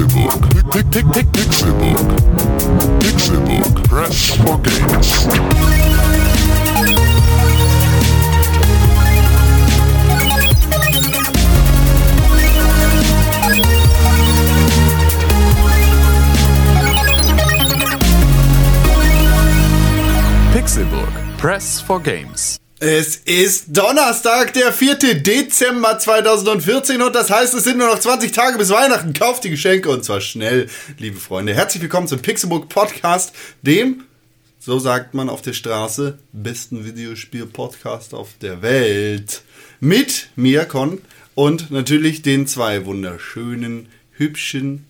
Pixelbook. Pick, pick, pick, Pixelbook. Pixelbook. Press for games. Pixelburg. Press for Games. Es ist Donnerstag, der 4. Dezember 2014 und das heißt, es sind nur noch 20 Tage bis Weihnachten. Kauft die Geschenke und zwar schnell, liebe Freunde. Herzlich willkommen zum Pixelbook Podcast, dem, so sagt man auf der Straße, besten Videospiel-Podcast auf der Welt. Mit mir, Con, und natürlich den zwei wunderschönen, hübschen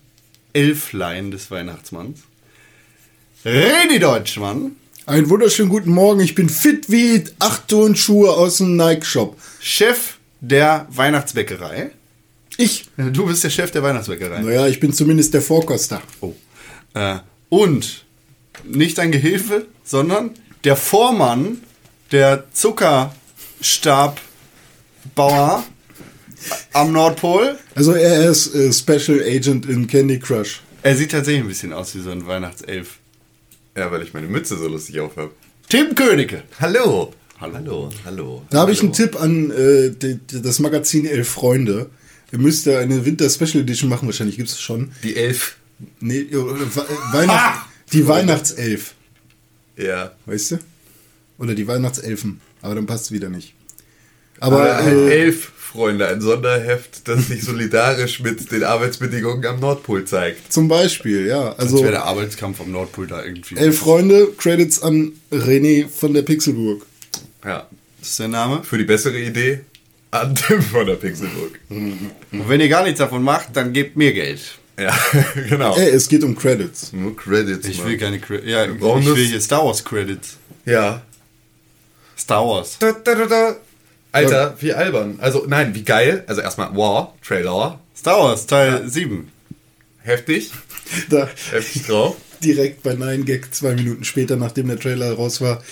Elflein des Weihnachtsmanns. Reni Deutschmann. Einen wunderschönen guten Morgen. Ich bin fit wie acht Turnschuhe aus dem Nike-Shop. Chef der Weihnachtsbäckerei. Ich? Du bist der Chef der Weihnachtsbäckerei. Naja, ich bin zumindest der Vorkoster. Oh. Äh, und nicht ein Gehilfe, sondern der Vormann der Zuckerstabbauer am Nordpol. Also er ist äh, Special Agent in Candy Crush. Er sieht tatsächlich ein bisschen aus wie so ein Weihnachtself. Ja, weil ich meine Mütze so lustig aufhab. Tim Königke. Hallo. Hallo. Hallo, hallo. Da habe ich einen. Tipp an äh, das Magazin Elf Freunde. Ihr müsst ja eine Winter Special Edition machen, wahrscheinlich gibt es schon. Die Elf. Nee, oder We- Weihnacht, die Weihnachtself, Ja. weißt du? Oder die Weihnachtselfen. Aber dann passt es wieder nicht. Aber Aber äh, Elf, Freunde, ein Sonderheft, das sich solidarisch mit den Arbeitsbedingungen am Nordpol zeigt. zum Beispiel, ja. Also wäre der Arbeitskampf am Nordpol da irgendwie. Elf Freunde, Credits an René von der Pixelburg. Ja. Das ist der Name. Für die bessere Idee an Tim von der Pixelburg. Und wenn ihr gar nichts davon macht, dann gebt mir Geld. Ja, genau. Ey, es geht um Credits. Nur Credits. Ich Mann. will keine Credits. Ja, Wir brauchen ich will hier Star Wars Credits. Ja. Star Wars. Da, da, da, da. Alter, wie albern. Also, nein, wie geil. Also erstmal War, Trailer. Star Wars Teil 7. Heftig. Da Heftig drauf. direkt bei 9gag zwei Minuten später, nachdem der Trailer raus war,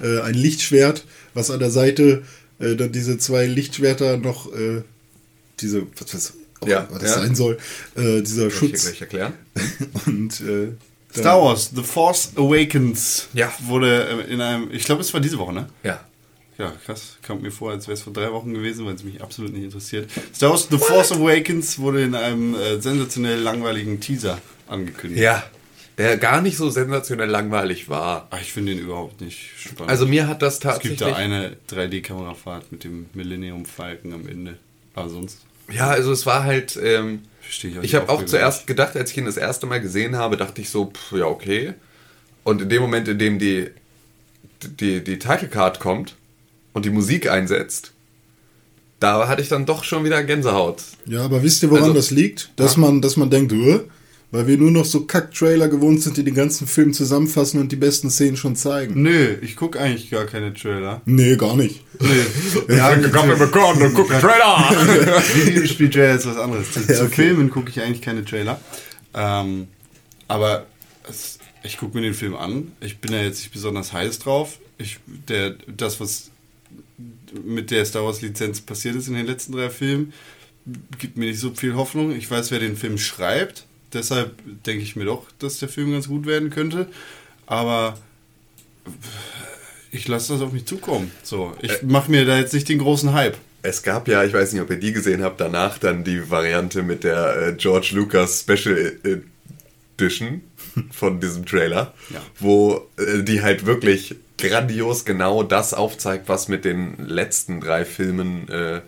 äh, ein Lichtschwert, was an der Seite äh, dann diese zwei Lichtschwerter noch, äh, diese, was, was, auch Ja, was das ja. sein soll, äh, dieser Soll ich Schutz. gleich erklären? Und äh, Star Wars The Force Awakens Ja. wurde äh, in einem, ich glaube, es war diese Woche, ne? Ja. Ja, krass. Kommt mir vor, als wäre es vor drei Wochen gewesen, weil es mich absolut nicht interessiert. Star Wars The Force Awakens wurde in einem äh, sensationell langweiligen Teaser angekündigt. Ja. Der gar nicht so sensationell langweilig war. Ach, ich finde den überhaupt nicht spannend. Also mir hat das es tatsächlich... gibt da eine 3D-Kamerafahrt mit dem Millennium Falcon am Ende. Aber sonst Ja, also es war halt... Ähm, verstehe ich auch ich habe auch zuerst gedacht, als ich ihn das erste Mal gesehen habe, dachte ich so, pff, ja, okay. Und in dem Moment, in dem die, die, die Title Card kommt und die Musik einsetzt, da hatte ich dann doch schon wieder Gänsehaut. Ja, aber wisst ihr, woran Also- das liegt? Dass man, dass man denkt, äh, weil wir nur noch so Kack-Trailer gewohnt sind, die den ganzen Film zusammenfassen und die besten Szenen schon zeigen. Nö, ich gucke eigentlich gar keine Trailer. Nee, gar nicht. Nee. ja, bekommen und guck Trailer! Videospiel-Trailer ist was anderes. Zu, zu okay. Filmen gucke ich eigentlich keine Trailer. Ähm, aber es, ich gucke mir den Film an. Ich bin da jetzt nicht besonders heiß drauf. Ich, der, das, was mit der Star Wars-Lizenz passiert ist in den letzten drei Filmen, gibt mir nicht so viel Hoffnung. Ich weiß, wer den Film schreibt. Deshalb denke ich mir doch, dass der Film ganz gut werden könnte. Aber ich lasse das auf mich zukommen. So, ich mache mir da jetzt nicht den großen Hype. Es gab ja, ich weiß nicht, ob ihr die gesehen habt, danach dann die Variante mit der äh, George Lucas Special Edition von diesem Trailer, Ja. wo äh, die halt wirklich grandios genau das aufzeigt, was mit den letzten drei Filmen äh,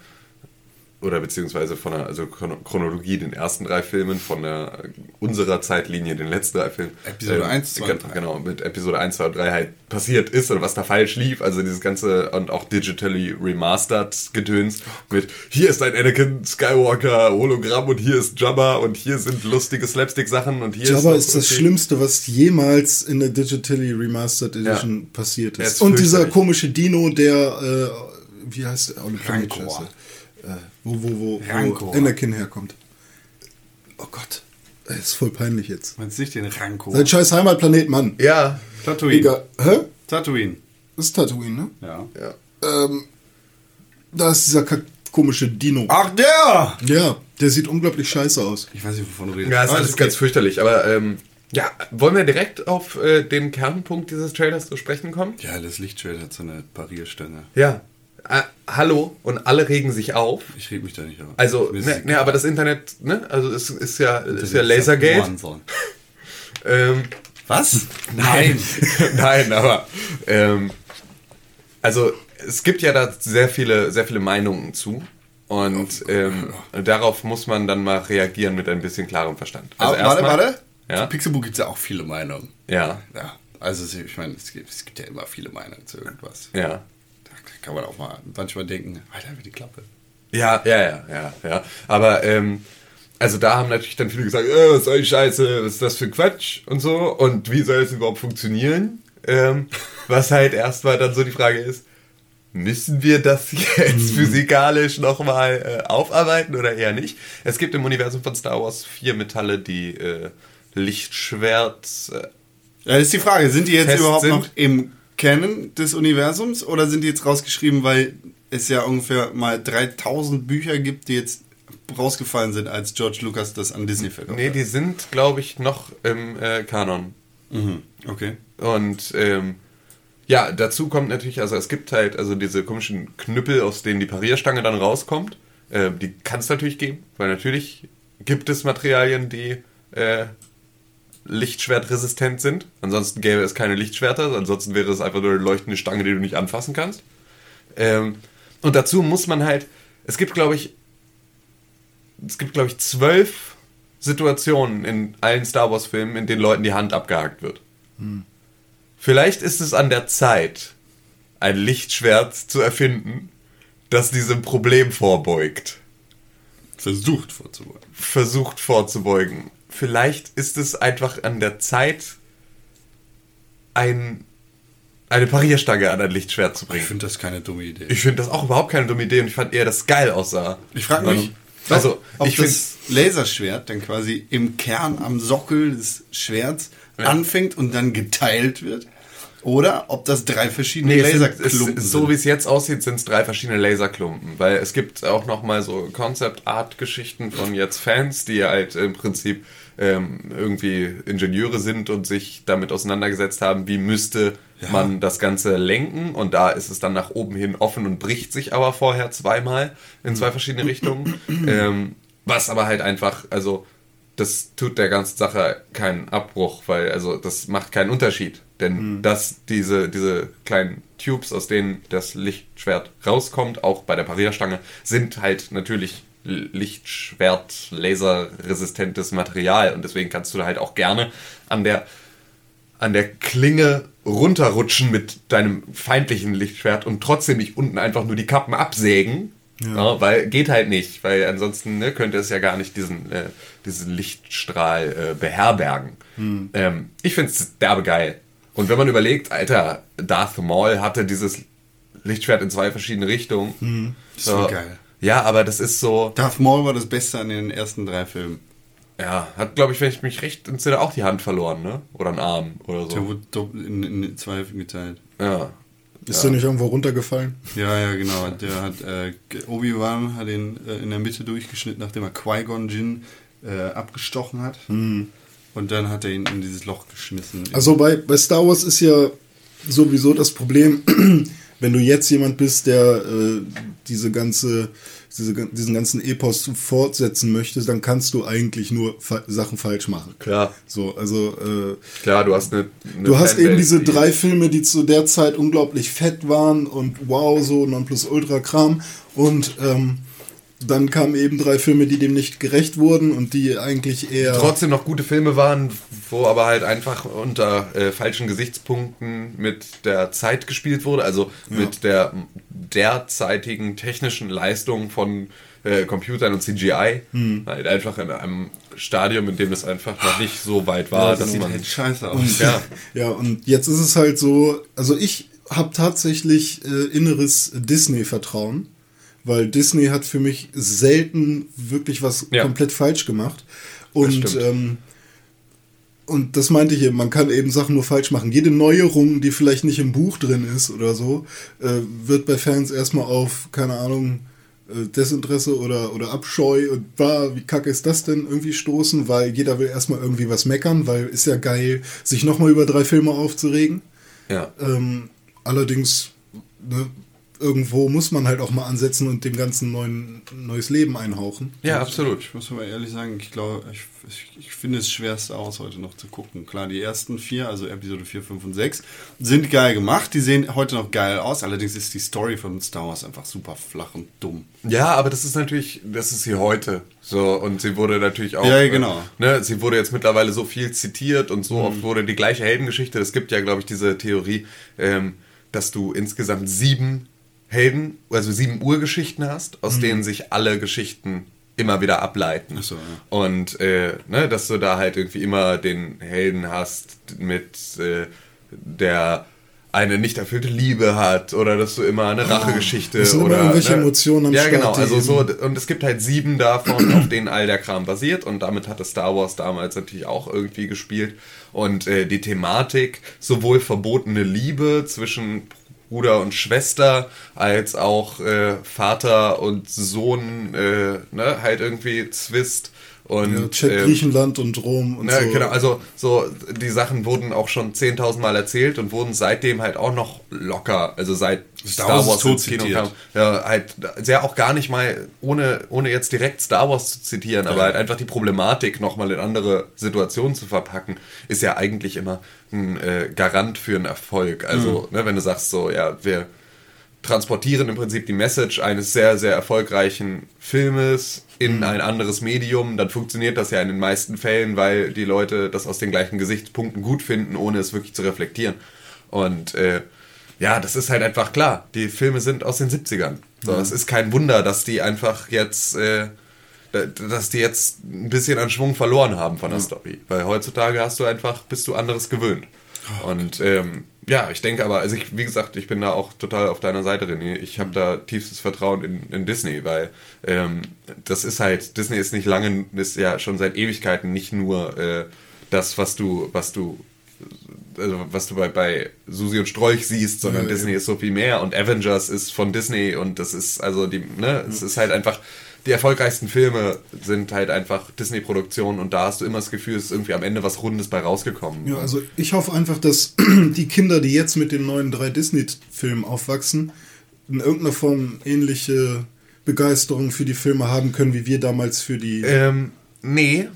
oder beziehungsweise von der also Chron- Chronologie den ersten drei Filmen, von der unserer Zeitlinie den letzten drei Filmen. Episode 1, 2 und gen- 3. Genau, mit Episode 1, 2 und 3 halt passiert ist oder was da falsch lief. Also dieses ganze und auch digitally remastered Gedöns mit hier ist ein Anakin Skywalker Hologramm und hier ist Jabba und hier sind lustige Slapstick-Sachen und hier Jabba noch ist das. Schlimmste, was jemals in der Digitally Remastered Edition Ja. passiert Er ist. ist Und dieser komische Dino, der, äh, wie heißt der? Rancor. Äh, wo, wo, wo, Rancor. wo Anakin herkommt. Oh Gott, das ist voll peinlich jetzt. Meinst du nicht den Ranko? Sein scheiß Heimatplanet, Mann. Ja, Tatooine. Egal. Hä? Tatooine. Das ist Tatooine, ne? Ja. ja. Ähm, da ist dieser kack- komische Dino. Ach, der! Ja, Der sieht unglaublich scheiße aus. Ich weiß nicht, wovon du redest. Ja, ist Ah, alles okay. ganz fürchterlich. Aber ähm, ja, wollen wir direkt auf äh, den Kernpunkt dieses Trailers zu sprechen kommen? Ja, das Lichtschwert hat so eine Parierstange. Ja. Äh, hallo und alle regen sich auf. Ich reg mich da nicht auf. Also, ne, ne, aber das Internet, ne, also es ist ja, ist ja Lasergate. Ähm, Was? Nein, nein, aber ähm, also es gibt ja da sehr viele, sehr viele Meinungen zu und ähm, darauf muss man dann mal reagieren mit ein bisschen klarem Verstand. Also Aber warte, erstmal- warte. Ja? Zu Pixelbook gibt es ja auch viele Meinungen. Ja, Ja, also ich meine, es gibt, es gibt ja immer viele Meinungen zu irgendwas. ja. Kann man auch mal manchmal denken, Alter, wie die Klappe. Ja, ja, ja, ja, ja. Aber ähm, also da haben natürlich dann viele gesagt, äh, was soll die Scheiße, was ist das für Quatsch und so und wie soll es überhaupt funktionieren? Ähm, was halt erstmal dann so die Frage ist, müssen wir das jetzt physikalisch nochmal äh, aufarbeiten oder eher nicht? Es gibt im Universum von Star Wars vier Metalle, die äh, Lichtschwert äh, Ja, das ist die Frage, sind die jetzt überhaupt sind? noch im Canon des Universums oder sind die jetzt rausgeschrieben, weil es ja ungefähr mal 3000 Bücher gibt, die jetzt rausgefallen sind, als George Lucas das an Disney verkauft Nee, hat? die sind, glaube ich, noch im äh, Kanon. Mhm, okay. Und ähm, ja, dazu kommt natürlich, also es gibt halt also diese komischen Knüppel, aus denen die Parierstange dann rauskommt. Äh, die kann es natürlich geben, weil natürlich gibt es Materialien, die äh, lichtschwertresistent sind. Ansonsten gäbe es keine Lichtschwerter, ansonsten wäre es einfach nur eine leuchtende Stange, die du nicht anfassen kannst. Ähm, und dazu muss man halt, es gibt, glaube ich, es gibt, glaube ich, zwölf Situationen in allen Star Wars-Filmen, in denen Leuten die Hand abgehakt wird. Vielleicht ist es an der Zeit, ein Lichtschwert zu erfinden, das diesem Problem vorbeugt, Versucht vorzubeugen. versucht vorzubeugen. Vielleicht ist es einfach an der Zeit, ein, eine Parierstange an ein Lichtschwert zu Ich bringen. finde das keine dumme Idee. Ich finde das auch überhaupt keine dumme Idee und ich fand eher, dass es geil aussah. Ich frage mich, Also, ob ich das Laserschwert dann quasi im Kern am Sockel des Schwerts anfängt und dann geteilt wird. Oder ob das drei verschiedene Nee, sind, Laserklumpen es, so sind. wie es jetzt aussieht, sind es drei verschiedene Laserklumpen. Weil es gibt auch noch mal so Concept-Art-Geschichten von jetzt Fans, die halt im Prinzip ähm, irgendwie Ingenieure sind und sich damit auseinandergesetzt haben, wie müsste man das Ganze lenken. Und da ist es dann nach oben hin offen und bricht sich aber vorher zweimal in zwei verschiedene Richtungen. ähm, was aber halt einfach, also das tut der ganzen Sache keinen Abbruch, weil also das macht keinen Unterschied. Denn dass diese, diese kleinen Tubes, aus denen das Lichtschwert rauskommt, auch bei der Parierstange, sind halt natürlich Lichtschwert, laserresistentes Material und deswegen kannst du da halt auch gerne an der an der Klinge runterrutschen mit deinem feindlichen Lichtschwert und trotzdem nicht unten einfach nur die Kappen absägen. Ja. weil geht halt nicht, weil ansonsten ne, könnte es ja gar nicht diesen, äh, diesen Lichtstrahl äh, beherbergen. Ähm, ich finde es derbe geil. Und wenn man überlegt, Alter, Darth Maul hatte dieses Lichtschwert in zwei verschiedene Richtungen. Das ist so geil. Ja, aber das ist so, Darth Maul war das Beste an den ersten drei Filmen. ja, hat, glaube ich, wenn ich mich recht entsinne, auch die Hand verloren, ne? Oder einen Arm oder Der so. wurde dopp- in, in zwei geteilt. Ja. Ist der nicht irgendwo runtergefallen? Ja, ja, genau. Der hat äh, Obi-Wan hat ihn äh, in der Mitte durchgeschnitten, nachdem er Qui-Gon Jinn äh, abgestochen hat. Und dann hat er ihn in dieses Loch geschmissen. Also bei, bei Star Wars ist ja sowieso das Problem, wenn du jetzt jemand bist, der äh, diese ganze, diese, diesen ganzen Epos fortsetzen möchte, dann kannst du eigentlich nur fa Sachen falsch machen. Klar. So, also äh, Klar, du hast eine. eine du hast eben diese die- drei Filme, die zu der Zeit unglaublich fett waren und wow, so Nonplusultra-Kram. Und ähm, dann kamen eben drei Filme, die dem nicht gerecht wurden und die eigentlich eher. trotzdem noch gute Filme waren, wo aber halt einfach unter äh, falschen Gesichtspunkten mit der Zeit gespielt wurde, also mit der derzeitigen technischen Leistung von äh, Computern und CGI, Hm. halt einfach in einem Stadium, in dem es einfach noch nicht so weit war, dass sieht man halt scheiße aus. ja, Ja, und jetzt ist es halt so, also ich habe tatsächlich äh, inneres Disney-Vertrauen, weil Disney hat für mich selten wirklich was Ja. komplett falsch gemacht. Und, stimmt. ähm, und das meinte ich eben, man kann eben Sachen nur falsch machen. Jede Neuerung, die vielleicht nicht im Buch drin ist oder so, äh, wird bei Fans erstmal auf, keine Ahnung, äh, Desinteresse oder, oder Abscheu und war, wie kacke ist das denn irgendwie stoßen, weil jeder will erstmal irgendwie was meckern, weil ist ja geil, sich nochmal über drei Filme aufzuregen. Ja. Ähm, allerdings, ne, irgendwo muss man halt auch mal ansetzen und dem Ganzen neuen, neues Leben einhauchen. Ja, absolut. Ich muss aber ehrlich sagen, ich glaube, ich, ich, ich finde es schwer, Star Wars heute noch zu gucken. Klar, die ersten vier, also Episode 4, 5 und 6, sind geil gemacht. Die sehen heute noch geil aus. Allerdings ist die Story von Star Wars einfach super flach und dumm. Ja, aber das ist natürlich, das ist sie heute. So, und sie wurde natürlich auch. Ja, genau. Äh, ne, sie wurde jetzt mittlerweile so viel zitiert und so oft wurde die gleiche Heldengeschichte. Es gibt ja, glaube ich, diese Theorie, ähm, dass du insgesamt sieben Helden, also sieben Urgeschichten hast, aus denen sich alle Geschichten immer wieder ableiten. So, ja. Und äh, ne, dass du da halt irgendwie immer den Helden hast mit äh, der eine nicht erfüllte Liebe hat oder dass du immer eine Rachegeschichte es sind immer oder irgendwelche ne? Emotionen am Ja, Start, genau, also so und es gibt halt sieben davon, auf denen all der Kram basiert und damit hatte Star Wars damals natürlich auch irgendwie gespielt und äh, die Thematik sowohl verbotene Liebe zwischen Bruder und Schwester als auch äh, Vater und Sohn äh, ne, halt irgendwie Zwist und Ja, Chat ähm, Griechenland und Rom und Ne, so. Genau, also so die Sachen wurden auch schon 10.000 Mal erzählt und wurden seitdem halt auch noch locker, also seit Star Star, Wars ins Kino kam, ja, halt sehr auch gar nicht mal, ohne, ohne jetzt direkt Star Wars zu zitieren, aber halt einfach die Problematik nochmal in andere Situationen zu verpacken, ist ja eigentlich immer ein äh, Garant für einen Erfolg. Also, Mhm. ne, wenn du sagst so, ja, wir transportieren im Prinzip die Message eines sehr, sehr erfolgreichen Filmes in Mhm. ein anderes Medium, dann funktioniert das ja in den meisten Fällen, weil die Leute das aus den gleichen Gesichtspunkten gut finden, ohne es wirklich zu reflektieren. Und äh, ja, das ist halt einfach klar. Die Filme sind aus den 70ern. So, Es ist kein Wunder, dass die einfach jetzt, äh, da- dass die jetzt ein bisschen an Schwung verloren haben von der Story. Weil heutzutage hast du einfach, bist du anderes gewöhnt. Und ähm, ja, ich denke aber, also ich, wie gesagt, ich bin da auch total auf deiner Seite, René. Ich habe da tiefstes Vertrauen in, in Disney, weil ähm, das ist halt, Disney ist nicht lange, ist ja schon seit Ewigkeiten nicht nur äh, das, was du, was du also was du bei, bei Susi und Strolch siehst, sondern Ja, Disney eben. ist so viel mehr und Avengers ist von Disney und das ist also die, ne, es ist halt einfach, die erfolgreichsten Filme sind halt einfach Disney-Produktionen und da hast du immer das Gefühl, es ist irgendwie am Ende was Rundes bei rausgekommen. Ja, also ich hoffe einfach, dass die Kinder, die jetzt mit den neuen drei Disney-Filmen aufwachsen, in irgendeiner Form ähnliche Begeisterung für die Filme haben können, wie wir damals für die. Ähm, nee,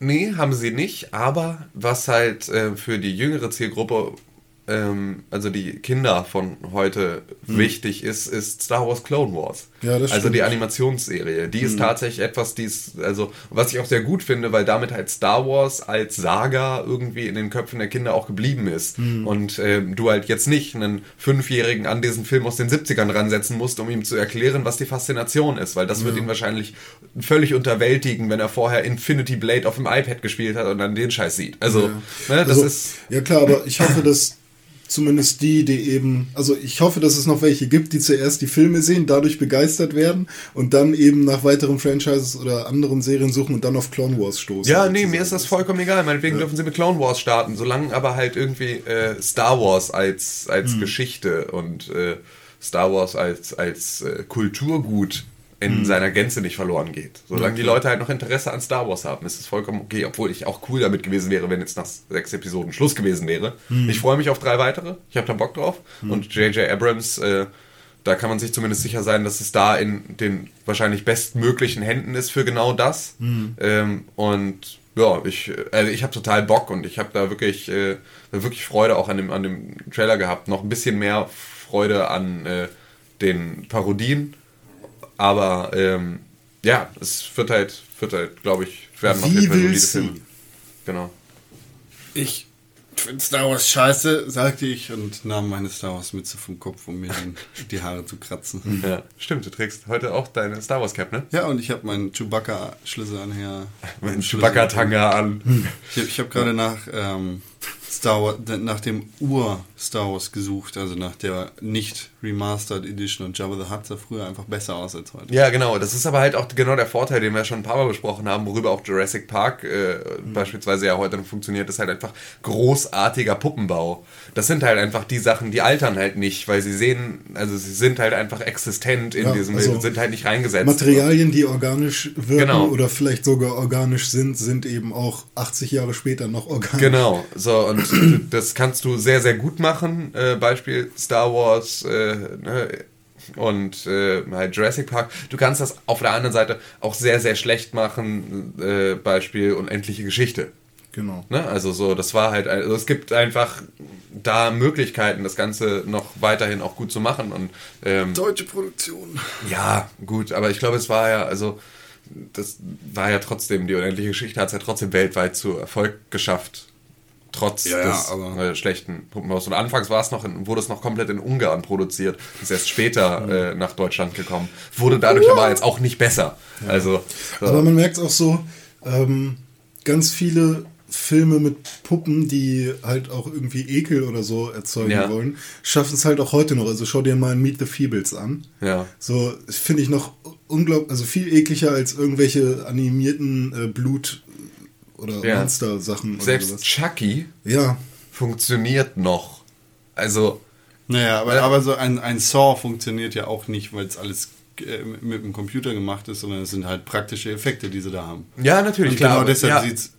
nee, haben sie nicht, aber was halt äh, für die jüngere Zielgruppe, ähm, also die Kinder von heute wichtig ist, ist Star Wars Clone Wars. Hm. Ja, das also die Animationsserie. Die ist tatsächlich etwas, die ist, also, was ich auch sehr gut finde, weil damit halt Star Wars als Saga irgendwie in den Köpfen der Kinder auch geblieben ist. Hm. Und ähm, du halt jetzt nicht einen Fünfjährigen an diesen Film aus den 70ern ransetzen musst, um ihm zu erklären, was die Faszination ist, weil das wird ihn wahrscheinlich völlig unterwältigen, wenn er vorher Infinity Blade auf dem iPad gespielt hat und dann den Scheiß sieht. Also, ne, das also, ist. ja klar, aber ich hoffe, dass zumindest die, die eben, also ich hoffe, dass es noch welche gibt, die zuerst die Filme sehen, dadurch begeistert werden und dann eben nach weiteren Franchises oder anderen Serien suchen und dann auf Clone Wars stoßen. Ja, nee, mir ist das vollkommen egal. Meinetwegen dürfen sie mit Clone Wars starten, solange aber halt irgendwie äh, Star Wars als, als Geschichte und äh, Star Wars als, als äh, Kulturgut in seiner Gänze nicht verloren geht. Solange die Leute halt noch Interesse an Star Wars haben, ist es vollkommen okay, obwohl ich auch cool damit gewesen wäre, wenn jetzt nach sechs Episoden Schluss gewesen wäre. Ich freue mich auf drei weitere, ich habe da Bock drauf. Und J.J. Abrams, äh, da kann man sich zumindest sicher sein, dass es da in den wahrscheinlich bestmöglichen Händen ist für genau das. Ähm, und ja, ich, also ich habe total Bock und ich habe da wirklich, äh, wirklich Freude auch an dem, an dem Trailer gehabt. Noch ein bisschen mehr Freude an äh, den Parodien. Aber ähm, ja, es wird halt, wird halt, glaube ich, werden auf jeden Fall solide? Filme. Genau. Ich finde Star Wars scheiße, sagte ich und nahm meine Star Wars Mütze vom Kopf, um mir die Haare zu kratzen. Ja, stimmt, du trägst heute auch deine Star Wars Cap, ne? Ja, und ich habe meinen Chewbacca-Schlüssel anher. Mein Chewbacca-Tanga an. Ich habe hab gerade nach ähm, Star Wars, nach dem Ur-Star Wars gesucht, also nach der nicht Remastered Edition und Jabba the Hutt sah früher einfach besser aus als heute. Ja, genau. Das ist aber halt auch genau der Vorteil, den wir schon ein paar Mal besprochen haben, worüber auch Jurassic Park äh, beispielsweise ja heute noch funktioniert, ist halt einfach großartiger Puppenbau. Das sind halt einfach die Sachen, die altern halt nicht, weil sie sehen, also sie sind halt einfach existent in Ja, diesem also Bild, sind halt nicht reingesetzt. Materialien, die organisch wirken Genau. oder vielleicht sogar organisch sind, sind eben auch 80 Jahre später noch organisch. Genau, so und das kannst du sehr, sehr gut machen. Äh, Beispiel Star Wars äh, ne, und äh, halt Jurassic Park. Du kannst das auf der anderen Seite auch sehr, sehr schlecht machen. Äh, Beispiel Unendliche Geschichte. Genau. Ne? Also so, das war halt, also es gibt einfach da Möglichkeiten, das Ganze noch weiterhin auch gut zu machen und ähm, Deutsche Produktion. ja, gut, aber ich glaube, es war ja, also das war ja trotzdem, die unendliche Geschichte hat es ja trotzdem weltweit zu Erfolg geschafft. Trotz Ja, ja, des aber- äh, schlechten Puppenhaus. Und anfangs war es noch in, wurde es noch komplett in Ungarn produziert, ist erst später äh, nach Deutschland gekommen. Wurde dadurch aber jetzt auch nicht besser. Also, so. Aber man merkt auch so, ähm, ganz viele Filme mit Puppen, die halt auch irgendwie Ekel oder so erzeugen Ja. wollen, schaffen es halt auch heute noch. Also schau dir mal Meet the Feebles an. ja. So finde ich noch unglaublich, also viel ekliger als irgendwelche animierten äh, Blut- oder Ja. Monster-Sachen Selbst sowas. Chucky Ja, funktioniert noch. Also, Naja, aber, Ja. aber so ein, ein Saw funktioniert ja auch nicht, weil es alles äh, mit dem Computer gemacht ist, sondern es sind halt praktische Effekte, die sie da haben. ja, natürlich, Und klar. genau deshalb ja, sieht es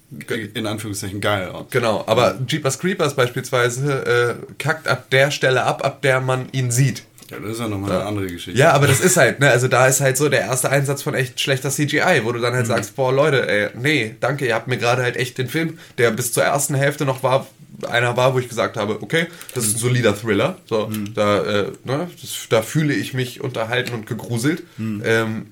in Anführungszeichen geil aus. Genau, aber Jeepers Creepers beispielsweise äh, kackt ab der Stelle ab, ab der man ihn sieht. Ja, das ist ja nochmal eine andere Geschichte. Ja, aber das ist halt, ne, also da ist halt so der erste Einsatz von echt schlechter CGI, wo du dann halt sagst, boah, Leute, ey, nee, danke, ihr habt mir gerade halt echt den Film, der bis zur ersten Hälfte noch war, einer war, wo ich gesagt habe, okay, das ist ein solider Thriller, so, da, äh, ne, das, da fühle ich mich unterhalten und gegruselt, ähm,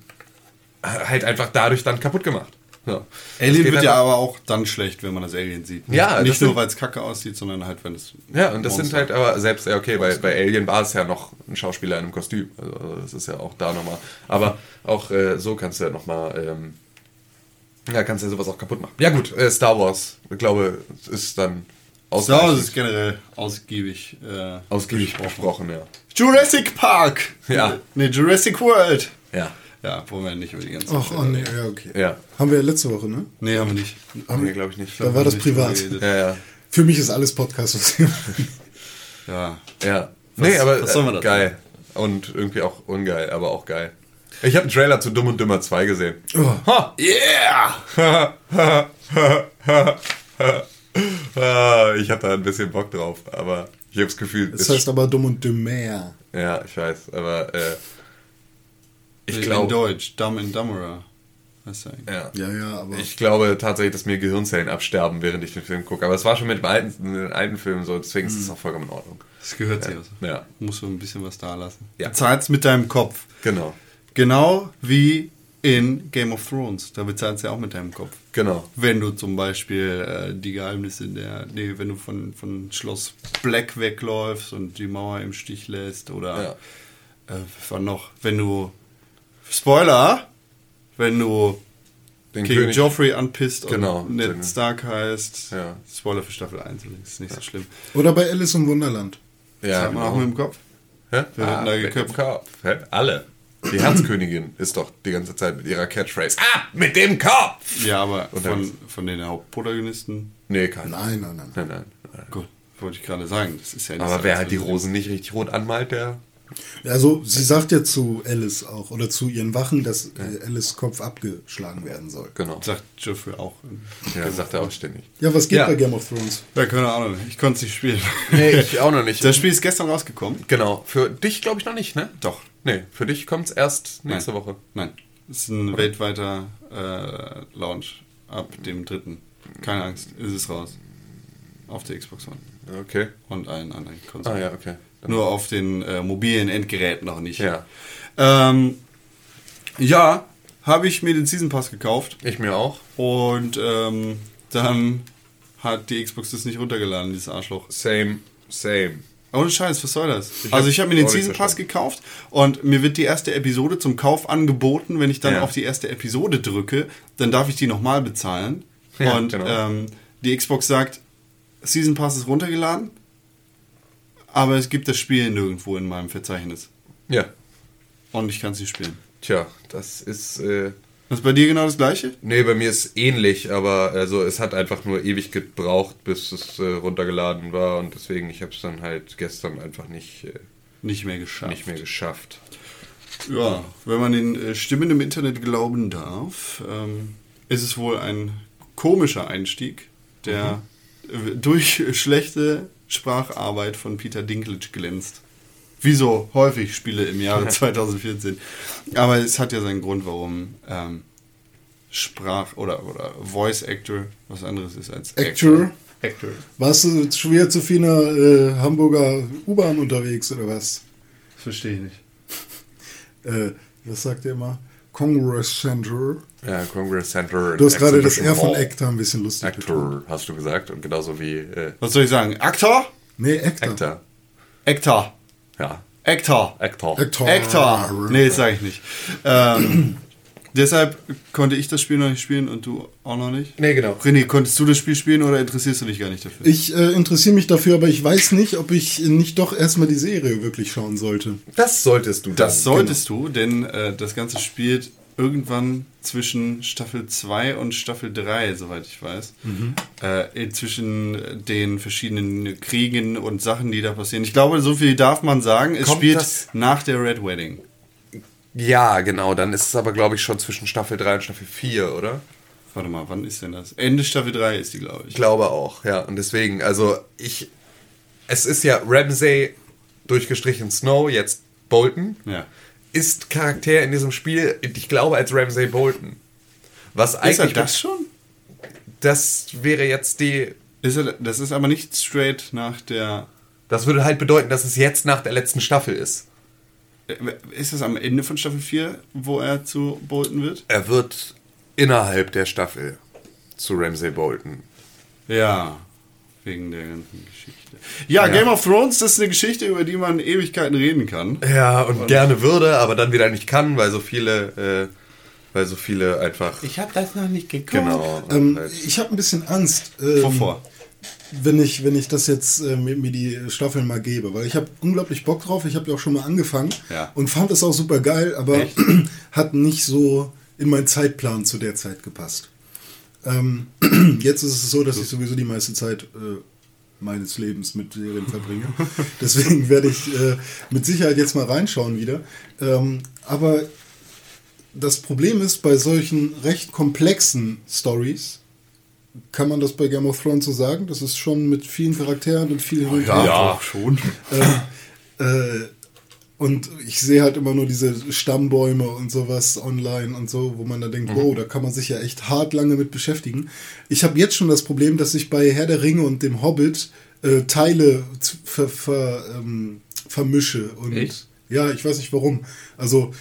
halt einfach dadurch dann kaputt gemacht. Das Alien wird ja einfach- aber auch dann schlecht, wenn man das Alien sieht. Ja, das Nicht sind- nur, weil es kacke aussieht, sondern halt, wenn es. Ja, und das sind Monster- halt aber selbst, ja, okay, bei, bei Alien war es ja noch ein Schauspieler in einem Kostüm. Also also das ist ja auch da nochmal. Aber auch äh, so kannst du ja nochmal, ähm, ja, kannst du ja sowas auch kaputt machen. Ja, gut, äh, Star Wars, ich glaube, ist dann Star Wars ist generell ausgiebig. Äh, ausgiebig besprochen, ja. Jurassic Park! Ja. Nee, Jurassic World! Ja, Ja, wollen wir nicht über die ganze ach, oh, nee, ja, okay. ja. Haben wir ja letzte Woche, ne? Nee, haben wir nicht. Nee, glaube ich nicht. Da war das privat. Ja, ja, Für mich ist alles Podcast. was wir machen. Ja. ja. nee, aber was soll man äh, geil. Und irgendwie auch ungeil, aber auch geil. Ich habe einen Trailer zu Dumm und Dümmer 2 gesehen. Oh. Ha! Yeah! Ah, ich hatte da ein bisschen Bock drauf, aber ich habe das Gefühl, Das es- heißt aber dumm und dümmer. ja, ich weiß, aber äh, ich In glaube, Deutsch, Dumb and Dumberer. Ja, Ja, ja, aber. ich glaube tatsächlich, dass mir Gehirnzellen absterben, während ich den Film gucke. Aber es war schon mit dem alten, mit den alten Filmen so, deswegen ist es auch vollkommen in Ordnung. Das gehört sich also. Ja, Musst du ein bisschen was da lassen. Ja. Du zahlst mit deinem Kopf. genau, Genau wie in Game of Thrones. Da bezahlst du ja auch mit deinem Kopf. genau. Wenn du zum Beispiel äh, die Geheimnisse in der, nee, wenn du von, von Schloss Black wegläufst und die Mauer im Stich lässt oder Ja. äh, war noch, wenn du Spoiler, wenn du Den King König, Joffrey anpisst Genau, und Ned den- Stark heißt. Ja. Spoiler für Staffel 1 übrigens, ist nicht so schlimm. Oder bei Alice im Wunderland. ja, Sag mal auch mit dem Kopf. Hä? Wird denn da mit dem geköpft? Kopf. Hä? Alle. Die Herzkönigin ist doch die ganze Zeit mit ihrer Catchphrase. Ah, mit dem Kopf! Ja, aber Und von, von den Hauptprotagonisten, Nee, kein. Nein, nein, nein. Nein, nein. nein. gut, wollte ich gerade sagen. Das ist ja nicht Aber so, wer halt die Rosen nicht richtig rot anmalt, der. Also, sie sagt ja zu Alice auch, oder zu ihren Wachen, dass äh, Alice Kopf abgeschlagen werden soll. Genau. Sagt Joffrey auch. Ja, sagt er auch ständig. Ja, was geht Ja. bei Game of Thrones? Ja, keine Ahnung. Ich konnte es nicht spielen. Nee, ich auch noch nicht. Das Spiel ist gestern rausgekommen. Genau. Für dich glaube ich noch nicht, ne? Doch. Nee, für dich kommt's erst nächste Nein. Woche. Nein. Es ist ein weltweiter äh, Launch ab dem dritten. Keine Angst, ist es raus. Auf der Xbox One. Okay. Und allen anderen Konsolen. Ah ja, okay. Dann- Nur auf den äh, mobilen Endgeräten noch nicht. Ja. Ähm, ja, habe ich mir den Season Pass gekauft. Ich mir auch. Und ähm, dann hat die Xbox das nicht runtergeladen, dieses Arschloch. Same, same. Ohne Scheiß, was soll das? Ich also ich habe mir den Season Pass gekauft und mir wird die erste Episode zum Kauf angeboten. Wenn ich dann Ja. auf die erste Episode drücke, dann darf ich die nochmal bezahlen. Ja, und genau. ähm, die Xbox sagt, Season Pass ist runtergeladen, aber es gibt das Spiel nirgendwo in meinem Verzeichnis. Ja. Und ich kann es nicht spielen. Tja, das ist. Äh, ist bei dir genau das gleiche? Nee, bei mir ist ähnlich, aber also es hat einfach nur ewig gebraucht, bis es äh, runtergeladen war und deswegen, ich habe es dann halt gestern einfach nicht, äh, nicht mehr geschafft. Nicht mehr geschafft. Ja, wenn man den äh, Stimmen im Internet glauben darf, ähm, ist es wohl ein komischer Einstieg, der mhm. durch schlechte Spracharbeit von Peter Dinklage glänzt. Wie so häufig Spiele im Jahre 2014. Aber es hat ja seinen Grund, warum ähm, Sprach- oder, oder Voice Actor was anderes ist als Actor. Actor. Warst du schwer zu vieler äh, Hamburger U-Bahn unterwegs oder was? Das verstehe ich nicht. äh, was sagt ihr immer? Congress Center. Ja, Congress Center. Du hast gerade das R von Actor ein bisschen lustig Actor, hast du gesagt. Und genauso wie. Äh, was soll ich sagen? Actor? Nee, Actor. Actor. Actor. Ja. Actor. Actor. Actor. Actor. Nee, das sage ich nicht. Ähm, deshalb konnte ich das Spiel noch nicht spielen und du auch noch nicht? Nee, genau. René, konntest du das Spiel spielen oder interessierst du dich gar nicht dafür? Ich äh, interessiere mich dafür, aber ich weiß nicht, ob ich nicht doch erstmal die Serie wirklich schauen sollte. Das solltest du. Dann. Das solltest genau. du, denn äh, das Ganze spielt irgendwann zwischen Staffel 2 und Staffel 3, soweit ich weiß. Mhm. Äh, zwischen den verschiedenen Kriegen und Sachen, die da passieren. Ich glaube, so viel darf man sagen. Es Kommt spielt nach der Red Wedding. Ja, genau. Dann ist es aber, glaube ich, schon zwischen Staffel 3 und Staffel 4, oder? Warte mal, wann ist denn das? Ende Staffel 3 ist die, glaube ich. Ich glaube auch, ja. Und deswegen, also ich. Es ist ja Ramsey durchgestrichen Snow, jetzt Bolton. Ja ist Charakter in diesem Spiel, ich glaube, als Ramsay Bolton. Was eigentlich. Ist er das schon? Das wäre jetzt die. Ist er, das ist aber nicht straight nach der. Das würde halt bedeuten, dass es jetzt nach der letzten Staffel ist. Äh, ist es am Ende von Staffel 4, wo er zu Bolton wird? Er wird innerhalb der Staffel zu Ramsay Bolton. Ja, wegen der ganzen Geschichte. Ja, ja, Game of Thrones, das ist eine Geschichte, über die man Ewigkeiten reden kann. Ja, und, und gerne würde, aber dann wieder nicht kann, weil so viele, äh, weil so viele einfach. Ich habe das noch nicht geguckt. Genau. Ähm, halt. Ich habe ein bisschen Angst. Ähm, Wovor? Wenn ich, wenn ich das jetzt äh, mir, mir, die Staffeln mal gebe, weil ich habe unglaublich Bock drauf. Ich habe ja auch schon mal angefangen ja. und fand es auch super geil, aber hat nicht so in meinen Zeitplan zu der Zeit gepasst. Ähm, jetzt ist es so, dass ich sowieso die meiste Zeit äh, meines Lebens mit Serien verbringe. Deswegen werde ich äh, mit Sicherheit jetzt mal reinschauen wieder. Ähm, aber das Problem ist, bei solchen recht komplexen Stories, kann man das bei Game of Thrones so sagen? Das ist schon mit vielen Charakteren und vielen oh, ja, ja, schon. Äh, äh, und ich sehe halt immer nur diese Stammbäume und sowas online und so, wo man dann denkt, mhm. wow, da kann man sich ja echt hart lange mit beschäftigen. Ich habe jetzt schon das Problem, dass ich bei Herr der Ringe und dem Hobbit äh, Teile ver, ver, ähm, vermische. Und echt? ja, ich weiß nicht warum. Also,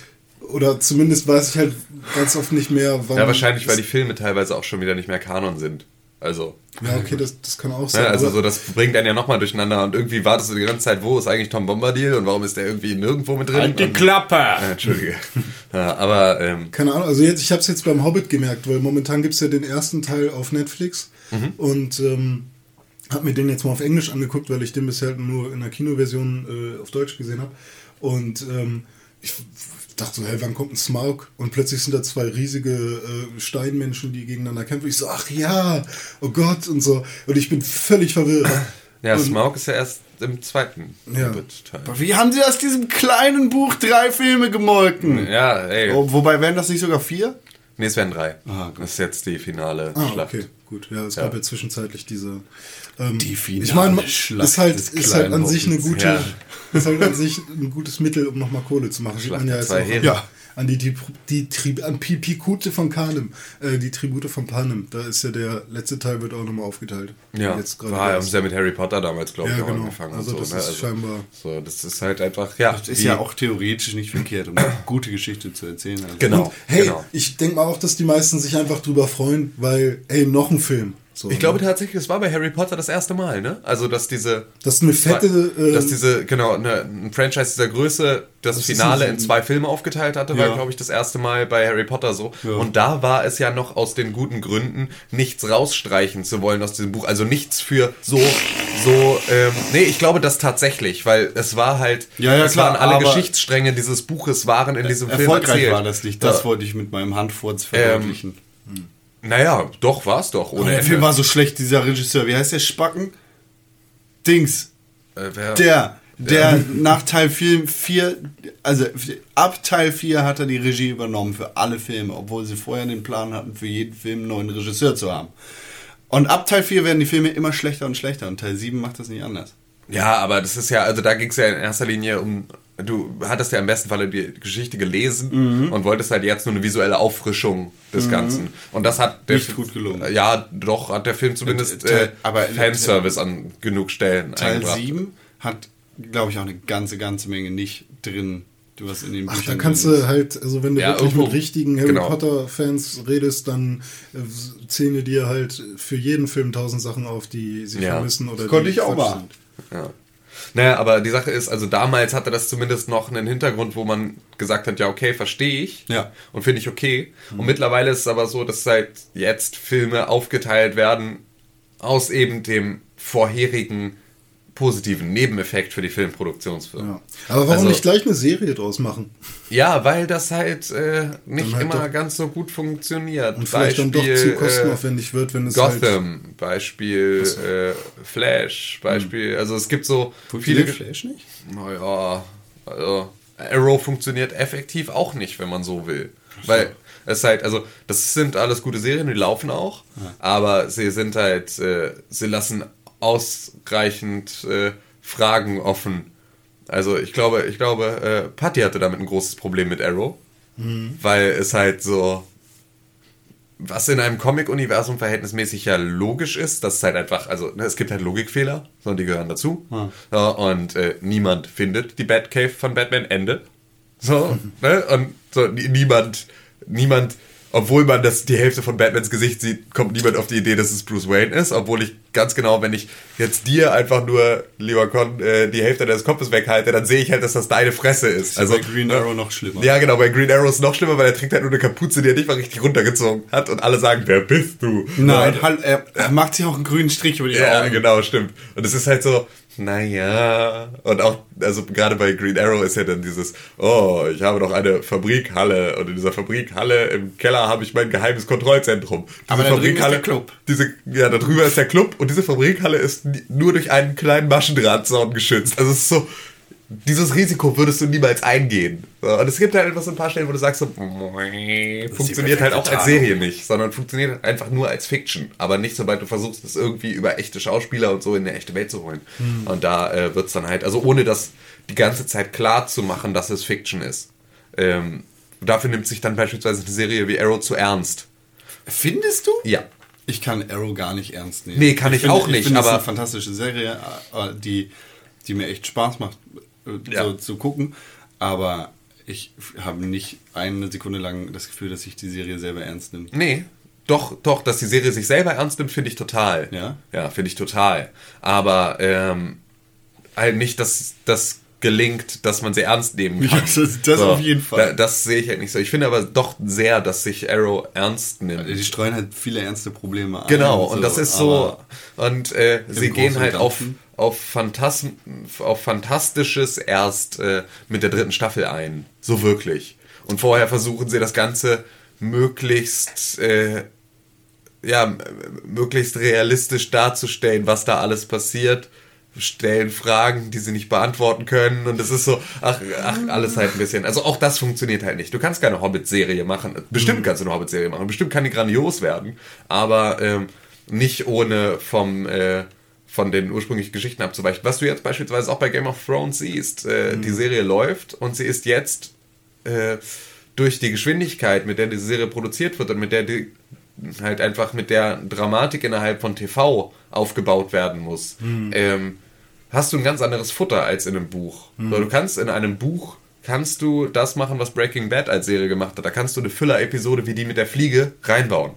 oder zumindest weiß ich halt ganz oft nicht mehr, wann. Ja, wahrscheinlich, weil die Filme teilweise auch schon wieder nicht mehr Kanon sind. Also. Ja, okay, das, das kann auch sein. Ja, also so, das bringt einen ja nochmal durcheinander und irgendwie wartest du die ganze Zeit, wo ist eigentlich Tom Bombadil und warum ist der irgendwie nirgendwo mit drin? Halt die Klappe! Äh, Entschuldige. ja, aber. Ähm, Keine Ahnung, also jetzt, ich habe es jetzt beim Hobbit gemerkt, weil momentan gibt es ja den ersten Teil auf Netflix mhm. und ähm, habe mir den jetzt mal auf Englisch angeguckt, weil ich den bisher nur in der Kinoversion äh, auf Deutsch gesehen habe. Und ähm, ich dachte so, hey, wann kommt ein Smaug? Und plötzlich sind da zwei riesige äh, Steinmenschen, die gegeneinander kämpfen. Ich so, ach ja, oh Gott und so. Und ich bin völlig verwirrt. Ja, und, Smaug ist ja erst im zweiten ja. Teil. Wie haben sie aus diesem kleinen Buch drei Filme gemolken? Ja, ey. Oh, wobei wären das nicht sogar vier? Nee, es wären drei. Ah, das ist jetzt die finale ah, Schlacht. Okay, gut. Ja, es ja. gab ja zwischenzeitlich diese. Ähm, die finale ich meine, ist halt, ist halt an sich eine gute, ja. ist halt an sich ein gutes Mittel, um nochmal Kohle zu machen. Schlacht ja, zwei ja an die, die, die, die an Pikute von Kanem, äh, die Tribute von Panem. Da ist ja der letzte Teil wird auch nochmal aufgeteilt. Ja, jetzt war, haben sie ja mit Harry Potter damals, glaube ich, ja, genau. angefangen. Also, das so, ne? ist also, scheinbar. So, das ist halt einfach, ja. Das ist ja auch theoretisch nicht verkehrt, um eine gute Geschichte zu erzählen. Also. Genau. Und, hey, genau. ich denke mal auch, dass die meisten sich einfach drüber freuen, weil, ey, noch ein Film. So, Ich glaube ne? tatsächlich, es war bei Harry Potter das erste Mal, ne? Also, dass diese. Das ist eine fette, Zwei, dass ähm, diese, genau, eine, ein Franchise dieser Größe das, ist Finale in zwei Filme aufgeteilt hatte, war, Ja. glaube ich, das erste Mal bei Harry Potter so. Ja. Und da war es ja noch aus den guten Gründen, nichts rausstreichen zu wollen aus diesem Buch. Also nichts für so, so, ähm, nee, ich glaube das tatsächlich, weil es war halt, Ja, ja, es klar, waren alle Geschichtsstränge dieses Buches waren in diesem Film Erfolgreich erzählt. war das nicht. Das wollte ich mit meinem Handfurz verdeutlichen. Naja, doch, war es doch. Ohne der Ende. Film war so schlecht, dieser Regisseur. Wie heißt der Spacken? Dings. Äh, wer- Der, der nach Teil 4, 4, also ab Teil 4 hat er die Regie übernommen für alle Filme, obwohl sie vorher den Plan hatten, für jeden Film einen neuen Regisseur zu haben. Und ab Teil 4 werden die Filme immer schlechter und schlechter und Teil 7 macht das nicht anders. Ja, aber das ist ja, also da ging es ja in erster Linie um, du hattest ja im besten Falle die Geschichte gelesen Mhm. und wolltest halt jetzt nur eine visuelle Auffrischung des Ganzen. Und das hat der Nicht gut gelungen. Ja, doch, hat der Film zumindest äh, äh, aber- Fanservice an genug Stellen Teil eingebracht. 7 hat, glaube ich, auch eine ganze, ganze Menge nicht drin, du was in den Ach, Büchern da kannst du halt, also wenn du Ja, wirklich irgendwo- mit richtigen Harry genau. Potter-Fans redest, dann äh, zähle dir halt für jeden Film tausend Sachen auf, die sie Ja. vermissen oder Das konnte ich auch sind. Ja. Naja, aber die Sache ist, also damals hatte das zumindest noch einen Hintergrund, wo man gesagt hat, ja, okay, verstehe ich. Ja. Und finde ich okay. Mhm. Und mittlerweile ist es aber so, dass seit jetzt Filme aufgeteilt werden aus eben dem vorherigen positiven Nebeneffekt für die Filmproduktionsfirmen. Ja. Aber warum Also- nicht gleich eine Serie draus machen? Ja, weil das halt äh, nicht halt immer ganz so gut funktioniert. Und vielleicht dann doch zu kostenaufwendig wird, wenn es halt... Gotham, Beispiel äh, Flash, Beispiel, also es gibt so viele Funktioniert Flash nicht? Naja, also Arrow funktioniert effektiv auch nicht, wenn man so will. Weil es halt, also das sind alles gute Serien, die laufen auch, aber sie sind halt, äh, sie lassen ausreichend äh, Fragen offen. Also ich glaube, ich glaube, äh, Patty hatte damit ein großes Problem mit Arrow, weil es halt so was in einem Comic-Universum verhältnismäßig ja logisch ist, dass es halt einfach, also ne, es gibt halt Logikfehler, sondern die gehören dazu. Ja, und äh, niemand findet die Batcave von Batman Ende. So, ne? Und so, nie- niemand, niemand, obwohl man das, die Hälfte von Batmans Gesicht sieht, kommt niemand auf die Idee, dass es Bruce Wayne ist, obwohl ich ganz genau, wenn ich jetzt dir einfach nur, lieber Con, äh, die Hälfte deines Kopfes weghalte, dann sehe ich halt, dass das deine Fresse ist. Also Also bei Green ne? Arrow noch schlimmer. Ja, genau, bei Green Arrow ist es noch schlimmer, weil er trägt halt nur eine Kapuze, die er nicht mal richtig runtergezogen hat und alle sagen, wer bist du? Nein, Ja, halt, er, er macht sich auch einen grünen Strich über die ja, Augen. genau, stimmt. Und es ist halt so, naja. Und auch, also gerade bei Green Arrow ist ja dann dieses, oh, ich habe noch eine Fabrikhalle und in dieser Fabrikhalle im Keller habe ich mein geheimes Kontrollzentrum. Diese Aber da drüben ist der Club. Diese, ja, da drüber ist der Club und diese Fabrikhalle ist nur durch einen kleinen Maschendrahtzaun geschützt. Also es ist so, dieses Risiko würdest du niemals eingehen. Und es gibt halt einfach so ein paar Stellen, wo du sagst, so, funktioniert halt auch als Serie nicht, sondern funktioniert einfach nur als Fiction. Aber nicht, sobald du versuchst, es irgendwie über echte Schauspieler und so in eine echte Welt zu holen. Und da äh, wird es dann halt, also ohne das die ganze Zeit klar zu machen, dass es Fiction ist. Ähm, dafür nimmt sich dann beispielsweise eine Serie wie Arrow zu ernst. Findest du? Ja. Ich kann Arrow gar nicht ernst nehmen. Nee, kann ich auch nicht, Ich finde es aber- eine fantastische Serie, äh, die, die mir echt Spaß macht, Ja. so zu gucken. Aber ich habe nicht eine Sekunde lang das Gefühl, dass sich die Serie selber ernst nimmt. Nee, doch, doch, dass die Serie sich selber ernst nimmt, finde ich total. Ja? Ja, finde ich total. Aber ähm, halt nicht, dass das gelingt, dass man sie ernst nehmen kann. Ja, das- das auf jeden Fall. Da, das sehe ich halt nicht so. Ich finde aber doch sehr, dass sich Arrow ernst nimmt. Die streuen halt viele ernste Probleme an. Genau, und das ist so, und äh, sie gehen halt auf, auf, Phantasm, auf Fantastisches erst äh, mit der dritten Staffel ein. So wirklich. Und vorher versuchen sie das Ganze möglichst, äh, ja, möglichst realistisch darzustellen, was da alles passiert. Stellen Fragen, die sie nicht beantworten können und es ist so, ach, ach, alles halt ein bisschen. Also auch das funktioniert halt nicht. Du kannst keine Hobbit-Serie machen. Bestimmt kannst du eine Hobbit-Serie machen. Bestimmt kann die grandios werden, aber ähm, nicht ohne vom äh, von den ursprünglichen Geschichten abzuweichen. Was du jetzt beispielsweise auch bei Game of Thrones siehst, äh, die Serie läuft und sie ist jetzt äh, durch die Geschwindigkeit, mit der diese Serie produziert wird und mit der die halt einfach mit der Dramatik innerhalb von TV aufgebaut werden muss, ähm, hast du ein ganz anderes Futter als in einem Buch. So, du kannst in einem Buch kannst du das machen, was Breaking Bad als Serie gemacht hat. Da kannst du eine Füller-Episode wie die mit der Fliege reinbauen.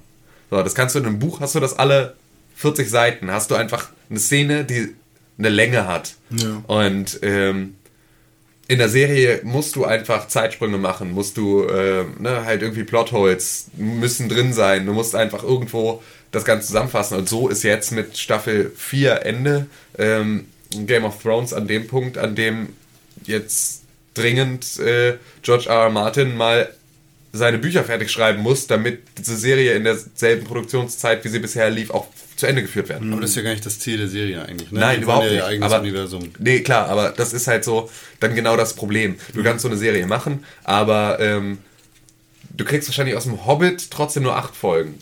So, das kannst du in einem Buch, hast du das alle 40 Seiten, hast du einfach eine Szene, die eine Länge hat. Ja. Und ähm, in der Serie musst du einfach Zeitsprünge machen, musst du äh, ne, halt irgendwie Plotholes müssen drin sein, du musst einfach irgendwo das Ganze zusammenfassen. Und so ist jetzt mit Staffel 4 Ende ähm, Game of Thrones an dem Punkt, an dem jetzt dringend äh, George R. R. Martin mal seine Bücher fertig schreiben muss, damit diese Serie in derselben Produktionszeit, wie sie bisher lief, auch zu Ende geführt werden. Aber das ist ja gar nicht das Ziel der Serie eigentlich. Ne? Nein, Die überhaupt ja nicht. Ihr eigenes aber, Universum. Nee, klar, aber das ist halt so dann genau das Problem. Du kannst so eine Serie machen, aber ähm, du kriegst wahrscheinlich aus dem Hobbit trotzdem nur acht Folgen.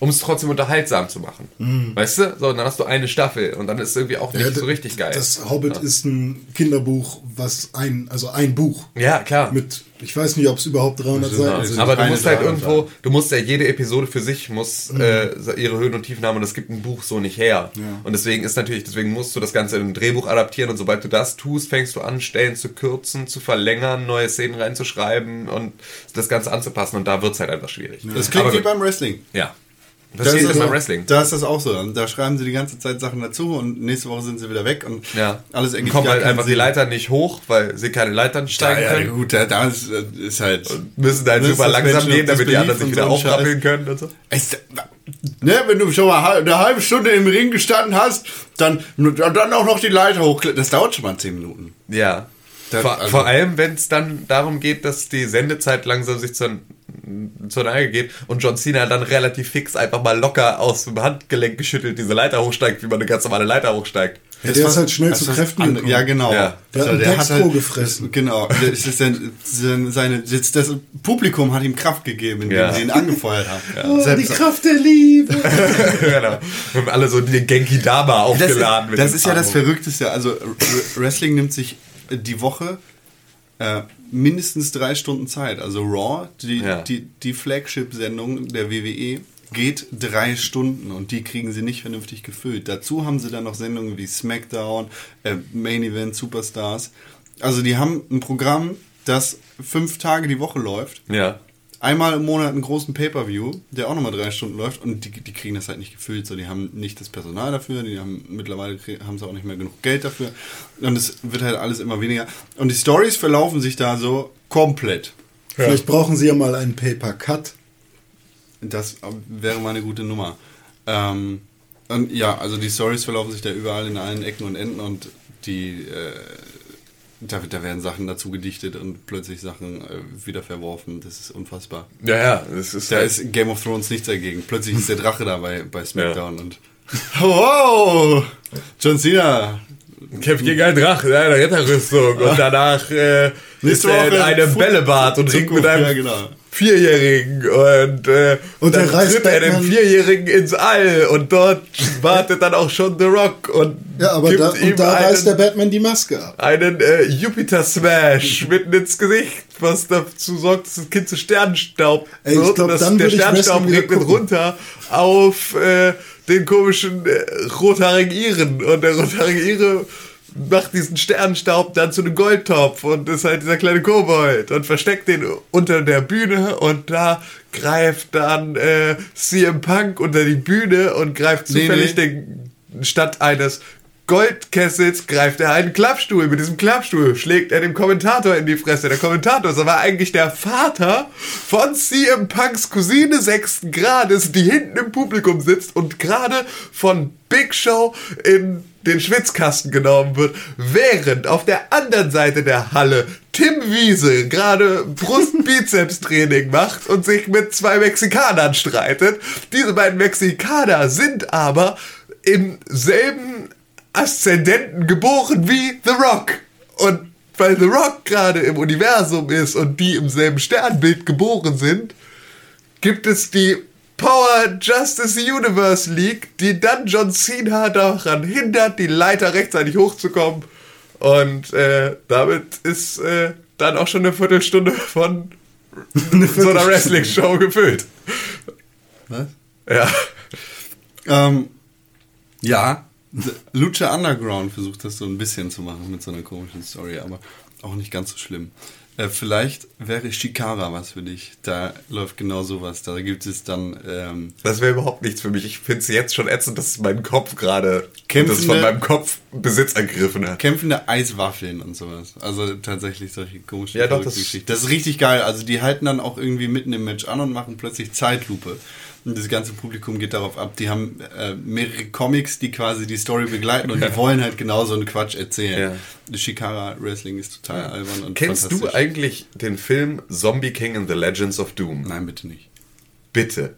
Um es trotzdem unterhaltsam zu machen. Weißt du? So, und dann hast du eine Staffel und dann ist es irgendwie auch nicht Ja, so richtig geil. Das Hobbit ja. ist ein Kinderbuch, was ein, also ein Buch. Ja, klar. Mit, ich weiß nicht, ob es überhaupt 300 Ja, Seiten also sind. aber du musst halt 300 irgendwo, du musst ja jede Episode für sich muss Mhm. äh, ihre Höhen und Tiefen haben und das gibt ein Buch so nicht her. Und deswegen ist natürlich, deswegen musst du das Ganze in ein Drehbuch adaptieren und sobald du das tust, fängst du an, Stellen zu kürzen, zu verlängern, neue Szenen reinzuschreiben und das Ganze anzupassen und da wird es halt einfach schwierig. Das klingt Aber wie gut. beim Wrestling. Ja. Das, Da steht ist das beim auch- Wrestling. Da ist das auch so. Und Da schreiben sie die ganze Zeit Sachen dazu und nächste Woche sind sie wieder weg und Ja. alles ergibt Kommen halt einfach die Sinn. Leiter nicht hoch, weil sie keine Leitern Ja, steigen ja, können. gut, da, da ist, ist halt. Müssen halt Ne, super das langsam Menschen gehen, damit die anderen sich wieder und so aufrappeln können und so. Es, ne, wenn du schon mal eine halbe Stunde im Ring gestanden hast, dann, dann auch noch die Leiter hochklettern. Das dauert schon mal 10 Minuten. Ja. Das- vor, also- vor allem, wenn es dann darum geht, dass die Sendezeit langsam sich zur, zur Neige geht und John Cena dann relativ fix einfach mal locker aus dem Handgelenk geschüttelt diese Leiter hochsteigt, wie man eine ganz normale Leiter hochsteigt. Ja, der ist halt schnell das zu Kräften gekommen. Ja, genau. Ja. Der hat einen Dextro gefressen. Genau. Das, ist sein, sein, seine, das, das Publikum hat ihm Kraft gegeben, indem Ja. sie ihn angefeuert haben. Oh, die Kraft der Liebe. genau. Und alle so den Genki Dama Das, aufgeladen. das dem ist ja das. Verrückteste. Also R- Wrestling nimmt sich die Woche äh, mindestens drei Stunden Zeit. Also Raw, die, Ja. die, die Flagship-Sendung der WWE, geht drei Stunden und die kriegen sie nicht vernünftig gefüllt. Dazu haben sie dann noch Sendungen wie SmackDown, äh, Main Event, Superstars. Also die haben ein Programm, das fünf Tage die Woche läuft. Ja. Einmal im Monat einen großen Pay-Per-View, der auch nochmal drei Stunden läuft und die, die kriegen das halt nicht gefüllt. So, die haben nicht das Personal dafür, die haben mittlerweile haben sie auch nicht mehr genug Geld dafür. Und es wird halt alles immer weniger. Und die Stories verlaufen sich da so komplett. Vielleicht brauchen sie ja mal einen Paper-Cut. Das wäre mal eine gute Nummer. Ähm, und ja, also die Stories verlaufen sich da überall in allen Ecken und Enden und die äh, da, da werden Sachen dazu gedichtet und plötzlich Sachen äh, wieder verworfen. Das ist unfassbar. Ja, ja. Das ist Da halt, ist Game of Thrones nichts dagegen. Plötzlich ist der Drache da bei, SmackDown und. Wow! John Cena! kämpft gegen einen Drachen in einer Ritterrüstung und danach äh, ist er in einem Bällebad und ringt mit einem Ja, genau. Vierjährigen und, äh, Und dann reißt er den Vierjährigen ins All und dort wartet dann auch schon The Rock und Ja, aber gibt da, ihm und da einen, reißt der Batman die Maske ab. einen äh, Jupiter-Smash mitten ins Gesicht, was dazu sorgt, dass das Kind zu Sternenstaub Ey, ich wird glaub, und das, dann der Sternenstaub regnet runter auf äh, den komischen äh, rothaarigen Iren. Und der rothaarige Ire macht diesen Sternenstaub dann zu einem Goldtopf und ist halt dieser kleine Kobold und versteckt den unter der Bühne und da greift dann äh, CM Punk unter die Bühne und greift Nee, zufällig nee. den statt eines Goldkessels greift er einen Klappstuhl. Mit diesem Klappstuhl schlägt er dem Kommentator in die Fresse. Der Kommentator ist aber eigentlich der Vater von CM Punks Cousine sechsten Grades, die hinten im Publikum sitzt und gerade von Big Show in den Schwitzkasten genommen wird, während auf der anderen Seite der Halle Tim Wiese gerade Brust-Bizeps-Training macht und sich mit zwei Mexikanern streitet. Diese beiden Mexikaner sind aber im selben Aszendenten geboren wie The Rock. Und weil The Rock gerade im Universum ist und die im selben Sternbild geboren sind, gibt es die Power Justice Universe League, die dann John Cena daran hindert, die Leiter rechtzeitig hochzukommen. Und äh, damit ist äh, dann auch schon eine Viertelstunde von so einer Wrestling-Show gefüllt. Was? Ja. Ähm, ja, Lucha Underground versucht das so ein bisschen zu machen mit so einer komischen Story, aber auch nicht ganz so schlimm. Äh, vielleicht wäre Shikara was für dich. Da läuft genau sowas. Da gibt es dann ähm, Das wäre überhaupt nichts für mich. Ich finde es jetzt schon ätzend, dass mein Kopf gerade, Kämpfende- dass von meinem Kopf Besitz ergriffen hat. kämpfende Eiswaffeln und sowas. Also tatsächlich solche komischen Ja, doch, das- Geschichten. Das ist richtig geil. Also die halten dann auch irgendwie mitten im Match an und machen plötzlich Zeitlupe. Und das ganze Publikum geht darauf ab. Die haben äh, mehrere Comics, die quasi die Story begleiten und die wollen halt genau so einen Quatsch erzählen. Shikara Wrestling ist total albern und Kennst du eigentlich den Film Zombie King and the Legends of Doom? Nein, bitte nicht. Bitte.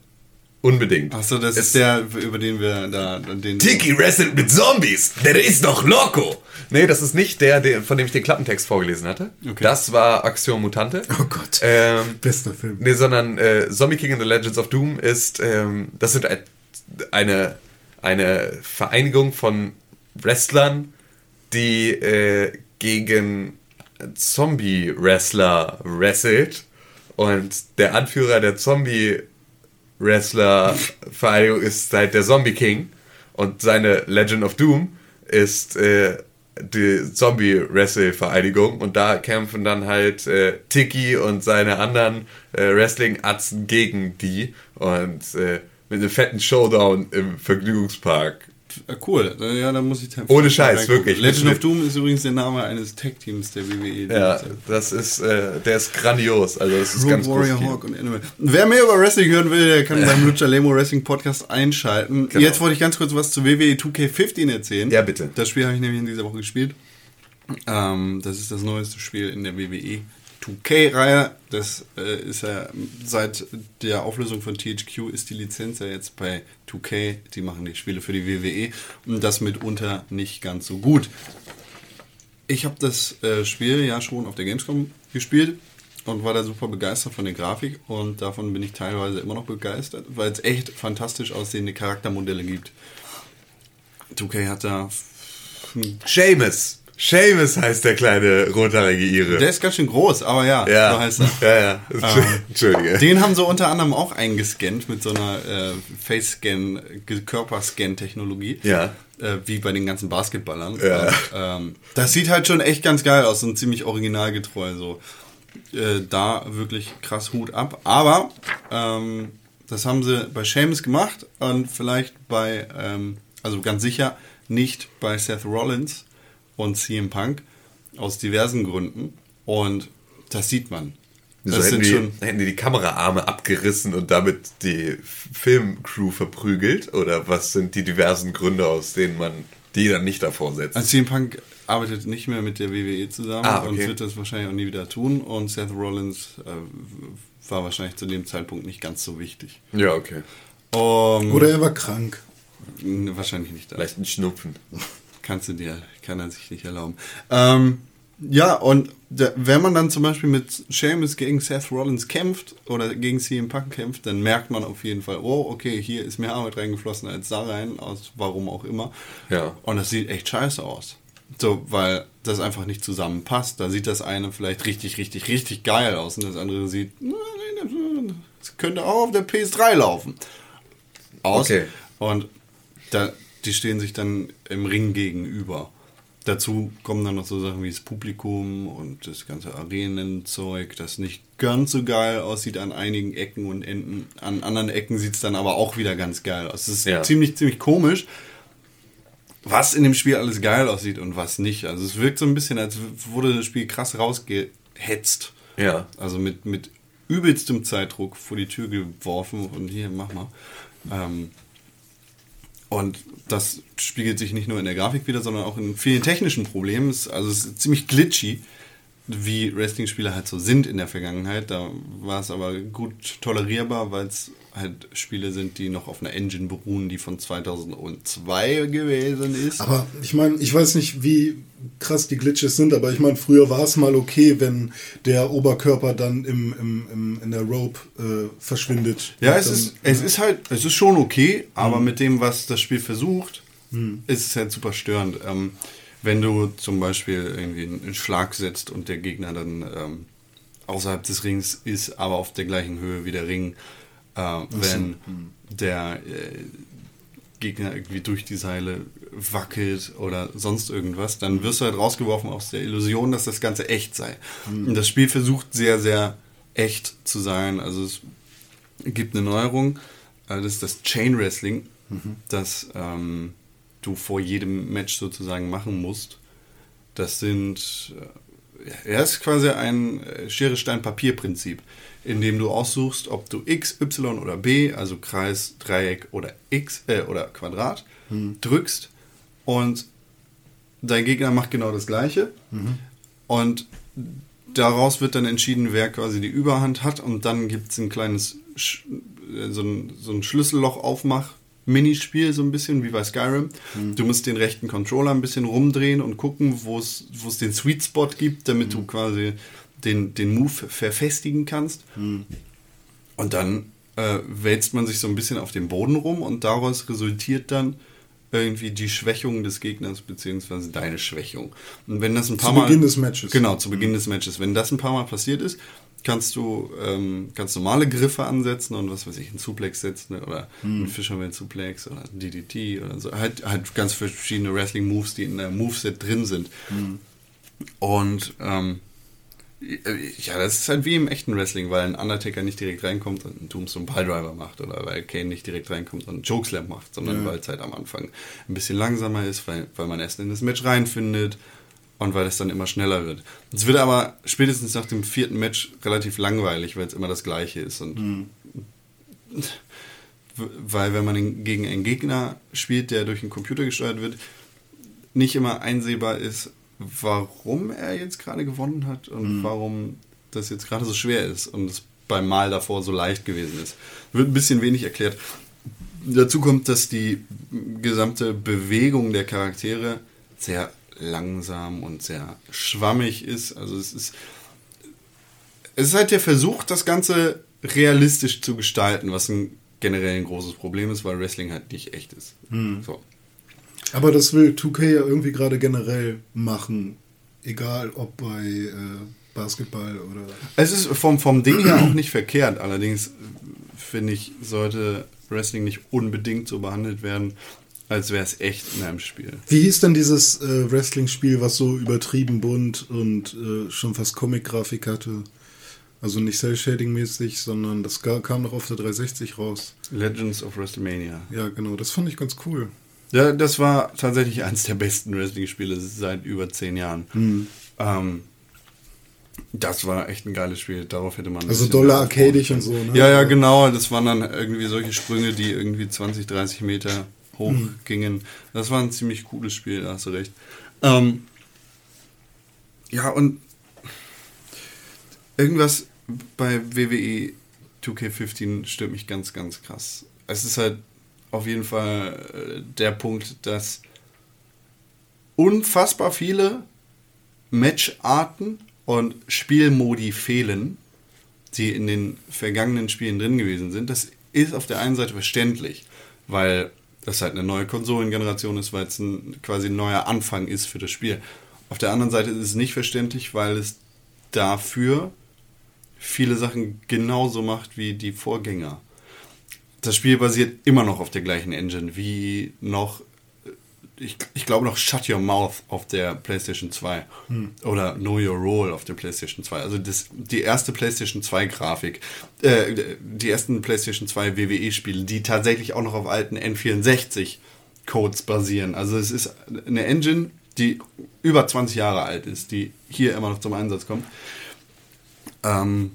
Unbedingt. Achso, das Es- ist der, über den wir da. Den Tiki wrestelt mit Zombies. Der ist doch loco. Nee, das ist nicht der, der von dem ich den Klappentext vorgelesen hatte. Okay. Das war Axiom Mutante. Oh Gott. Ähm, Bester Film. Nee, sondern äh, Zombie King and the Legends of Doom ist, ähm, das sind ein- eine, eine Vereinigung von Wrestlern, die äh, gegen Zombie-Wrestler wrestelt. Und der Anführer der Zombie-Wrestler-Vereinigung ist halt der Zombie King. Und seine Legend of Doom ist äh, die Zombie-Wrestle-Vereinigung. Und da kämpfen dann halt äh, Tiki und seine anderen äh, Wrestling-Atzen gegen die. Und äh, mit einem fetten Showdown im Vergnügungspark. Ah, Cool, ja, da muss ich dann Ohne Scheiß, wirklich. Legend of Doom ist übrigens der Name eines Tag-Teams der WWE. Ja, das ist, äh, der ist grandios. Also das ist Road ganz Warrior groß. Hawk und Animal. Wer mehr über Wrestling hören will, der kann beim Lucha Lemo Wrestling Podcast einschalten. Genau. Jetzt wollte ich ganz kurz was zu WWE 2K15 erzählen. Ja, bitte. Das Spiel habe ich nämlich in dieser Woche gespielt. Ähm, das ist das neueste Spiel in der WWE 2K-Reihe. Das äh, ist ja seit der Auflösung von THQ ist die Lizenz ja jetzt bei 2K. Die machen die Spiele für die WWE und das mitunter nicht ganz so gut. Ich habe das äh, Spiel ja schon auf der Gamescom gespielt und war da super begeistert von der Grafik und davon bin ich teilweise immer noch begeistert, weil es echt fantastisch aussehende Charaktermodelle gibt. 2K hat da Seamus. Seamus heißt der kleine rothaarige Ire. Der ist ganz schön groß, aber ja, ja. so heißt er. Ja, ja. Entschuldige. Den haben sie unter anderem auch eingescannt mit so einer äh, Face-Scan, Körperscan-Technologie. Ja. Äh, wie bei den ganzen Basketballern. Ja. Und, ähm, das sieht halt schon echt ganz geil aus und ziemlich originalgetreu. So. Äh, da wirklich krass Hut ab. Aber ähm, das haben sie bei Seamus gemacht und vielleicht bei, ähm, also ganz sicher nicht bei Seth Rollins und CM Punk aus diversen Gründen. Und das sieht man. So Das hätten, sind die, schon. hätten die die Kameraarme abgerissen und damit die Filmcrew verprügelt? Oder was sind die diversen Gründe, aus denen man die dann nicht davor setzt? Also CM Punk arbeitet nicht mehr mit der WWE zusammen Ah, und okay. wird das wahrscheinlich auch nie wieder tun. Und Seth Rollins äh, war wahrscheinlich zu dem Zeitpunkt nicht ganz so wichtig. ja, okay. Um, Oder er war krank. wahrscheinlich nicht. Da. Vielleicht ein Schnupfen. Kannst du dir, kann er sich nicht erlauben. Ähm, ja, und da, wenn man dann zum Beispiel mit Sheamus gegen Seth Rollins kämpft oder gegen CM Punk kämpft, dann merkt man auf jeden Fall, oh, okay, hier ist mehr Arbeit reingeflossen als da rein, aus warum auch immer. Ja. Und das sieht echt scheiße aus. So, weil das einfach nicht zusammenpasst. Da sieht das eine vielleicht richtig, richtig, richtig geil aus und das andere sieht, "Na, nee, das- das könnte auch auf der PS3 laufen. Aus. Okay. Und da, die stehen sich dann im Ring gegenüber. Dazu kommen dann noch so Sachen wie das Publikum und das ganze Arenenzeug, das nicht ganz so geil aussieht an einigen Ecken und Enden. An anderen Ecken sieht es dann aber auch wieder ganz geil aus. Es ist Ja. ziemlich, ziemlich komisch, was in dem Spiel alles geil aussieht und was nicht. Also es wirkt so ein bisschen, als wurde das Spiel krass rausgehetzt. Ja. Also mit, mit übelstem Zeitdruck vor die Tür geworfen und hier, mach mal. Ähm, und das spiegelt sich nicht nur in der Grafik wieder, sondern auch in vielen technischen Problemen. Also es ist ziemlich glitchy, wie Wrestling-Spiele halt so sind in der Vergangenheit. Da war es aber gut tolerierbar, weil es halt Spiele sind, die noch auf einer Engine beruhen, die von 2002 gewesen ist. Aber ich meine, ich weiß nicht, wie krass die Glitches sind, aber ich meine, früher war es mal okay, wenn der Oberkörper dann im, im, im, in der Rope äh, verschwindet. Ja, es dann, ist, es ist halt, es ist schon okay, aber mit dem, was das Spiel versucht, ist es halt super störend. Ähm, wenn du zum Beispiel irgendwie einen Schlag setzt und der Gegner dann ähm, außerhalb des Rings ist, aber auf der gleichen Höhe wie der Ring, äh, wenn der äh, Gegner irgendwie durch die Seile wackelt oder sonst irgendwas, dann wirst du halt rausgeworfen aus der Illusion, dass das Ganze echt sei. Und das Spiel versucht sehr, sehr echt zu sein. Also es gibt eine Neuerung, äh, das ist das Chain Wrestling, das ähm, du vor jedem Match sozusagen machen musst. Das sind, äh, ja, ist quasi ein äh, Schere-Stein-Papier-Prinzip, in dem du aussuchst, ob du X, Y oder B, also Kreis, Dreieck oder X äh, oder Quadrat, drückst und dein Gegner macht genau das Gleiche. Und daraus wird dann entschieden, wer quasi die Überhand hat und dann gibt es ein kleines, Sch äh, so ein, so ein Schlüsselloch aufmach Minispiel, so ein bisschen wie bei Skyrim. Du musst den rechten Controller ein bisschen rumdrehen und gucken, wo es wo es den Sweet Spot gibt, damit du quasi den, den Move verfestigen kannst. Und dann äh, wälzt man sich so ein bisschen auf dem Boden rum und daraus resultiert dann irgendwie die Schwächung des Gegners beziehungsweise deine Schwächung. Und wenn das ein paar Zu Mal Beginn des Matches. Genau, zu Beginn des Matches. Wenn das ein paar Mal passiert ist, kannst du ähm, ganz normale Griffe ansetzen und was weiß ich, einen Suplex setzen oder einen Fisherman Suplex oder einen DDT oder so. Halt, halt ganz verschiedene Wrestling Moves, die in der Moveset drin sind. Und ähm, ja, das ist halt wie im echten Wrestling, weil ein Undertaker nicht direkt reinkommt und ein Tombstone Piledriver macht oder weil Kane nicht direkt reinkommt und einen Chokeslam macht, sondern weil es halt am Anfang ein bisschen langsamer ist, weil, weil man erst in das Match reinfindet und weil es dann immer schneller wird. Es wird aber spätestens nach dem vierten Match relativ langweilig, weil es immer das gleiche ist und weil wenn man gegen einen Gegner spielt, der durch einen Computer gesteuert wird, nicht immer einsehbar ist, warum er jetzt gerade gewonnen hat und warum das jetzt gerade so schwer ist und es beim Mal davor so leicht gewesen ist. Wird ein bisschen wenig erklärt. Dazu kommt, dass die gesamte Bewegung der Charaktere sehr langsam und sehr schwammig ist. Also es ist es ist halt der Versuch, das Ganze realistisch zu gestalten, was ein generell ein großes Problem ist, weil Wrestling halt nicht echt ist. So. Aber das will 2K ja irgendwie gerade generell machen. Egal ob bei äh, Basketball oder. Es ist vom, vom Ding her auch nicht verkehrt, allerdings finde ich, sollte Wrestling nicht unbedingt so behandelt werden, als wäre es echt in einem Spiel. Wie hieß denn dieses äh, Wrestling-Spiel, was so übertrieben bunt und äh, schon fast Comic-Grafik hatte? Also nicht Cell-Shading-mäßig, sondern das kam noch auf der 360 raus. Legends of WrestleMania. Ja, genau, das fand ich ganz cool. Ja, das war tatsächlich eines der besten Wrestling-Spiele seit über zehn Jahren. Ähm, das war echt ein geiles Spiel. Darauf hätte man. Also mehr arcadisch und so, ne? Ja, ja, genau. Das waren dann irgendwie solche Sprünge, die irgendwie 20, 30 Meter hoch gingen. Das war ein ziemlich cooles Spiel, da hast du recht. Ähm, ja, und irgendwas bei WWE 2K15 stört mich ganz, ganz krass. Es ist halt auf jeden Fall äh, der Punkt, dass unfassbar viele Matcharten und Spielmodi fehlen, die in den vergangenen Spielen drin gewesen sind. Das ist auf der einen Seite verständlich, weil das halt eine neue Konsolengeneration ist, weil es ein quasi ein neuer Anfang ist für das Spiel. Auf der anderen Seite ist es nicht verständlich, weil es dafür viele Sachen genauso macht wie die Vorgänger. Das Spiel basiert immer noch auf der gleichen Engine wie noch, ich, ich glaube noch Shut Your Mouth auf der PlayStation 2 oder Know Your Role auf der PlayStation 2. Also das, die erste PlayStation 2 Grafik, äh, die ersten PlayStation 2 WWE-Spiele, die tatsächlich auch noch auf alten N64 Codes basieren. Also es ist eine Engine, die über 20 Jahre alt ist, die hier immer noch zum Einsatz kommt. Ähm,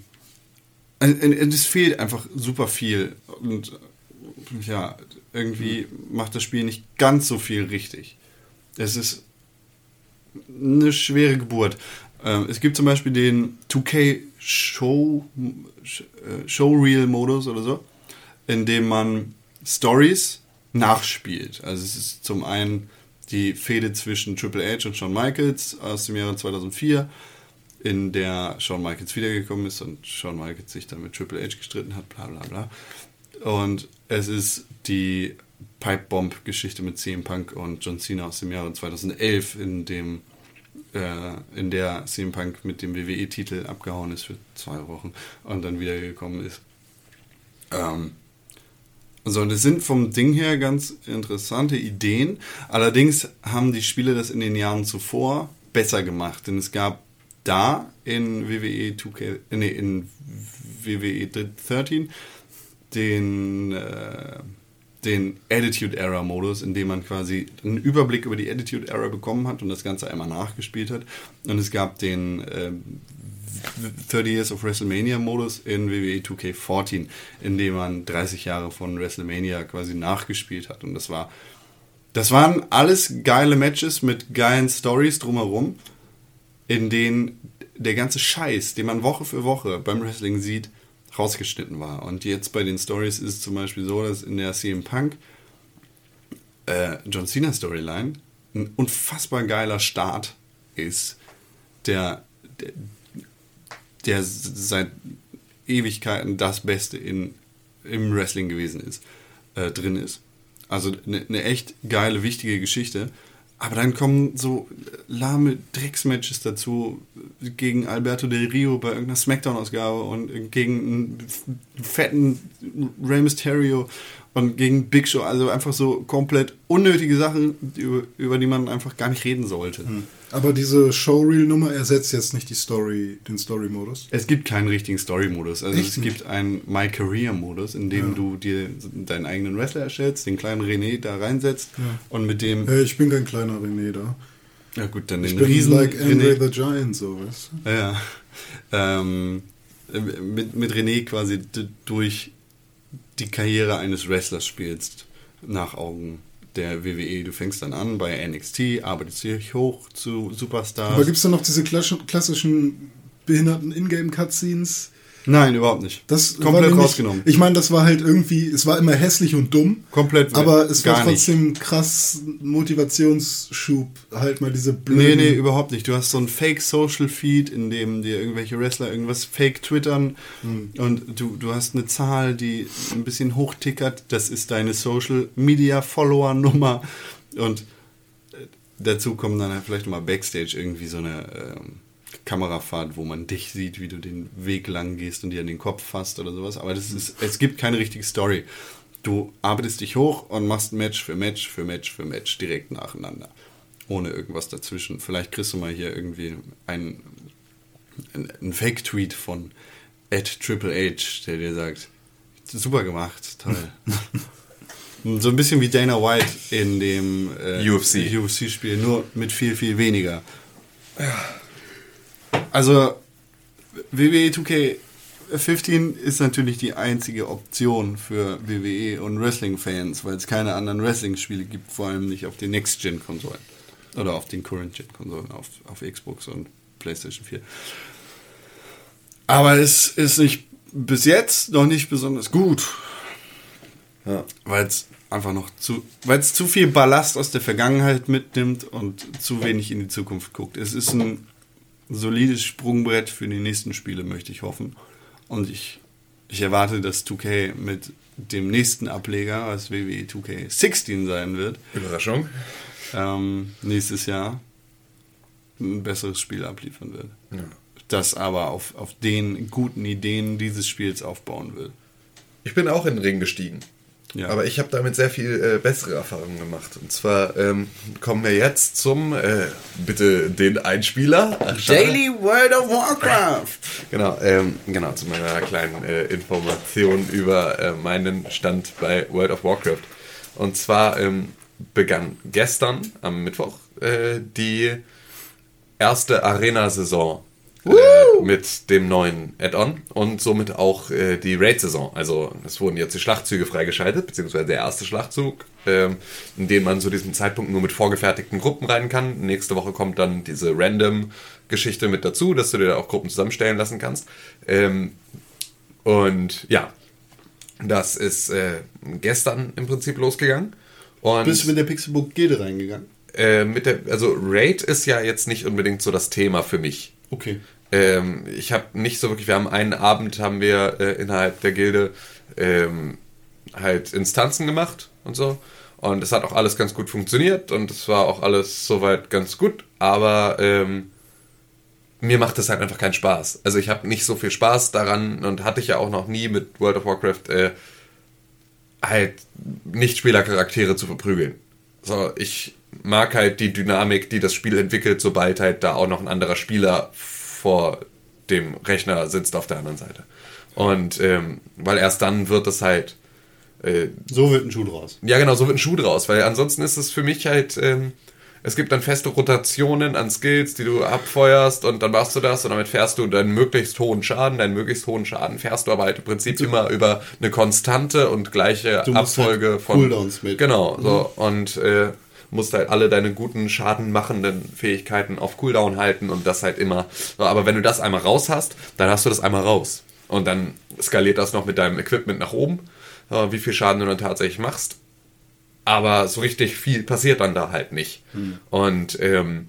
es fehlt einfach super viel. Und äh, ja, irgendwie macht das Spiel nicht ganz so viel richtig. Es ist eine schwere Geburt. Es gibt zum Beispiel den 2K Show, äh, Showreel-Modus oder so, in dem man Stories nachspielt. Also es ist zum einen die Fehde zwischen Triple H und Shawn Michaels aus dem Jahre 2004, in der Shawn Michaels wiedergekommen ist und Shawn Michaels sich dann mit Triple H gestritten hat, bla bla bla. Und es ist die Pipe Bomb Geschichte mit CM Punk und John Cena aus dem Jahre 2011, in dem äh, in der CM Punk mit dem WWE-Titel abgehauen ist für zwei Wochen und dann wiedergekommen ist. Ähm, Also das sind vom Ding her ganz interessante Ideen. Allerdings haben die Spiele das in den Jahren zuvor besser gemacht. Denn es gab da in WWE 2K, nee, in WWE 13 den, äh, den Attitude Era Modus, in dem man quasi einen Überblick über die Attitude Era bekommen hat und das Ganze einmal nachgespielt hat. Und es gab den äh, 30 Years of WrestleMania Modus in WWE 2K14, in dem man 30 Jahre von WrestleMania quasi nachgespielt hat. Und das war, das waren alles geile Matches mit geilen Stories drumherum, in denen der ganze Scheiß, den man Woche für Woche beim Wrestling sieht, rausgeschnitten war. Und jetzt bei den Stories ist es zum Beispiel so, dass in der CM Punk äh, John Cena Storyline ein unfassbar geiler Start ist, der, der, der seit Ewigkeiten das Beste in, im Wrestling gewesen ist, äh, drin ist. Also eine ne echt geile, wichtige Geschichte. Aber dann kommen so lahme Drecksmatches dazu gegen Alberto Del Rio bei irgendeiner Smackdown-Ausgabe und gegen einen fetten Rey Mysterio und gegen Big Show. Also einfach so komplett unnötige Sachen, über, über die man einfach gar nicht reden sollte. Aber diese Showreel-Nummer ersetzt jetzt nicht die Story, den Story-Modus. Es gibt keinen richtigen Story-Modus. Also Echt es gibt einen My Career-Modus, in dem du dir deinen eigenen Wrestler erstellst, den kleinen René da reinsetzt und mit dem. Hey, ich bin kein kleiner René da. Ja gut, dann Ich den bin Riesen like Andre René. the Giant, so, weißt du? Ja. Ähm, mit, mit René quasi durch die Karriere eines Wrestlers spielst, nach Augen der WWE. Du fängst dann an bei NXT, arbeitest dich hoch zu Superstars. Aber gibt es da noch diese klassischen behinderten Ingame-Cutscenes? Nein, überhaupt nicht. Das komplett nämlich- rausgenommen. Ich meine, das war halt irgendwie, es war immer hässlich und dumm. Komplett Aber es war gar nicht. trotzdem krass Motivationsschub, halt mal diese blöden. Nee, nee, überhaupt nicht. Du hast so ein Fake-Social-Feed, in dem dir irgendwelche Wrestler irgendwas fake twittern Hm. und du, du hast eine Zahl, die ein bisschen hochtickert. Das ist deine Social-Media-Follower-Nummer und äh, dazu kommen dann halt vielleicht mal Backstage irgendwie so eine ähm, Kamerafahrt, wo man dich sieht, wie du den Weg lang gehst und dir an den Kopf fasst oder sowas. Aber das ist, es gibt keine richtige Story. Du arbeitest dich hoch und machst Match für Match für Match für Match direkt nacheinander. Ohne irgendwas dazwischen. Vielleicht kriegst du mal hier irgendwie einen, einen, Fake-Tweet von Ed Triple H, der dir sagt, super gemacht, toll. so ein bisschen wie Dana White in dem äh, UFC. UFC-Spiel, nur mit viel, viel weniger. Also WWE 2K15 ist natürlich die einzige Option für WWE und Wrestling-Fans, weil es keine anderen Wrestling-Spiele gibt, vor allem nicht auf den Next-Gen-Konsolen. Oder auf den Current-Gen-Konsolen, auf, auf Xbox und PlayStation 4. Aber es ist nicht bis jetzt noch nicht besonders gut. Ja. Weil es einfach noch zu, weil es zu viel Ballast aus der Vergangenheit mitnimmt und zu wenig in die Zukunft guckt. Es ist ein solides Sprungbrett für die nächsten Spiele, möchte ich hoffen. Und ich, ich erwarte, dass 2K mit dem nächsten Ableger, was WWE 2K16 sein wird, Überraschung. ähm, nächstes Jahr ein besseres Spiel abliefern wird. Das aber auf, auf den guten Ideen dieses Spiels aufbauen will. Ich bin auch in den Ring gestiegen. Ja. Aber ich habe damit sehr viel äh, bessere Erfahrungen gemacht. Und zwar ähm, kommen wir jetzt zum, äh, bitte den Einspieler. Ach. Daily World of Warcraft! Genau, ähm, genau, zu meiner kleinen äh, Information über äh, meinen Stand bei World of Warcraft. Und zwar ähm, begann gestern am Mittwoch äh, die erste Arena-Saison äh, mit dem neuen Add-on und somit auch äh, die Raid-Saison. Also es wurden jetzt die Schlachtzüge freigeschaltet, beziehungsweise der erste Schlachtzug, ähm, in den man zu diesem Zeitpunkt nur mit vorgefertigten Gruppen rein kann. Nächste Woche kommt dann diese Random-Geschichte mit dazu, dass du dir da auch Gruppen zusammenstellen lassen kannst. Ähm, und ja, das ist äh, gestern im Prinzip losgegangen. Und Bist du mit der Pixelbook Gilde reingegangen? äh, mit der, also Raid ist ja jetzt nicht unbedingt so das Thema für mich. Okay. Ähm, ich habe nicht so wirklich, wir haben einen Abend, haben wir äh, innerhalb der Gilde ähm, halt Instanzen gemacht und so. Und es hat auch alles ganz gut funktioniert und es war auch alles soweit ganz gut, aber ähm, mir macht das halt einfach keinen Spaß. Also ich habe nicht so viel Spaß daran und hatte ich ja auch noch nie mit World of Warcraft äh, halt Nicht-Spielercharaktere zu verprügeln. So, ich mag halt die Dynamik, die das Spiel entwickelt, sobald halt da auch noch ein anderer Spieler vor dem Rechner sitzt auf der anderen Seite. Und ähm, weil erst dann wird es halt äh, So wird ein Schuh draus. ja, genau, so wird ein Schuh draus, weil ansonsten ist es für mich halt, ähm, es gibt dann feste Rotationen an Skills, die du abfeuerst und dann machst du das und damit fährst du deinen möglichst hohen Schaden. Deinen möglichst hohen Schaden fährst du aber halt im Prinzip immer über eine konstante und gleiche musst Abfolge halt von Cooldowns mit. Genau, so und äh, musst halt alle deine guten schadenmachenden Fähigkeiten auf Cooldown halten und das halt immer. Aber wenn du das einmal raus hast, dann hast du das einmal raus. Und dann skaliert das noch mit deinem Equipment nach oben, äh, wie viel Schaden du dann tatsächlich machst. Aber so richtig viel passiert dann da halt nicht. Und ähm,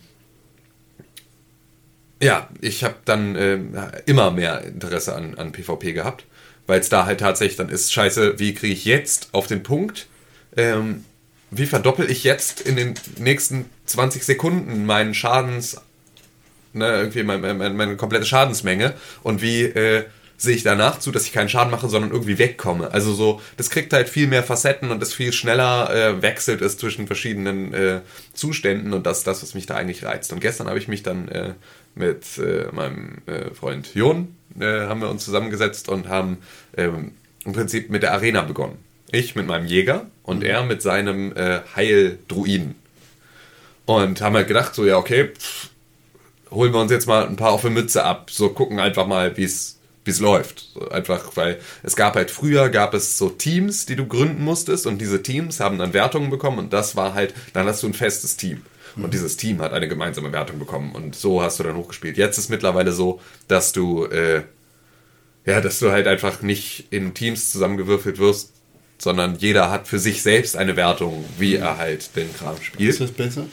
ja, ich habe dann ähm, immer mehr Interesse an, an PvP gehabt, weil es da halt tatsächlich dann ist, scheiße, wie kriege ich jetzt auf den Punkt, ähm, wie verdoppel ich jetzt in den nächsten 20 Sekunden meinen Schadens, ne, irgendwie meine, meine, meine komplette Schadensmenge und wie äh, sehe ich danach zu, dass ich keinen Schaden mache, sondern irgendwie wegkomme. Also so, das kriegt halt viel mehr Facetten und ist viel schneller äh, wechselt es zwischen verschiedenen äh, Zuständen und das ist das, was mich da eigentlich reizt. Und gestern habe ich mich dann äh, mit äh, meinem äh, Freund Jon, äh, haben wir uns zusammengesetzt und haben ähm, im Prinzip mit der Arena begonnen. Ich mit meinem Jäger und er mit seinem äh, Heildruiden. Und haben halt gedacht, so, ja, okay, pff, holen wir uns jetzt mal ein paar auf die Mütze ab. So gucken einfach mal, wie es wie es läuft. So einfach, weil es gab halt früher, gab es so Teams, die du gründen musstest und diese Teams haben dann Wertungen bekommen und das war halt, dann hast du ein festes Team. Und dieses Team hat eine gemeinsame Wertung bekommen und so hast du dann hochgespielt. Jetzt ist mittlerweile so, dass du, äh, ja, dass du halt einfach nicht in Teams zusammengewürfelt wirst, sondern jeder hat für sich selbst eine Wertung, wie er halt den Kram spielt. Ist das besser?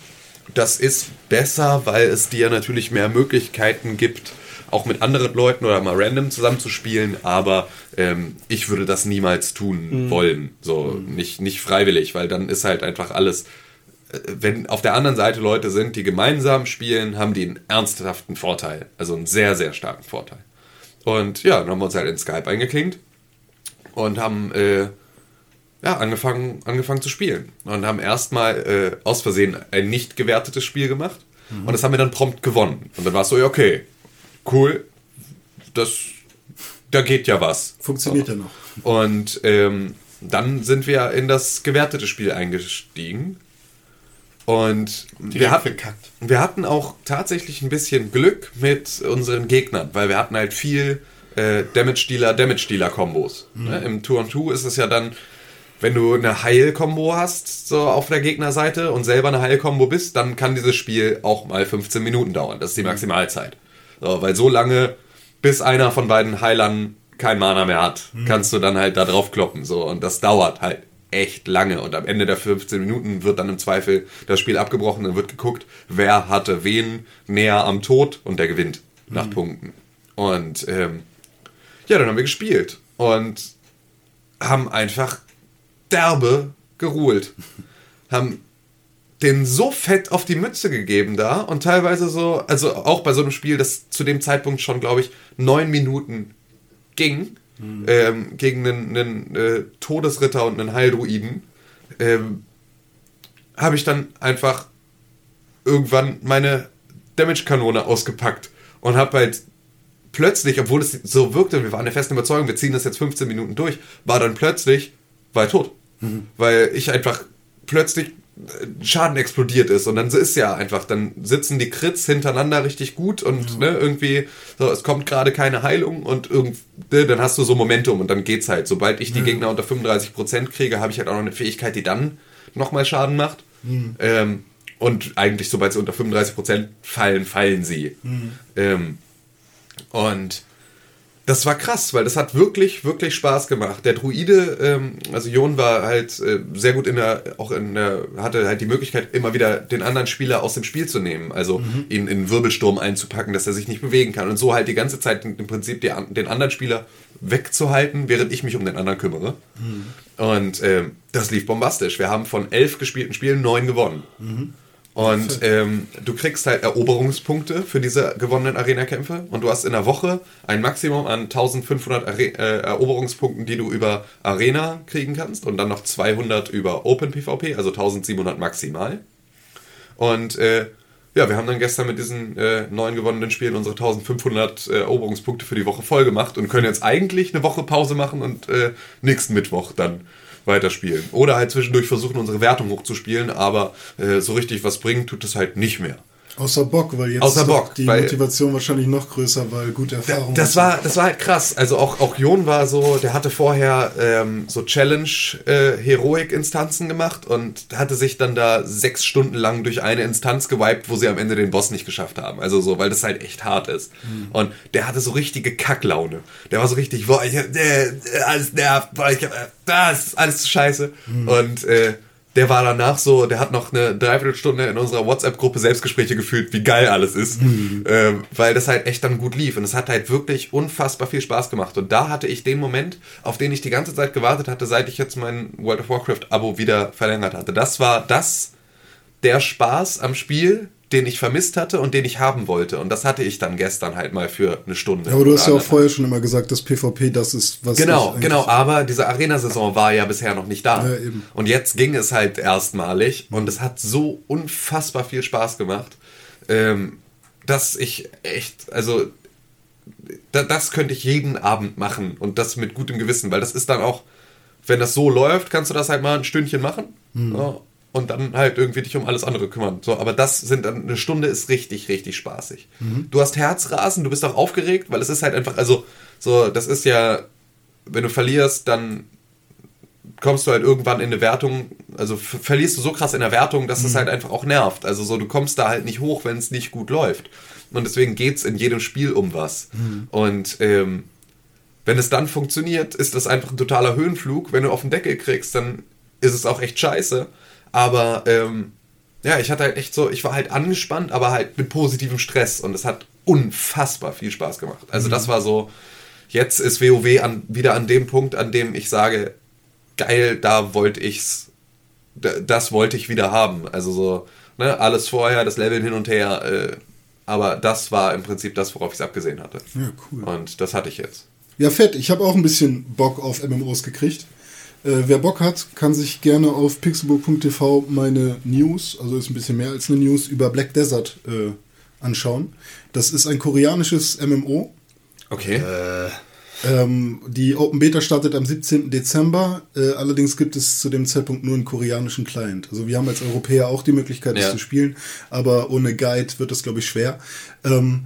Das ist besser, weil es dir natürlich mehr Möglichkeiten gibt, auch mit anderen Leuten oder mal random zusammenzuspielen, aber ähm, ich würde das niemals tun wollen. So, nicht, nicht freiwillig, weil dann ist halt einfach alles. äh, Wenn auf der anderen Seite Leute sind, die gemeinsam spielen, haben die einen ernsthaften Vorteil. Also einen sehr, sehr starken Vorteil. Und ja, dann haben wir uns halt in Skype eingeklinkt und haben äh, ja, angefangen, angefangen zu spielen. Und haben erstmal äh, aus Versehen ein nicht gewertetes Spiel gemacht. Und das haben wir dann prompt gewonnen. Und dann war es so, ja, okay, cool, das, da geht ja was. Funktioniert ja noch. Und ähm, dann sind wir in das gewertete Spiel eingestiegen. Und wir hatten, verkackt. wir hatten auch tatsächlich ein bisschen Glück mit unseren Gegnern, weil wir hatten halt viel äh, Damage-Dealer, Damage-Dealer-Kombos. Ne? Im Tour-on-Two ist es ja dann, wenn du eine Heil-Kombo hast, so auf der Gegnerseite und selber eine Heil-Kombo bist, dann kann dieses Spiel auch mal 15 Minuten dauern. Das ist die Maximalzeit. So, weil so lange, bis einer von beiden Heilern kein Mana mehr hat, kannst du dann halt da drauf kloppen. So, und das dauert halt echt lange. Und am Ende der 15 Minuten wird dann im Zweifel das Spiel abgebrochen und wird geguckt, wer hatte wen näher am Tod und der gewinnt nach Punkten. Und ähm, ja, dann haben wir gespielt und haben einfach derbe geruhlt. haben den so fett auf die Mütze gegeben da und teilweise so, also auch bei so einem Spiel, das zu dem Zeitpunkt schon, glaube ich, neun Minuten ging, ähm, gegen einen, einen äh, Todesritter und einen Heildruiden, ähm, habe ich dann einfach irgendwann meine Damage-Kanone ausgepackt und habe halt plötzlich, obwohl es so wirkte, wir waren der festen Überzeugung, wir ziehen das jetzt 15 Minuten durch, war dann plötzlich, war er tot. Weil ich einfach plötzlich äh, Schaden explodiert ist und dann ist ja einfach, dann sitzen die Crits hintereinander richtig gut und ne, irgendwie, so, es kommt gerade keine Heilung und irgendwie, dann hast du so Momentum und dann geht's halt. Sobald ich die Gegner unter 35% kriege, habe ich halt auch noch eine Fähigkeit, die dann nochmal Schaden macht. Ähm, und eigentlich, sobald sie unter 35% fallen, fallen sie. Ähm, und das war krass, weil das hat wirklich, wirklich Spaß gemacht. Der Druide, ähm, also Jon war halt äh, sehr gut in der, auch in der, hatte halt die Möglichkeit, immer wieder den anderen Spieler aus dem Spiel zu nehmen. Also ihn in einen Wirbelsturm einzupacken, dass er sich nicht bewegen kann. Und so halt die ganze Zeit im Prinzip die, den anderen Spieler wegzuhalten, während ich mich um den anderen kümmere. Und ähm, das lief bombastisch. Wir haben von elf gespielten Spielen neun gewonnen. Und ähm, du kriegst halt Eroberungspunkte für diese gewonnenen Arena-Kämpfe. Und du hast in der Woche ein Maximum an 1500 Are äh, Eroberungspunkten, die du über Arena kriegen kannst. Und dann noch 200 über Open PvP, also 1700 maximal. Und äh, ja, wir haben dann gestern mit diesen äh, neuen gewonnenen Spielen unsere 1500 äh, Eroberungspunkte für die Woche voll gemacht und können jetzt eigentlich eine Woche Pause machen und äh, nächsten Mittwoch dann weiterspielen. Oder halt zwischendurch versuchen, unsere Wertung hochzuspielen, aber äh, so richtig was bringen tut es halt nicht mehr. Außer Bock, weil jetzt Außer Bock, die Motivation wahrscheinlich noch größer, weil gute Erfahrungen. Das war, das war halt krass. Also auch, auch Jon war so, der hatte vorher ähm, so Challenge-Heroik-Instanzen gemacht und hatte sich dann da sechs Stunden lang durch eine Instanz gewiped, wo sie am Ende den Boss nicht geschafft haben. Also so, weil das halt echt hart ist. Und der hatte so richtige Kacklaune. Der war so richtig, boah, ich, äh, äh, alles nervt, boah, ich, äh, das alles zu scheiße. Und äh, der war danach so, der hat noch eine Dreiviertelstunde in unserer WhatsApp-Gruppe Selbstgespräche gefühlt, wie geil alles ist. Ähm, weil das halt echt dann gut lief. Und es hat halt wirklich unfassbar viel Spaß gemacht. Und da hatte ich den Moment, auf den ich die ganze Zeit gewartet hatte, seit ich jetzt mein World of Warcraft-Abo wieder verlängert hatte. Das war das, der Spaß am Spiel, den ich vermisst hatte und den ich haben wollte. Und das hatte ich dann gestern halt mal für eine Stunde. Ja, aber du hast ja auch vorher schon immer gesagt, dass PvP das ist, was Genau, genau, aber diese Arena-Saison war ja bisher noch nicht da. Ja, eben. Und jetzt ging es halt erstmalig und es hat so unfassbar viel Spaß gemacht, ähm, dass ich echt, also da, das könnte ich jeden Abend machen und das mit gutem Gewissen, weil das ist dann auch, wenn das so läuft, kannst du das halt mal ein Stündchen machen Hm. ja, und dann halt irgendwie dich um alles andere kümmern. So, aber das sind dann, eine Stunde ist richtig, richtig spaßig. Mhm. Du hast Herzrasen, du bist auch aufgeregt, weil es ist halt einfach, also so, das ist ja, wenn du verlierst, dann kommst du halt irgendwann in eine Wertung, also ver- verlierst du so krass in der Wertung, dass es halt einfach auch nervt. Also so, du kommst da halt nicht hoch, wenn es nicht gut läuft. Und deswegen geht es in jedem Spiel um was. Und ähm, wenn es dann funktioniert, ist das einfach ein totaler Höhenflug. Wenn du auf den Deckel kriegst, dann ist es auch echt scheiße. Aber ähm, ja, ich hatte halt echt so, ich war halt angespannt, aber halt mit positivem Stress und es hat unfassbar viel Spaß gemacht. Also das war so, jetzt ist WoW an, wieder an dem Punkt, an dem ich sage, geil, da wollte ich's, da- das wollte ich wieder haben. Also so, ne, alles vorher, das Leveln hin und her, äh, aber das war im Prinzip das, worauf ich es abgesehen hatte. Ja, cool. Und das hatte ich jetzt. Ja, fett. Ich habe auch ein bisschen Bock auf MMOs gekriegt. Äh, wer Bock hat, kann sich gerne auf pixelbook.tv meine News, also ist ein bisschen mehr als eine News, über Black Desert äh, anschauen. Das ist ein koreanisches MMO. Okay. Ähm, die Open Beta startet am 17. Dezember. Äh, allerdings gibt es zu dem Zeitpunkt nur einen koreanischen Client. Also wir haben als Europäer auch die Möglichkeit, das Ja. zu spielen, aber ohne Guide wird das, glaube ich, schwer. Ähm,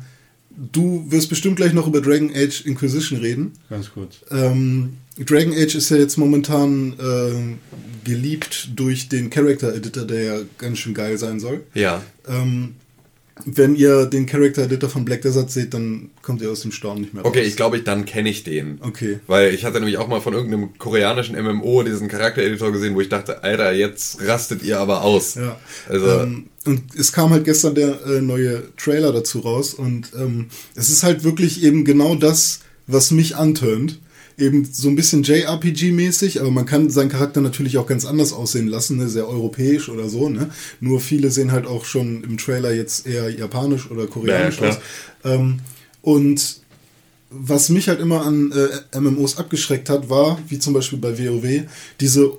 du wirst bestimmt gleich noch über Dragon Age Inquisition reden. Ganz kurz. Ähm, Dragon Age ist ja jetzt momentan äh, geliebt durch den Character Editor, der ja ganz schön geil sein soll. Ja. Ähm, wenn ihr den Character Editor von Black Desert seht, dann kommt ihr aus dem Staunen nicht mehr Okay, raus. ich glaube, ich dann kenne ich den. Okay. Weil ich hatte nämlich auch mal von irgendeinem koreanischen MMO diesen Charaktereditor gesehen, wo ich dachte, Alter, jetzt rastet ihr aber aus. Ja. Also, ähm, und es kam halt gestern der äh, neue Trailer dazu raus und ähm, es ist halt wirklich eben genau das, was mich antönt. Eben so ein bisschen JRPG-mäßig, aber man kann seinen Charakter natürlich auch ganz anders aussehen lassen, ne? sehr europäisch oder so. Ne? Nur viele sehen halt auch schon im Trailer jetzt eher japanisch oder koreanisch Ja, aus. Ähm, und was mich halt immer an äh, MMOs abgeschreckt hat, war, wie zum Beispiel bei WoW, diese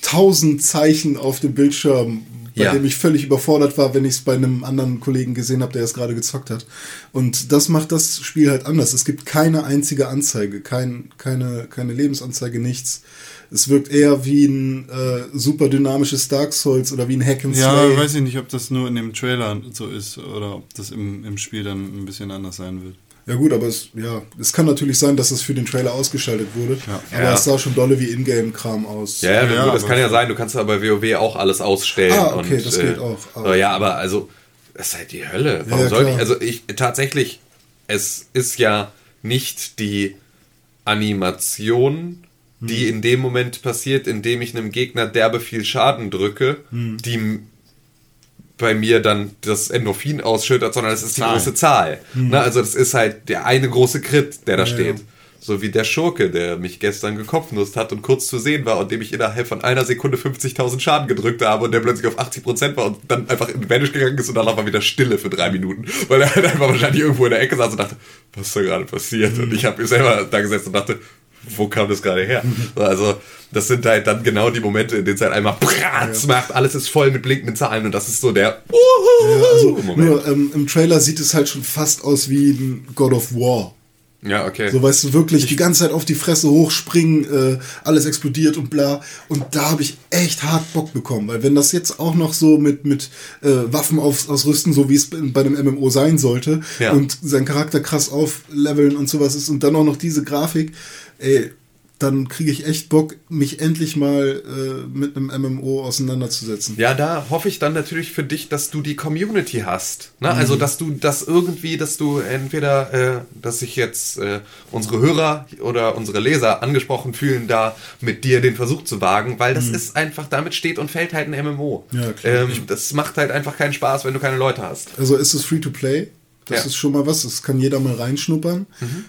tausend Zeichen auf dem Bildschirm, bei Ja. dem ich völlig überfordert war, wenn ich es bei einem anderen Kollegen gesehen habe, der es gerade gezockt hat. Und das macht das Spiel halt anders. Es gibt keine einzige Anzeige, kein, keine, keine Lebensanzeige, nichts. Es wirkt eher wie ein äh, super dynamisches Dark Souls oder wie ein Hack and Ja, Slay. weiß ich nicht, ob das nur in dem Trailer so ist oder ob das im, im Spiel dann ein bisschen anders sein wird. Ja gut, aber es, ja, es kann natürlich sein, dass es für den Trailer ausgeschaltet wurde. Aber Ja. es sah schon dolle wie Ingame-Kram aus. ja, ja, Ja, gut, das kann ja sein, du kannst aber bei WoW auch alles ausstellen. Ah, okay, und, das äh, geht auch, aber- äh, ja, aber also, das ist halt die Hölle. Warum Ja, sollte klar. ich, also ich, tatsächlich, es ist ja nicht die Animation, die Hm. in dem Moment passiert, in dem ich einem Gegner derbe viel Schaden drücke, Hm. die bei mir dann das Endorphin ausschüttet, sondern es ist die Zahl. große Zahl. Ne, also das ist halt der eine große Crit, der da Hm. Ja, steht. ja. So wie der Schurke, der mich gestern gekopfnusst hat und kurz zu sehen war und dem ich innerhalb von einer Sekunde 50.000 Schaden gedrückt habe und der plötzlich auf 80% war und dann einfach in Vanish gegangen ist und danach war wieder Stille für drei Minuten. Weil er halt einfach wahrscheinlich irgendwo in der Ecke saß und dachte, was ist da gerade passiert? Und ich habe mir selber da gesessen und dachte, wo kam das gerade her? Also, das sind halt dann genau die Momente, in denen es halt einmal Bratz macht, alles ist voll mit blinkenden Zahlen und das ist so der Ja, also Moment. nur ähm, im Trailer sieht es halt schon fast aus wie ein God of War. Ja, okay. So weißt du wirklich die ganze Zeit auf die Fresse hochspringen, äh, alles explodiert und bla. Und da habe ich echt hart Bock bekommen, weil wenn das jetzt auch noch so mit mit äh, Waffen auf, ausrüsten, so wie es bei einem MMO sein sollte, Ja. und seinen Charakter krass aufleveln und sowas ist und dann auch noch diese Grafik, ey, dann kriege ich echt Bock, mich endlich mal äh, mit einem MMO auseinanderzusetzen. Ja, da hoffe ich dann natürlich für dich, dass du die Community hast. Ne? Also, dass du das irgendwie, dass du entweder, äh, dass sich jetzt äh, unsere Hörer oder unsere Leser angesprochen fühlen, da mit dir den Versuch zu wagen, weil das ist einfach, damit steht und fällt halt ein MMO. Ja, klar. Ähm, das macht halt einfach keinen Spaß, wenn du keine Leute hast. Also ist es free to play? Das Ja. Mhm. ist schon mal was, das kann jeder mal reinschnuppern.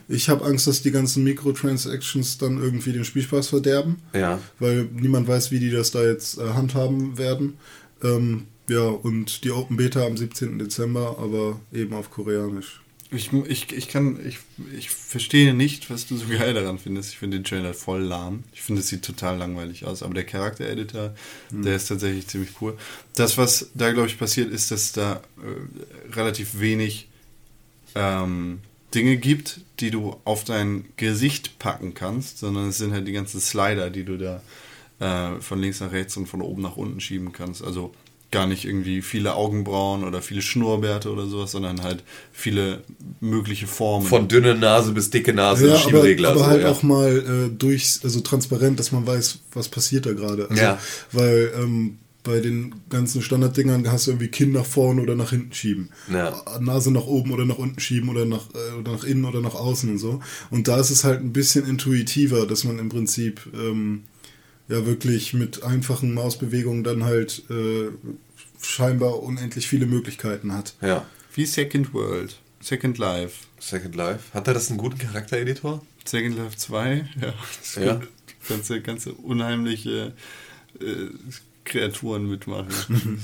Ich habe Angst, dass die ganzen Microtransactions dann irgendwie den Spielspaß verderben. Ja. Weil niemand weiß, wie die das da jetzt äh, handhaben werden. Ähm, ja, und die Open Beta am 17. Dezember, aber eben auf Koreanisch. Ich, ich, ich kann, ich, ich verstehe nicht, was du so geil daran findest. Ich finde den Trailer voll lahm. Ich finde, es sieht total langweilig aus. Aber der Charakter-Editor, der ist tatsächlich ziemlich cool. Das, was da, glaube ich, passiert, ist, dass da äh, relativ wenig ähm, Dinge gibt, die du auf dein Gesicht packen kannst, sondern es sind halt die ganzen Slider, die du da äh, von links nach rechts und von oben nach unten schieben kannst. Also gar nicht irgendwie viele Augenbrauen oder viele Schnurrbärte oder sowas, sondern halt viele mögliche Formen. Von dünne Nase bis dicke Nase, Ja, aber, Schieberegler. aber so, halt ja. auch mal äh, durch, also transparent, dass man weiß, was passiert da gerade. Also, Ja. Weil ähm, bei den ganzen Standarddingern hast du irgendwie Kinn nach vorne oder nach hinten schieben. Ja. Nase nach oben oder nach unten schieben oder nach, äh, oder nach innen oder nach außen und so. Und da ist es halt ein bisschen intuitiver, dass man im Prinzip ähm, ja wirklich mit einfachen Mausbewegungen dann halt äh, scheinbar unendlich viele Möglichkeiten hat. ja. Wie Second World, Second Life. Second Life. Hat er das einen guten Charaktereditor? Second Life 2, ja. ist Ja. gut. Ganze, ganze unheimliche äh, Kreaturen mitmachen.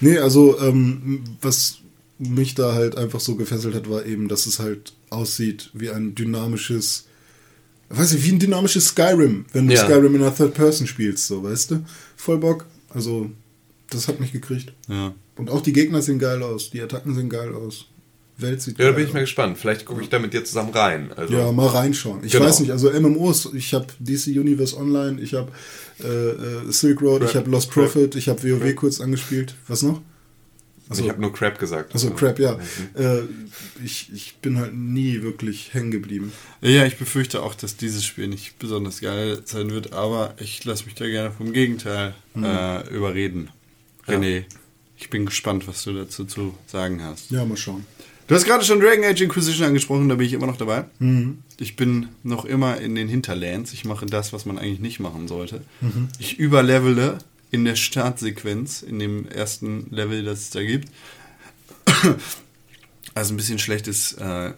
Nee, also ähm, was mich da halt einfach so gefesselt hat, war eben, dass es halt aussieht wie ein dynamisches, weiß ich, wie ein dynamisches Skyrim, wenn du Ja. Skyrim in einer Third Person spielst, so, weißt du? Voll Bock. Also, das hat mich gekriegt. Ja. Und auch die Gegner sehen geil aus, die Attacken sehen geil aus. Welt sieht Ja, da bin ich mal gespannt. Vielleicht gucke ich da mit dir zusammen rein. Also, Ja, mal reinschauen. Ich Genau. weiß nicht, also MMOs, ich habe DC Universe Online, ich habe äh, äh, Silk Road, Crap. ich habe Lost Crap. Prophet, ich habe WoW Crap. kurz angespielt. Was noch? Also ich habe nur Crap gesagt. Also Crap, ja. Äh, ich, ich bin halt nie wirklich hängen geblieben. ja, ich befürchte auch, dass dieses Spiel nicht besonders geil sein wird, aber ich lasse mich da gerne vom Gegenteil äh, überreden. René, ich bin gespannt, was du dazu zu sagen hast. Ja, mal schauen. Du hast gerade schon Dragon Age Inquisition angesprochen, da bin ich immer noch dabei. Ich bin noch immer in den Hinterlands. Ich mache das, was man eigentlich nicht machen sollte. Ich überlevele in der Startsequenz, in dem ersten Level, das es da gibt. Also ein bisschen schlechtes äh,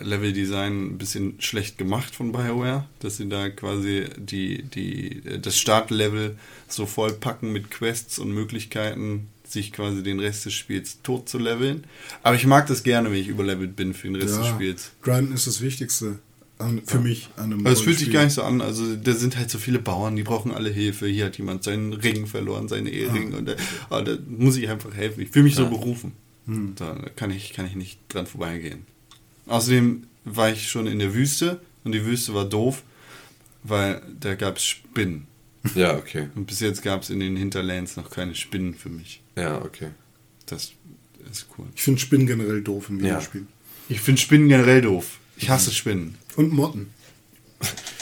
Leveldesign, ein bisschen schlecht gemacht von BioWare, dass sie da quasi die, die, das Startlevel so vollpacken mit Quests und Möglichkeiten, sich quasi den Rest des Spiels tot zu leveln. Aber ich mag das gerne, wenn ich überlevelt bin für den Rest des Spiels. Grinden ist das Wichtigste an, für mich an einem Aber es fühlt sich gar nicht so an. Also da sind halt so viele Bauern, die brauchen alle Hilfe. Hier hat jemand seinen Ring verloren, seine Ehering. Und da, ah, da muss ich einfach helfen. Ich fühle mich so berufen. Da kann ich, kann ich nicht dran vorbeigehen. Außerdem war ich schon in der Wüste und die Wüste war doof, weil da gab es Spinnen. Ja, okay. Und bis jetzt gab es in den Hinterlands noch keine Spinnen für mich. Ja, okay. Das ist cool. Ich finde Spinnen generell doof im Ja. Videospiel. Ich finde Spinnen generell doof. Ich hasse Spinnen. Und Motten.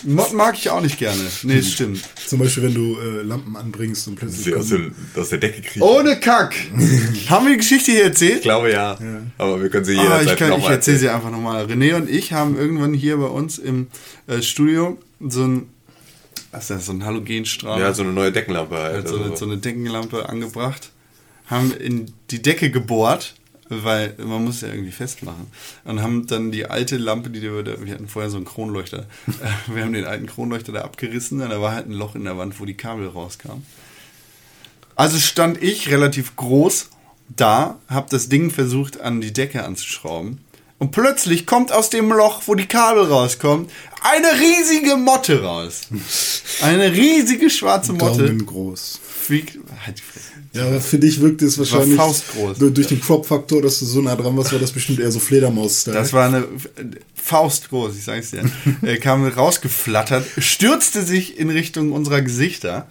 Motten mag ich auch nicht gerne. Nee, das stimmt. Zum Beispiel, wenn du äh, Lampen anbringst und plötzlich. Sie aus, der, aus der Decke kriegen. Ohne Kack. Haben wir die Geschichte hier erzählt? Ich glaube ja. Aber wir können sie Ah, jederzeit ich kann, ich nochmal erzähle sie einfach nochmal. René und ich haben irgendwann hier bei uns im äh, Studio so ein, was ist das, so ein Halogenstrahl, Ja, so eine neue Deckenlampe halt. halt so, also eine, so eine Deckenlampe angebracht, haben in die Decke gebohrt, weil man muss ja irgendwie festmachen. Und haben dann die alte Lampe, die wir, da- wir hatten vorher so einen Kronleuchter, äh, wir haben den alten Kronleuchter da abgerissen und da war halt ein Loch in der Wand, wo die Kabel rauskamen. Also stand ich relativ groß da, habe das Ding versucht an die Decke anzuschrauben und plötzlich kommt aus dem Loch, wo die Kabel rauskommen, eine riesige Motte raus. Eine riesige schwarze Motte. Daumen groß. Halt Fresse. Ja, aber für dich wirkt es wahrscheinlich faustgroß. du- durch den Crop-Faktor, dass du so nah dran warst, war das bestimmt eher so Fledermaus-Style. Das war eine Faust groß, ich sag's dir. Er kam rausgeflattert, stürzte sich in Richtung unserer Gesichter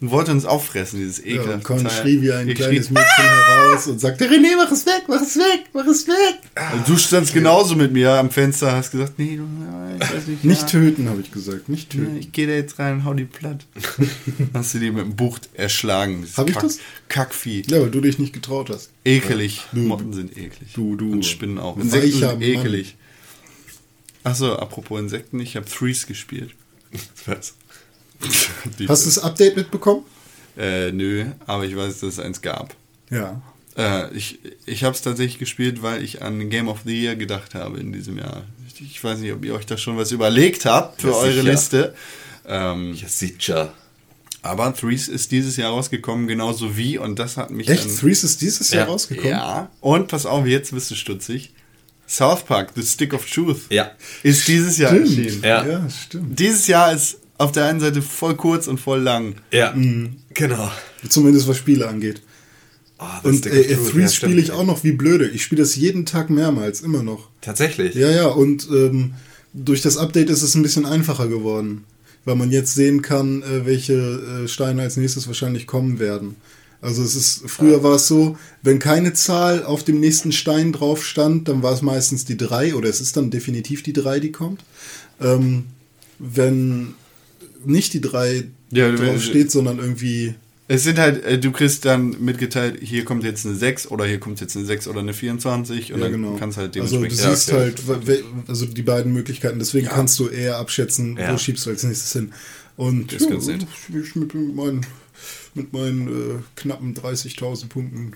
und wollte uns auffressen, dieses ja, ekelhafte und Con schrie wie ein Ich kleines Mädchen heraus und sagte, René, mach es weg, mach es weg, mach es weg. Und Du standst genauso mit mir am Fenster, hast gesagt, nee, du, ja, ich weiß nicht. Nicht ja. töten, habe ich gesagt, nicht Ja, töten. Ich gehe da jetzt rein und hau die platt. Hast du die mit dem Bucht erschlagen. dieses Hab ich das? Kackvieh. Ja, weil du dich nicht getraut hast. Ekelig. Motten sind eklig. du- du- Und Spinnen auch. Insekten sind ekelig. Achso, apropos Insekten, ich habe Threes gespielt. Was? Die- Hast du das Update mitbekommen? Äh, nö, aber ich weiß, dass es eins gab. Ja. Äh, ich ich habe es tatsächlich gespielt, weil ich an Game of the Year gedacht habe in diesem Jahr. Ich, weiß nicht, ob ihr euch da schon was überlegt habt für Ja, eure sicher. Liste. Ähm, Ja, sicher. aber Threes ist dieses Jahr rausgekommen, genauso wie, und das hat mich Echt? dann... Threes ist dieses Jahr Ja. rausgekommen? Ja, und pass auf, jetzt bist du stutzig. South Park, The Stick of Truth, Ja. ist dieses Jahr Stimmt. erschienen. Ja. ja, stimmt. Dieses Jahr ist auf der einen Seite voll kurz und voll lang. Ja. Genau. Zumindest was Spiele angeht. Ah, das Und äh, Truth, Threes ja, spiele ich auch noch wie blöde. Ich spiele das jeden Tag mehrmals, immer noch. Tatsächlich. Ja, ja, und ähm, durch das Update ist es ein bisschen einfacher geworden, weil man jetzt sehen kann, äh, welche äh, Steine als nächstes wahrscheinlich kommen werden. Also es ist, früher war es so, wenn keine Zahl auf dem nächsten Stein drauf stand, dann war es meistens die 3 oder es ist dann definitiv die 3, die kommt. Ähm, wenn nicht die 3 Ja, drauf steht, sondern irgendwie Es sind halt, äh, du kriegst dann mitgeteilt, hier kommt jetzt eine 6 oder hier kommt jetzt eine 6 oder eine 24 und Ja, dann genau. kannst halt also du dementsprechend. siehst okay. halt, also die beiden Möglichkeiten, deswegen kannst du eher abschätzen, Ja. wo schiebst du als nächstes hin. Und Das spiel ich mit meinen, mit meinen äh, knappen 30.000 Punkten.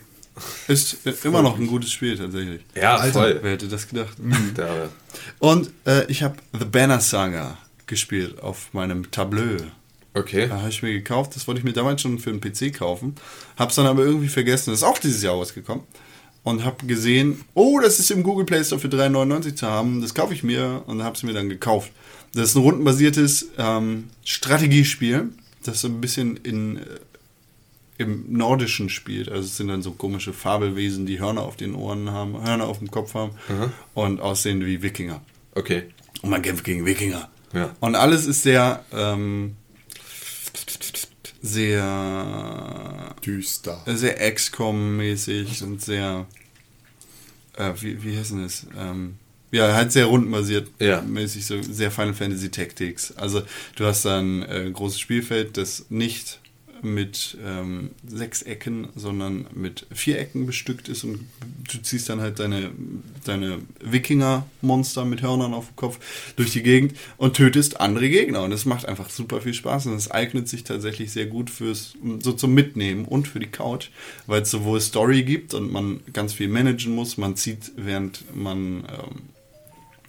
ist äh, immer noch ein gutes Spiel tatsächlich. Ja, Alter. voll. Wer hätte das gedacht? Da, Und äh, ich habe The Banner Saga gespielt auf meinem Tableau. okay. Da habe ich mir gekauft, das wollte ich mir damals schon für einen PC kaufen. Hab's dann aber irgendwie vergessen, das ist auch dieses Jahr rausgekommen. Und habe gesehen, oh, das ist im Google Play Store für 3,99 zu haben. Das kaufe ich mir und habe es mir dann gekauft. Das ist ein rundenbasiertes ähm, Strategiespiel, das so ein bisschen in, äh, im Nordischen spielt. Also es sind dann so komische Fabelwesen, die Hörner auf den Ohren haben, Hörner auf dem Kopf haben und aussehen wie Wikinger. Okay. Und man kämpft gegen Wikinger. Ja. Und alles ist sehr, ähm, sehr, Düster. sehr XCOM-mäßig und sehr, äh, wie, wie heißt denn das? Ähm, ja, halt sehr rundenbasiert Ja. mäßig, so sehr Final Fantasy Tactics. Also du hast da ein äh, großes Spielfeld, das nicht mit ähm, sechs Ecken, sondern mit vier Ecken bestückt ist und du ziehst dann halt deine, deine Wikinger-Monster mit Hörnern auf dem Kopf durch die Gegend und tötest andere Gegner. Und es macht einfach super viel Spaß und es eignet sich tatsächlich sehr gut fürs so zum Mitnehmen und für die Couch, weil es sowohl Story gibt und man ganz viel managen muss, man zieht während man ähm,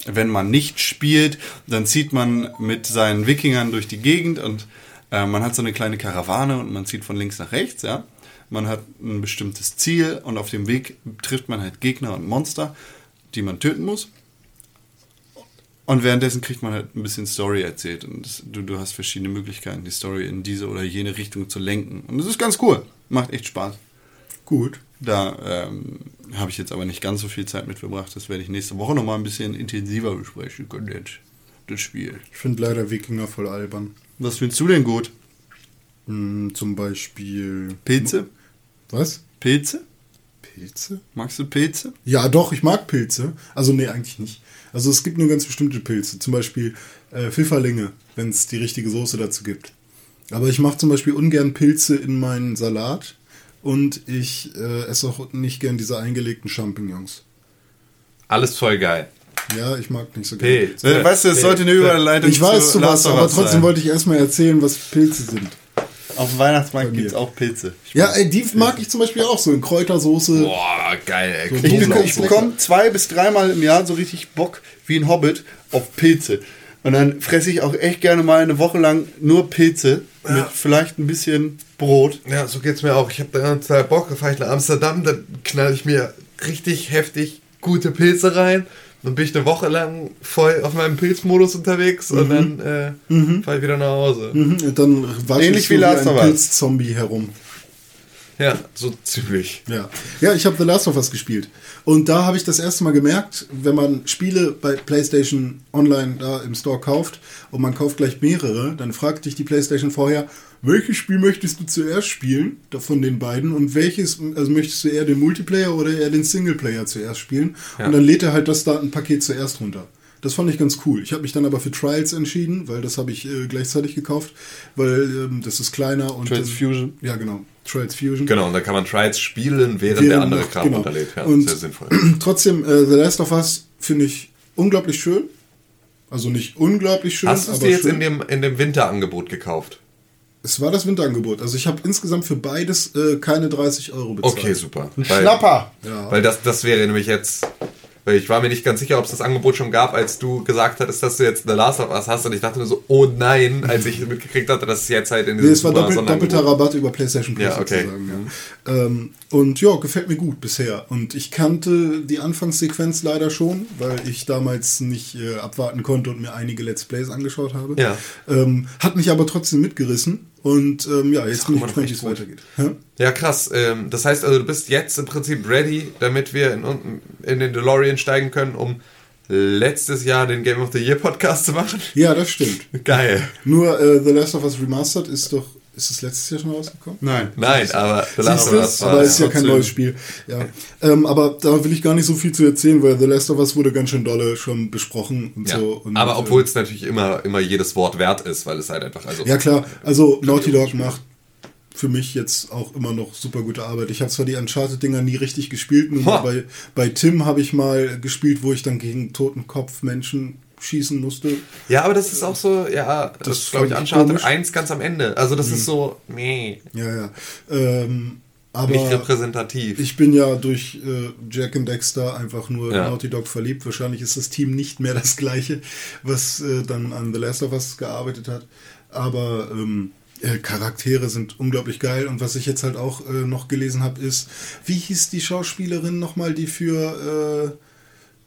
wenn man nicht spielt, dann zieht man mit seinen Wikingern durch die Gegend und äh, man hat so eine kleine Karawane und man zieht von links nach rechts, ja. Man hat ein bestimmtes Ziel und auf dem Weg trifft man halt Gegner und Monster, die man töten muss. Und währenddessen kriegt man halt ein bisschen Story erzählt und das, du, du hast verschiedene Möglichkeiten, die Story in diese oder jene Richtung zu lenken. Und das ist ganz cool. Macht echt Spaß. Gut. Da ähm, habe ich jetzt aber nicht ganz so viel Zeit mit verbracht. Das werde ich nächste Woche nochmal ein bisschen intensiver besprechen können, das Spiel. Ich finde leider Wikinger voll albern. Was findest du denn gut? Hm, zum Beispiel. Pilze? Was? Pilze? Pilze? Magst du Pilze? Ja, doch, ich mag Pilze. Also, nee, eigentlich nicht. Also, es gibt nur ganz bestimmte Pilze. Zum Beispiel äh, Pfifferlinge, wenn es die richtige Soße dazu gibt. Aber ich mache zum Beispiel ungern Pilze in meinen Salat. Und ich äh, esse auch nicht gern diese eingelegten Champignons. Alles voll geil. Ja, ich mag nicht so gerne. Pilze. Äh, weißt du, es sollte eine Überleitung Ich weiß zu was, aber trotzdem sein. wollte ich erstmal erzählen, was Pilze sind. Auf dem Weihnachtsmarkt gibt es auch Pilze. Ja, ey, die mag ich zum Beispiel auch so in Kräutersoße. Boah, geil, ey. So Ich, ich bekomme zwei bis dreimal im Jahr so richtig Bock wie ein Hobbit auf Pilze. Und dann fresse ich auch echt gerne mal eine Woche lang nur Pilze mit vielleicht ein bisschen Brot. Ja, so geht's mir auch. Ich habe da Zeit Bock, dann fahre ich nach Amsterdam, dann knall ich mir richtig heftig gute Pilze rein. Dann bin ich eine Woche lang voll auf meinem Pilzmodus unterwegs und dann äh, fahre ich wieder nach Hause. Mhm, und dann wasche ich wie so wie ein. Pilzzombie herum. Ja, so ziemlich. Ja, ja ich habe The Last of Us gespielt. Und da habe ich das erste Mal gemerkt, wenn man Spiele bei PlayStation Online da im Store kauft und man kauft gleich mehrere, dann fragt dich die PlayStation vorher, welches Spiel möchtest du zuerst spielen von den beiden und welches, also möchtest du eher den Multiplayer oder eher den Singleplayer zuerst spielen? Ja. Und dann lädt er halt das Datenpaket zuerst runter. Das fand ich ganz cool. Ich habe mich dann aber für Trials entschieden, weil das habe ich äh, gleichzeitig gekauft, weil ähm, das ist kleiner und Trials Fusion. Ja, genau. Trials Fusion. Genau, und dann kann man Trials spielen, während, Während der andere noch- Kram genau. runterlädt. Ja, Und- sehr sinnvoll. Trotzdem, äh, The Last of Us finde ich unglaublich schön. Also nicht unglaublich schön, Hast du es dir jetzt schön. in dem, in dem Winterangebot gekauft? es war das Winterangebot. Also ich habe insgesamt für beides äh, keine 30 Euro bezahlt. Okay, super. Ein Schnapper. Ja. Weil das, das wäre nämlich jetzt. Weil ich war mir nicht ganz sicher, ob es das Angebot schon gab, als du gesagt hattest, dass du jetzt The Last of Us hast. Und ich dachte nur so, oh nein, als ich mitgekriegt hatte, dass es jetzt halt in Nee, diesem es war doppelt, doppelter Rabatt über PlayStation Plus Ja, okay. sozusagen. Ja. Ähm, und ja, gefällt mir gut bisher. Und ich kannte die Anfangssequenz leider schon, weil ich damals nicht äh, abwarten konnte und mir einige Let's Plays angeschaut habe. Ja. Ähm, hat mich aber trotzdem mitgerissen. Und ähm, ja, jetzt bin ich gespannt, wie es weitergeht. Ja? Ja, krass. Ähm, das heißt also, du bist jetzt im Prinzip ready, damit wir in, in den DeLorean steigen können, um letztes Jahr den Game of the Year Podcast zu machen. ja, das stimmt. Geil. Nur äh, The Last of Us Remastered ist doch. Ist es letztes Jahr schon rausgekommen? Nein. Nein, aber The Last of? Us war. aber ist ja kein neues Spiel. Ja. Ähm, aber da will ich gar nicht so viel zu erzählen, weil The Last of Us wurde ganz schön dolle schon besprochen und ja. so. Und, aber äh, obwohl es natürlich immer, immer jedes Wort wert ist, weil es halt einfach. Also, Ja klar, also Naughty Dog macht für mich jetzt auch immer noch super gute Arbeit. Ich habe zwar die Uncharted-Dinger nie richtig gespielt, nur bei, bei Tim habe ich mal gespielt, wo ich dann gegen Totenkopf-Menschen schießen musste. Ja, aber das ist auch so, ja, das, Das glaube ich, Uncharted komisch. Mhm. 1 ganz am Ende. Also das ist so, nee, Ja, ja. Ähm, aber nicht repräsentativ. Ich bin ja durch äh, Jack and Dexter einfach nur Ja. Naughty Dog verliebt. Wahrscheinlich ist das Team nicht mehr das gleiche, was äh, dann an The Last of Us gearbeitet hat. Aber ähm, äh, Charaktere sind unglaublich geil. Und was ich jetzt halt auch äh, noch gelesen habe, ist, wie hieß die Schauspielerin nochmal, die für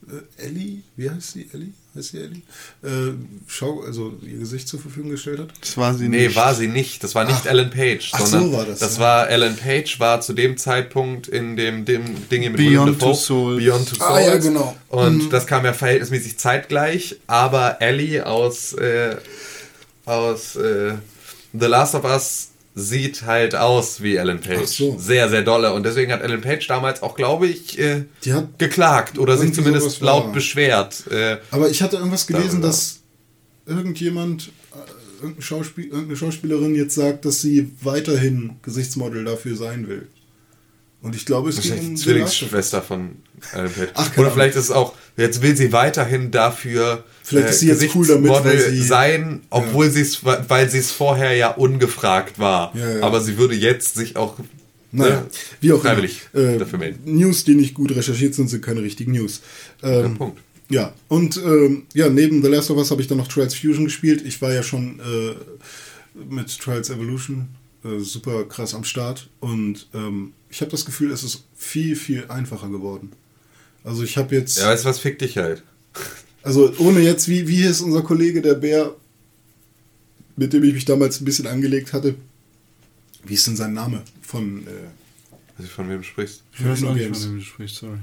äh, äh, Ellie, wie heißt sie? Ellie? Heißt sie Ellie? Äh, Schau, also ihr Gesicht zur Verfügung gestellt hat? Das war sie Nee, nicht. war sie nicht. Das war nicht Ach. Ellen Page, Ach so war das, das ja. war Ellen Page, war zu dem Zeitpunkt in dem, dem Ding mit Beyond Dafoe, Two Souls. Beyond Two Souls. Ah, ja, genau. Und das kam ja verhältnismäßig zeitgleich, aber Ellie aus, äh, aus äh, The Last of Us sieht halt aus wie Ellen Page. So. Sehr, sehr dolle. Und deswegen hat Ellen Page damals auch, glaube ich, äh, Die hat geklagt oder sich zumindest sowas war. laut beschwert. Äh, Aber ich hatte irgendwas gelesen, Darüber. dass irgendjemand, äh, irgendein Schauspiel, irgendeine Schauspielerin jetzt sagt, dass sie weiterhin Gesichtsmodel dafür sein will. Und ich glaube, es Wahrscheinlich um Zwillingsschwester von Page. Ach, Oder vielleicht ist es auch, jetzt will sie weiterhin dafür äh, Vielleicht ist sie jetzt cool damit, weil sie- sein, obwohl sie es, weil sie es vorher ja ungefragt war. Ja, ja. Aber sie würde jetzt sich auch Naja, äh, wie auch freiwillig immer. Äh, dafür melden. News, die nicht gut recherchiert sind, sind keine richtigen News. Ähm, Punkt. Ja, und ähm, ja, neben The Last of Us habe ich dann noch Trials Fusion gespielt. Ich war ja schon äh, mit Trials Evolution äh, super krass am Start und ähm, ich habe das Gefühl, es ist viel, viel einfacher geworden. Also ich habe jetzt, Ja, weißt du was, fick dich halt. also ohne jetzt, wie, wie ist unser Kollege, der Bär, mit dem ich mich damals ein bisschen angelegt hatte, wie ist denn sein Name von äh, Was von wem du sprichst. Ich weiß nicht, Games. von wem du sprichst, sorry.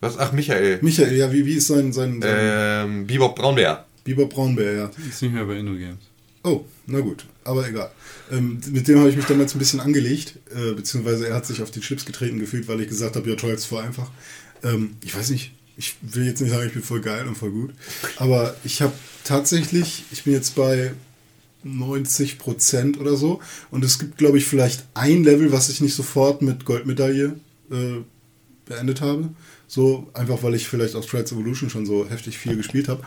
Was? Ach, Michael. Michael, ja, wie, wie ist sein, sein, sein Ähm, Bebop Braunbär. Biber Braunbär, ja. Ist nicht mehr bei InnoGames. Oh, na gut, aber egal. Ähm, mit dem habe ich mich damals ein bisschen angelegt, äh, beziehungsweise er hat sich auf die Chips getreten gefühlt, weil ich gesagt habe, ja, Trials voll einfach. Ähm, ich weiß nicht, ich will jetzt nicht sagen, ich bin voll geil und voll gut, aber ich habe tatsächlich, ich bin jetzt bei 90 Prozent oder so und es gibt, glaube ich, vielleicht ein Level, was ich nicht sofort mit Goldmedaille äh, beendet habe. So einfach, weil ich vielleicht aus Trials Evolution schon so heftig viel gespielt habe.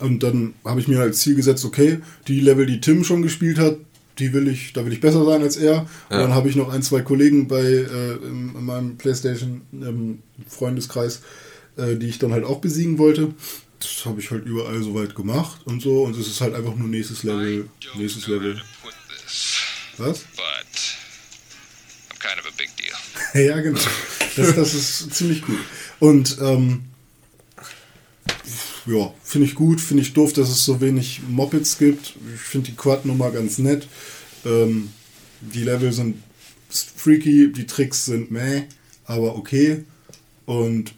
Und dann habe ich mir als Ziel gesetzt, okay, die Level, die Tim schon gespielt hat, die will ich, da will ich besser sein als er. Und dann habe ich noch ein, zwei Kollegen bei äh, in, in meinem PlayStation ähm, Freundeskreis, äh, die ich dann halt auch besiegen wollte. Das habe ich halt überall soweit gemacht und so. Und es ist halt einfach nur nächstes Level, nächstes Level. Was? but I'm kind of a big deal. ja, genau. Das, das ist ziemlich cool. Und ähm, ja, finde ich gut, finde ich doof, dass es so wenig Mopeds gibt. Ich finde die Quad-Nummer ganz nett. Ähm, die Level sind freaky, die Tricks sind meh, aber okay. Und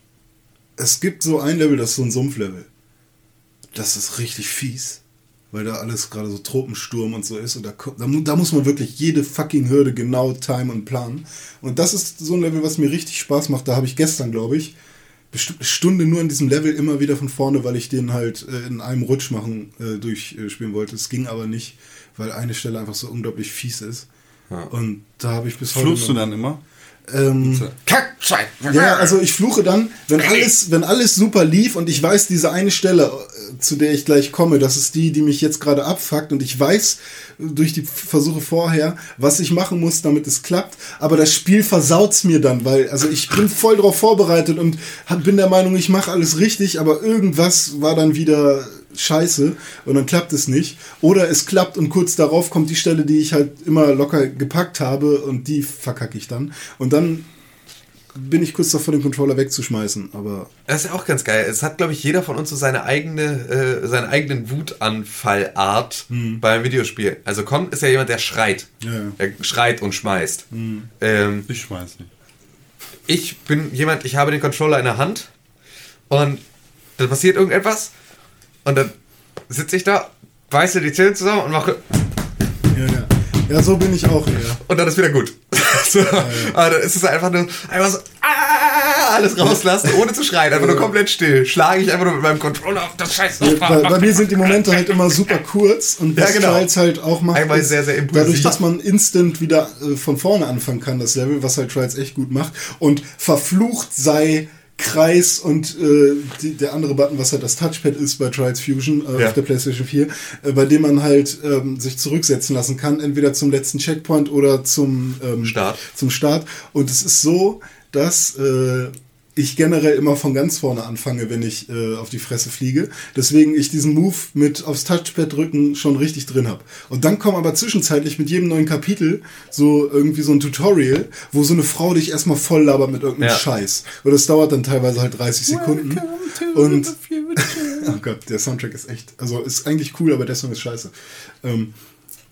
es gibt so ein Level, das ist so ein Sumpflevel. Das ist richtig fies. Weil da alles gerade so Tropensturm und so ist. Und da, da, da muss man wirklich jede fucking Hürde genau timen und planen. Und das ist so ein Level, was mir richtig Spaß macht. Da habe ich gestern, glaube ich, bestimmt eine Stunde nur an diesem Level immer wieder von vorne, weil ich den halt äh, in einem Rutsch machen, äh, durchspielen wollte. Es ging aber nicht, weil eine Stelle einfach so unglaublich fies ist. Und da habe ich bis heute. Fluchst du dann immer? Ähm, ja, also ich fluche dann, wenn alles, wenn alles super lief und ich weiß, diese eine Stelle, zu der ich gleich komme, das ist die, die mich jetzt gerade abfuckt und ich weiß durch die Versuche vorher, was ich machen muss, damit es klappt, aber das Spiel versaut's mir dann, weil, also ich bin voll drauf vorbereitet und hab, bin der Meinung, ich mache alles richtig, aber irgendwas war dann wieder scheiße und dann klappt es nicht. Oder es klappt und kurz darauf kommt die Stelle, die ich halt immer locker gepackt habe und die verkacke ich dann. Und dann bin ich kurz davor, den Controller wegzuschmeißen, aber Das ist ja auch ganz geil. Es hat, glaube ich, jeder von uns so seine eigene, äh, seinen eigenen Wutanfallart beim Videospiel. Also Con ist ja jemand, der schreit. Ja, ja. Der schreit und schmeißt. Ähm, Ich schmeiß nicht. ich bin jemand, ich habe den Controller in der Hand und dann passiert irgendetwas und dann sitze ich da, beiße die Zähne zusammen und mache ja, ja. Ja, so bin ich auch eher. und dann ist wieder gut. so, Aber dann ist es einfach nur einfach so ah, alles rauslassen, ohne zu schreien, einfach nur komplett still. Schlage ich einfach nur mit meinem Controller auf das Scheiß. Ja, bei, bei mir sind die Momente halt immer super kurz und Ja, was genau. Trials halt auch macht, Einmal ist, sehr, sehr impulsiv. dadurch, dass man instant wieder äh, von vorne anfangen kann, das Level, was halt Trials echt gut macht und verflucht sei Kreis und äh, die, der andere Button, was halt das Touchpad ist bei Trials Fusion äh, Ja. auf der PlayStation 4, äh, bei dem man halt ähm, sich zurücksetzen lassen kann, entweder zum letzten Checkpoint oder zum ähm, Start. Zum Start. Und es ist so, dass äh, ich generell immer von ganz vorne anfange, wenn ich äh, auf die Fresse fliege. Deswegen ich diesen Move mit aufs Touchpad drücken schon richtig drin habe. Und dann kommen aber zwischenzeitlich mit jedem neuen Kapitel so irgendwie so ein Tutorial, wo so eine Frau dich erstmal voll labert mit irgendeinem Ja. Scheiß. Und das dauert dann teilweise halt 30 Sekunden. Und oh Gott, der Soundtrack ist echt, also ist eigentlich cool, aber der Song ist scheiße. Ähm,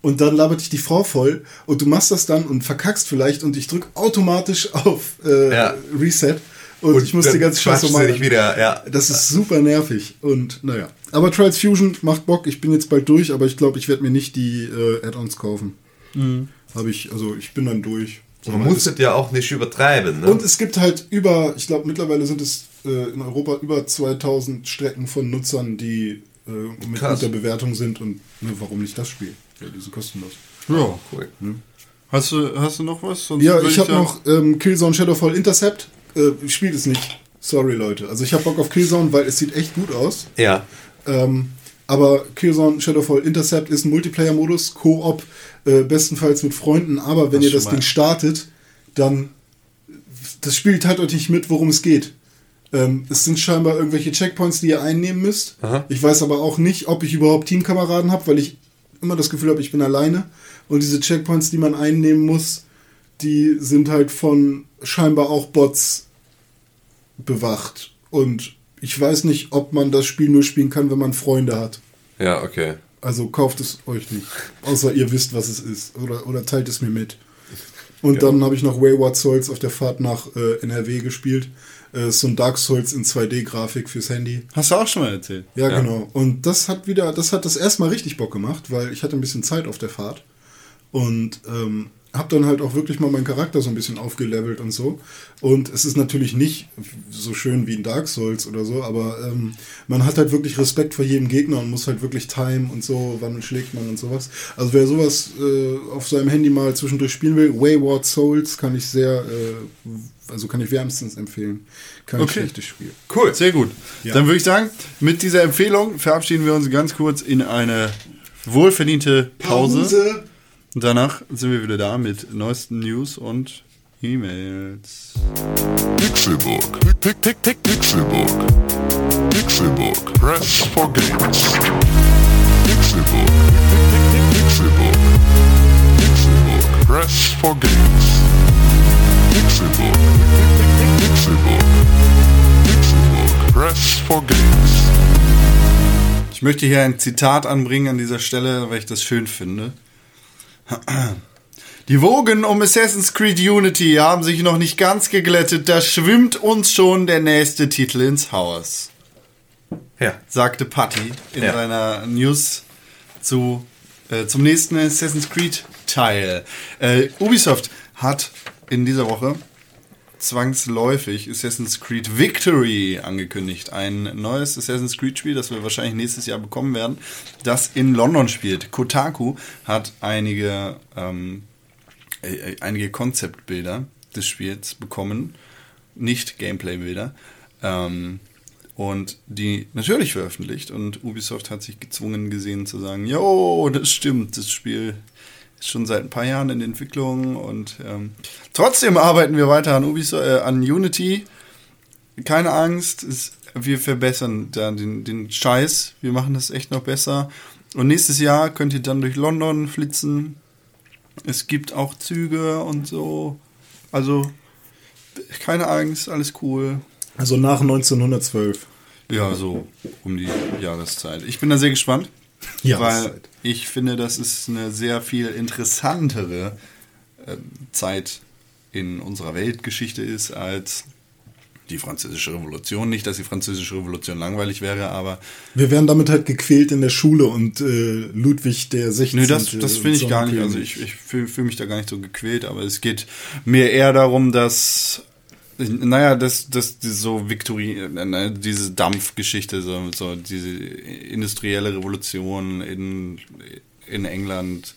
und dann labert dich die Frau voll und du machst das dann und verkackst vielleicht und ich drück automatisch auf äh, Ja. Reset und, ich muss die ganze Scheiße machen. dich wieder, ja. Das ist super nervig und naja. Aber Trials Fusion macht Bock, ich bin jetzt bald durch, aber ich glaube, ich werde mir nicht die äh, Add-ons kaufen. Habe ich, also ich bin dann durch. Man muss es ja auch nicht übertreiben. Ne? Und es gibt halt über, ich glaube mittlerweile sind es äh, in Europa über 2000 Strecken von Nutzern, die äh, mit Krass. guter Bewertung sind und ne, warum nicht das Spiel? Ja, die sind kostenlos. Ja. cool. Hast du, hast du noch was? Sonst Ja, ich habe sagen- noch ähm, Killzone Shadowfall Intercept. Äh, ich spiele es nicht. Sorry, Leute. Also ich habe Bock auf Killzone, weil es sieht echt gut aus. Ja. Ähm, aber Killzone Shadowfall Intercept ist ein Multiplayer-Modus, Koop, äh, bestenfalls mit Freunden. Aber wenn Hast ihr das mal- Ding startet, dann das Spiel teilt euch nicht mit, worum es geht. Ähm, es sind scheinbar irgendwelche Checkpoints, die ihr einnehmen müsst. Aha. Ich weiß aber auch nicht, ob ich überhaupt Teamkameraden habe, weil ich immer das Gefühl habe, ich bin alleine. Und diese Checkpoints, die man einnehmen muss, die sind halt von scheinbar auch Bots bewacht. Und ich weiß nicht, ob man das Spiel nur spielen kann, wenn man Freunde hat. Ja, okay. Also kauft es euch nicht. Außer ihr wisst, was es ist. Oder, oder teilt es mir mit. Und dann habe ich noch Wayward Souls auf der Fahrt nach äh, NRW gespielt. Äh, so ein Dark Souls in 2D-Grafik fürs Handy. Hast du auch schon mal erzählt? Ja, Ja. genau. Und das hat wieder, das hat das erstmal richtig Bock gemacht, weil ich hatte ein bisschen Zeit auf der Fahrt. Und ähm, habe dann halt auch wirklich mal meinen Charakter so ein bisschen aufgelevelt und so. Und es ist natürlich nicht so schön wie in Dark Souls oder so, aber ähm, man hat halt wirklich Respekt vor jedem Gegner und muss halt wirklich time und so, wann schlägt man und sowas. Also wer sowas äh, auf seinem Handy mal zwischendurch spielen will, Wayward Souls kann ich sehr, äh, also kann ich wärmstens empfehlen. Kein Okay. schlechtes Spiel. Cool. Sehr gut. Ja. Dann würde ich sagen, mit dieser Empfehlung verabschieden wir uns ganz kurz in eine wohlverdiente Pause. Und danach sind wir wieder da mit neuesten News und E-Mails. Pixelbook. Pick, pick, pick, Pixelbook. Pixelbook. Press for games. Pick, Pixelbook. Pixelbook. Press for games. Pick, Pixelbook. Pixelbook. Press for games. Ich möchte hier ein Zitat anbringen an dieser Stelle, weil ich das schön finde. Die Wogen um Assassin's Creed Unity haben sich noch nicht ganz geglättet, da schwimmt uns schon der nächste Titel ins Haus, Ja. sagte Patty in Ja. seiner News zu, äh, zum nächsten Assassin's Creed Teil. Äh, Ubisoft hat in dieser Woche zwangsläufig Assassin's Creed Victory angekündigt. Ein neues Assassin's Creed Spiel, das wir wahrscheinlich nächstes Jahr bekommen werden, das in London spielt. Kotaku hat einige, ähm, äh, einige Konzeptbilder des Spiels bekommen, nicht Gameplay-Bilder. Ähm, und die natürlich veröffentlicht. Und Ubisoft hat sich gezwungen gesehen zu sagen, jo, das stimmt, das Spiel ist schon seit ein paar Jahren in Entwicklung und ähm, trotzdem arbeiten wir weiter an Ubisoft, äh, an Unity. Keine Angst, es, wir verbessern da den, den Scheiß. Wir machen das echt noch besser. Und nächstes Jahr könnt ihr dann durch London flitzen. Es gibt auch Züge und so. Also keine Angst, alles cool. Also nach 1912. Ja, so um die Jahreszeit. Ich bin da sehr gespannt, weil Jahreszeit. Ich finde, das ist eine sehr viel interessantere äh, Zeit in unserer Weltgeschichte ist als die Französische Revolution. Nicht, dass die Französische Revolution langweilig wäre, aber Wir werden damit halt gequält in der Schule und äh, Ludwig der 16. Nö, das, das finde ich gar nicht. Also ich, ich fühle fühl mich da gar nicht so gequält, aber es geht mir eher darum, dass naja, das, das, so Victory, äh, diese Dampfgeschichte, so, so diese industrielle Revolution in, in England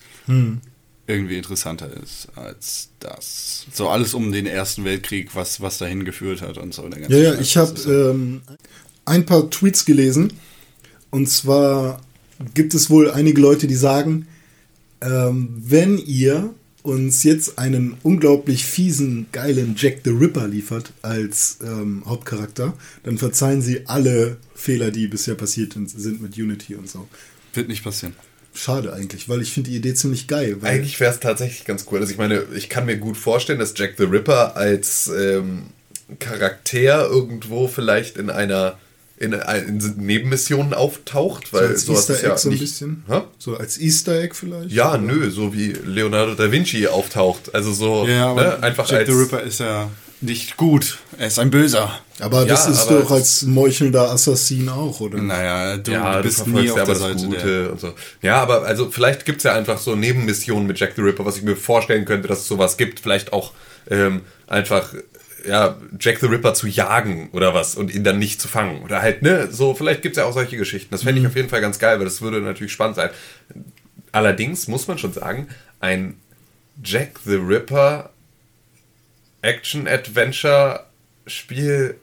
irgendwie interessanter ist als das. So alles um den Ersten Weltkrieg, was, was dahin geführt hat und so. der ganze Ja, ja, ich habe ähm, ein paar Tweets gelesen. Und zwar gibt es wohl einige Leute, die sagen, ähm, wenn ihr uns jetzt einen unglaublich fiesen, geilen Jack the Ripper liefert als ähm, Hauptcharakter, dann verzeihen sie alle Fehler, die bisher passiert sind mit Unity und so. Wird nicht passieren. Schade eigentlich, weil ich finde die Idee ziemlich geil. Weil Eigentlich wäre es tatsächlich ganz cool. Also ich meine, ich kann mir gut vorstellen, dass Jack the Ripper als ähm, Charakter irgendwo vielleicht in einer in, in Nebenmissionen auftaucht, so weil als sowas Easter ist ja Egg so ein nicht, bisschen. Hä? So als Easter Egg vielleicht? Ja, Oder? nö, so wie Leonardo da Vinci auftaucht. Also so Ja, aber ne, einfach Jack als the Ripper ist ja nicht gut. Er ist ein Böser. Aber das Ja, ist aber doch als meuchelnder Assassin auch, oder? Naja, du ja, du bist verfolgst nie ja auf aber der das Seite Gute der. und so. Ja, aber also vielleicht gibt es ja einfach so Nebenmissionen mit Jack the Ripper, was ich mir vorstellen könnte, dass es sowas gibt. Vielleicht auch ähm, einfach ja, Jack the Ripper zu jagen oder was und ihn dann nicht zu fangen. Oder halt, ne, so, vielleicht gibt es ja auch solche Geschichten. Das fände ich auf jeden Fall ganz geil, weil das würde natürlich spannend sein. Allerdings muss man schon sagen, ein Jack the Ripper Action-Adventure-Spiel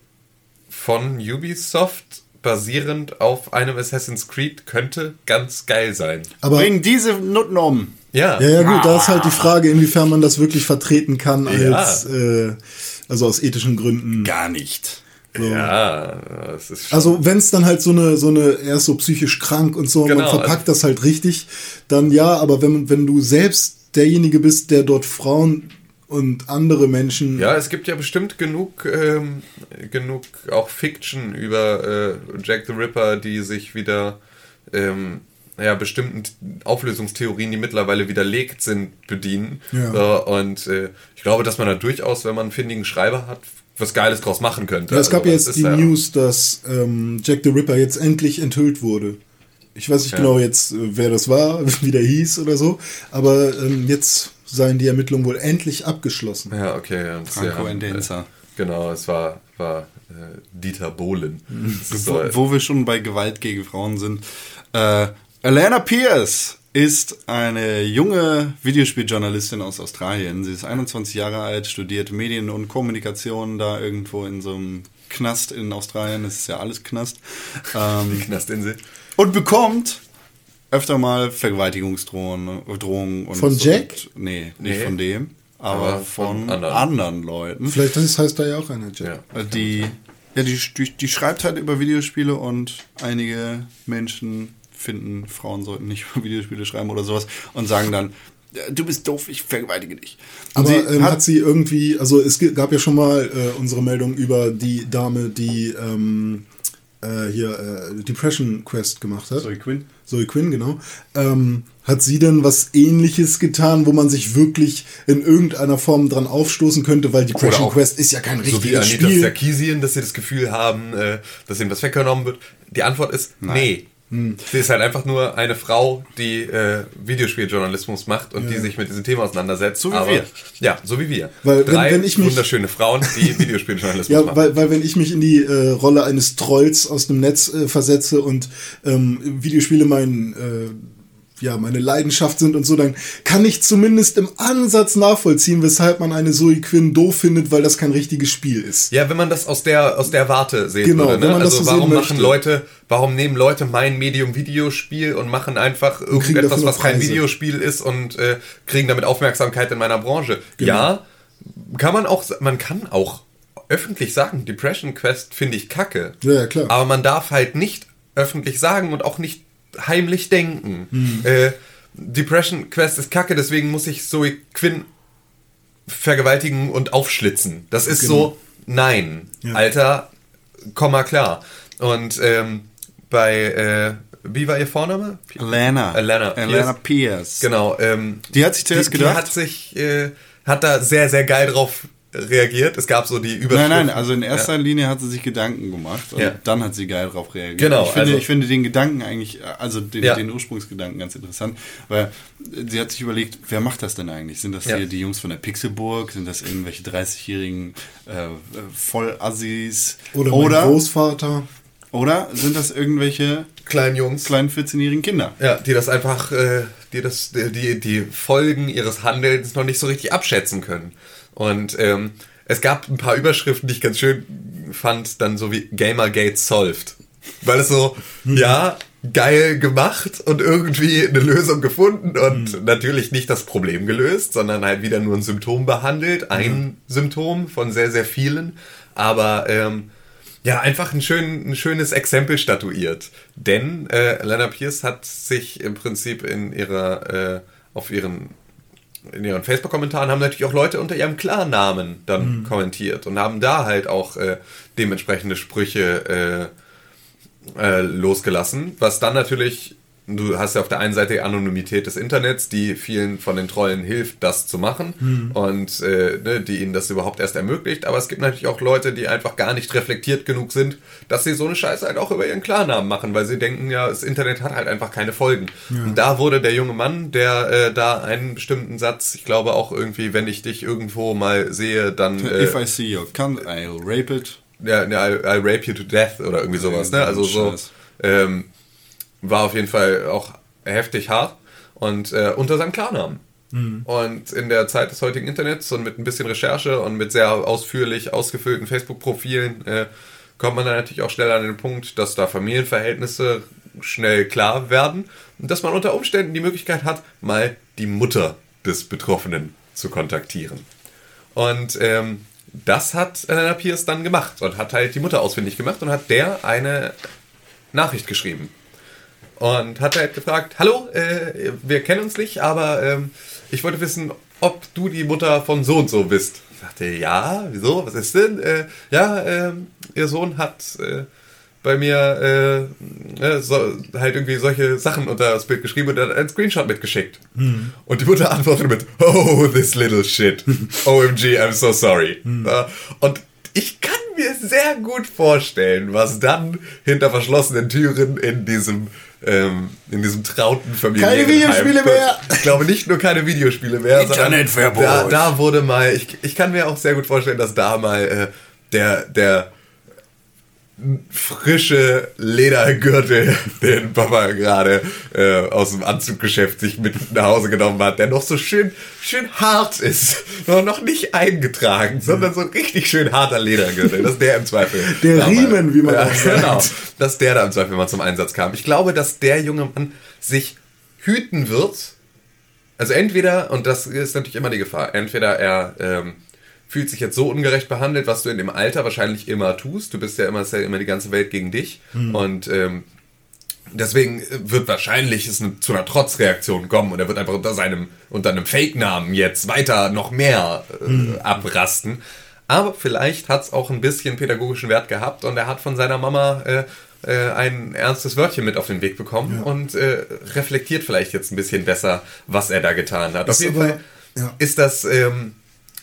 von Ubisoft basierend auf einem Assassin's Creed könnte ganz geil sein. Aber Bring diese Nutten um. Ja, Ja, ja, gut, da ist halt die Frage, inwiefern man das wirklich vertreten kann, Ja. als, äh, also aus ethischen Gründen. Gar nicht. ja, das ist Also, wenn es dann halt so eine, so eine, er ist so psychisch krank und so, Genau, man verpackt das halt richtig, dann ja, aber wenn, wenn du selbst derjenige bist, der dort Frauen und andere Menschen. ja, es gibt ja bestimmt genug, ähm, genug auch Fiction über äh, Jack the Ripper, die sich wieder ähm, ja, bestimmten Auflösungstheorien, die mittlerweile widerlegt sind, bedienen. Ja. Äh, und äh, ich glaube, dass man da durchaus, wenn man einen findigen Schreiber hat, was Geiles draus machen könnte. Ja, es gab Also, jetzt die ja- News, dass ähm, Jack the Ripper jetzt endlich enthüllt wurde. Ich weiß nicht Ja. genau jetzt, äh, wer das war, wie der hieß oder so, aber ähm, jetzt seien die Ermittlungen wohl endlich abgeschlossen. Ja, okay. Ja, das- Franco ja, Endenza. Äh, genau, es war, war äh, Dieter Bohlen. Ist Wo, wo wir schon bei Gewalt gegen Frauen sind. Äh, Alana Pierce ist eine junge Videospieljournalistin aus Australien. Sie ist 21 Jahre alt, studiert Medien und Kommunikation da irgendwo in so einem Knast in Australien. Das ist ja alles Knast. Ähm, Knastinsel. und bekommt öfter mal Vergewaltigungsdrohungen Drohungen und Von Jack? Und, nee, nicht Nee. von dem, aber, Aber von, von anderen. anderen. Leuten. Vielleicht das heißt da ja auch einer Jack. Ja. Die, ja, die, die, die schreibt halt über Videospiele und einige Menschen finden, Frauen sollten nicht über Videospiele schreiben oder sowas und sagen dann, "Äh, du bist doof, ich vergewaltige dich. Und Aber sie ähm, hat, sie irgendwie, also es gab ja schon mal äh, unsere Meldung über die Dame, die ähm, äh, hier äh, Depression Quest gemacht hat. Zoe Quinn? Zoe Quinn, genau. Ähm, hat sie denn was ähnliches getan, wo man sich wirklich in irgendeiner Form dran aufstoßen könnte, weil Depression auch Quest ist ja kein So wie richtiges Anita Spiel. Sarkeesian, dass sie das Gefühl haben, äh, dass ihnen was weggenommen wird. Die Antwort ist nee. Hm. Sie ist halt einfach nur eine Frau, die äh, Videospieljournalismus macht und die sich mit diesem Thema auseinandersetzt. So wie wir. Ja, so wie wir. Weil wenn- Drei wenn ich mich- wunderschöne Frauen, die Videospieljournalismus Ja, machen. weil, weil wenn ich mich in die äh, Rolle eines Trolls aus dem Netz äh, versetze und ähm, Videospiele mein, äh, ja, meine Leidenschaft sind und so, dann kann ich zumindest im Ansatz nachvollziehen, weshalb man eine Zoe Quinn doof findet, weil das kein richtiges Spiel ist. Ja, wenn man das aus der, aus der Warte sehen Genau, würde. wenn Ne? man das Also so sehen warum machen möchte. Leute, warum nehmen Leute mein Medium Videospiel und machen einfach irgendetwas, was kein. Videospiel ist und äh, kriegen damit Aufmerksamkeit in meiner Branche? Genau. Ja, kann man auch, man kann auch öffentlich sagen, Depression Quest finde ich kacke. Ja, ja, klar. Aber man darf halt nicht öffentlich sagen und auch nicht heimlich denken. Hm. Äh, Depression Quest ist kacke, deswegen muss ich Zoe Quinn vergewaltigen und aufschlitzen. Das ist so, nein, Genau. Ja. Alter, komm mal klar. Und ähm, bei, äh, wie war ihr Vorname? Alana. Alana Alana Pierce. Pierce. Genau. Ähm, Die hat sich zuerst die, gedacht- Die hat sich, äh, hat da sehr, sehr geil drauf reagiert. Es gab so die Überschrift. Nein, nein, also in erster Linie hat sie sich Gedanken gemacht und Ja. dann hat sie geil drauf reagiert. Genau, Ich finde, also- ich finde den Gedanken eigentlich, also den, Ja. den Ursprungsgedanken ganz interessant, weil sie hat sich überlegt, wer macht das denn eigentlich? Sind das Ja. hier die Jungs von der Pixelburg? Sind das irgendwelche 30-jährigen äh, Vollassis? Oder mein oder, Großvater. oder sind das irgendwelche Kleinen Jungs. kleinen 14-jährigen Kinder? Ja, die das einfach, äh, die das, die, die Folgen ihres Handelns noch nicht so richtig abschätzen können. Und ähm, es gab ein paar Überschriften, die ich ganz schön fand, dann so wie Gamergate solved. Weil es so, ja, geil gemacht und irgendwie eine Lösung gefunden und natürlich nicht das Problem gelöst, sondern halt wieder nur ein Symptom behandelt. Ein Symptom von sehr, sehr vielen. Aber ähm, ja, einfach ein, schön, ein schönes Exempel statuiert. Denn äh, Lena Pierce hat sich im Prinzip in ihrer, äh, auf ihren, in ihren Facebook-Kommentaren haben natürlich auch Leute unter ihrem Klarnamen dann kommentiert und haben da halt auch äh, dementsprechende Sprüche äh, äh, losgelassen, was dann natürlich, du hast ja auf der einen Seite die Anonymität des Internets, die vielen von den Trollen hilft, das zu machen und äh, ne, die ihnen das überhaupt erst ermöglicht, aber es gibt natürlich auch Leute, die einfach gar nicht reflektiert genug sind, dass sie so eine Scheiße halt auch über ihren Klarnamen machen, weil sie denken, ja, das Internet hat halt einfach keine Folgen. Und da wurde der junge Mann, der äh, da einen bestimmten Satz, ich glaube auch irgendwie, wenn ich dich irgendwo mal sehe, dann... Äh, If I see your cunt, I'll rape it. ja, ja I, I rape you to death oder irgendwie sowas, ne? Also so ähm, war auf jeden Fall auch heftig hart und äh, unter seinem Klarnamen. Und in der Zeit des heutigen Internets und mit ein bisschen Recherche und mit sehr ausführlich ausgefüllten Facebook-Profilen äh, kommt man dann natürlich auch schnell an den Punkt, dass da Familienverhältnisse schnell klar werden und dass man unter Umständen die Möglichkeit hat, mal die Mutter des Betroffenen zu kontaktieren. Und ähm, das hat Elena Pierce dann gemacht und hat halt die Mutter ausfindig gemacht und hat der eine Nachricht geschrieben. Und hat halt gefragt, hallo, äh, wir kennen uns nicht, aber ähm, ich wollte wissen, ob du die Mutter von so und so bist. Ich dachte, ja, wieso, was ist denn? Äh, ja, ähm, ihr Sohn hat äh, bei mir äh, äh, so, halt irgendwie solche Sachen unter das Bild geschrieben und hat einen Screenshot mitgeschickt. Und die Mutter antwortet mit, oh, this little shit. OMG, I'm so sorry. Äh, und ich kann mir sehr gut vorstellen, was dann hinter verschlossenen Türen in diesem ähm, in diesem trauten Familien. Keine Videospiele mehr! Ich glaube nicht nur keine Videospiele mehr, sondern Internetverbot. da, da wurde mal, ich, ich kann mir auch sehr gut vorstellen, dass da mal äh, der, der frische Ledergürtel, den Papa gerade äh, aus dem Anzuggeschäft sich mit nach Hause genommen hat, der noch so schön, schön hart ist, noch nicht eingetragen, sondern so ein richtig schön harter Ledergürtel, dass der im Zweifel Der da mal- Riemen, wie man ja, auch sagt. genau, dass der da im Zweifel mal zum Einsatz kam. Ich glaube, dass der junge Mann sich hüten wird. Also entweder, und das ist natürlich immer die Gefahr, entweder er ähm, fühlt sich jetzt so ungerecht behandelt, was du in dem Alter wahrscheinlich immer tust. Du bist ja immer, ist ja immer die ganze Welt gegen dich. Und ähm, deswegen wird wahrscheinlich es zu einer Trotzreaktion kommen und er wird einfach unter seinem, unter einem Fake-Namen jetzt weiter noch mehr äh, abrasten. Aber vielleicht hat es auch ein bisschen pädagogischen Wert gehabt und er hat von seiner Mama äh, äh, ein ernstes Wörtchen mit auf den Weg bekommen und äh, reflektiert vielleicht jetzt ein bisschen besser, was er da getan hat. Ist auf jeden aber- Fall ja. ist das, ähm,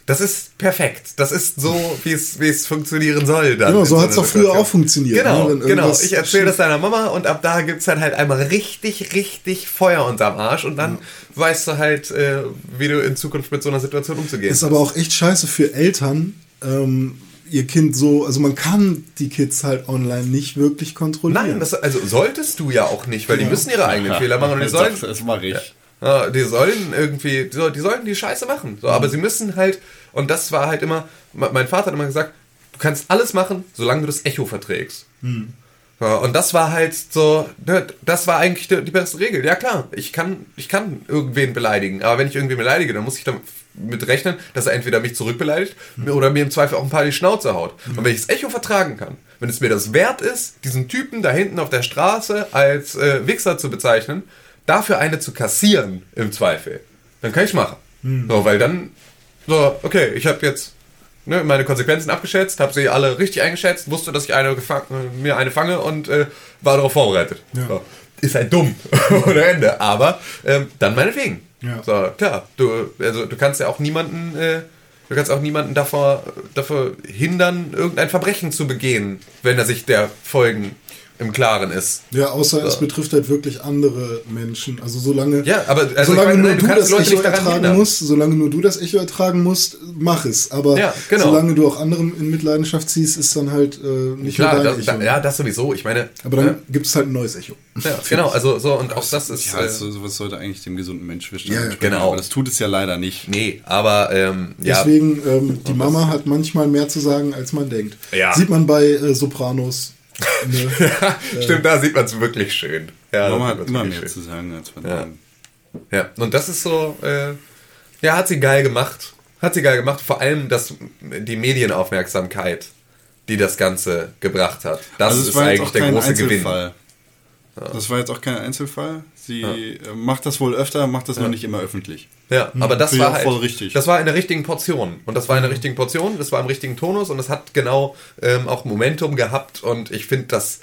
das ist perfekt. Das ist so, wie es, wie es funktionieren soll. Dann Genau, so hat's einer doch früher auch funktioniert, Genau, ne? Genau. irgendwas Ich erzähle das deiner Mama und ab da gibt's dann halt einmal richtig, richtig Feuer unterm Arsch und dann weißt du halt, äh, wie du in Zukunft mit so einer Situation umzugehen Ist aber auch echt scheiße für Eltern, ähm, ihr Kind so, also man kann die Kids halt online nicht wirklich kontrollieren. Nein, das, also solltest du ja auch nicht, weil die müssen ihre eigenen Fehler machen und die sollen, das mache ich. Ja, die sollen irgendwie, die soll- die sollten die Scheiße machen. So, aber sie müssen halt, und das war halt immer, me- mein Vater hat immer gesagt, du kannst alles machen, solange du das Echo verträgst. Ja, und das war halt so, ne, das war eigentlich die, die beste Regel. Ja klar, ich kann, ich kann irgendwen beleidigen, aber wenn ich irgendwen beleidige, dann muss ich damit rechnen, dass er entweder mich zurückbeleidigt oder mir im Zweifel auch ein paar die Schnauze haut. Und wenn ich das Echo vertragen kann, wenn es mir das wert ist, diesen Typen da hinten auf der Straße als äh, Wichser zu bezeichnen, dafür eine zu kassieren im Zweifel, dann kann ich machen. So, weil dann, so, okay, ich habe jetzt ne, meine Konsequenzen abgeschätzt, habe sie alle richtig eingeschätzt, wusste, dass ich eine mir eine fange und äh, war darauf vorbereitet. So. Ist halt dumm ohne Ende, aber ähm, dann meinetwegen. Ja. So, klar, du, also, du kannst ja auch niemanden, äh, du kannst auch niemanden davor, davor hindern, irgendein Verbrechen zu begehen, wenn er sich der Folgen im Klaren ist. Ja, außer es betrifft halt wirklich andere Menschen. Also solange, Ja, aber, also solange meine, nur nein, du du das Leute Echo ertragen musst, solange nur du das Echo ertragen musst, mach es. Aber Ja, genau. solange du auch anderen in Mitleidenschaft ziehst, ist dann halt äh, nicht Klar, nur dein das, da, Echo. ja, das sowieso. Ich meine, Aber dann ne, gibt es halt ein neues Echo. ja, genau, also so und auch das ist Ja, äh, also, sowas sollte eigentlich dem gesunden Menschenverstand Ja, ja, entsprechen, genau. Aber das tut es ja leider nicht. nee, aber ähm, ja, Deswegen, ähm, die Mama hat manchmal mehr zu sagen, als man denkt. Ja. Sieht man bei äh, Sopranos. Ne? stimmt, da sieht man es wirklich schön. Ja, Mama hat immer mehr wirklich zu sagen als man Ja. schön. Ja, und das ist so, äh, ja, hat sie geil gemacht. Hat sie geil gemacht, vor allem das, die Medienaufmerksamkeit, die das Ganze gebracht hat. Das Also ist eigentlich der große Gewinn. Das war jetzt auch kein Einzelfall. Sie äh, macht das wohl öfter, macht das nur nicht immer öffentlich. Ja, aber das war halt, voll richtig. das war in der richtigen Portion. Und das war in der richtigen Portion, das war im richtigen Tonus und es hat genau ähm, auch Momentum gehabt und ich finde, das,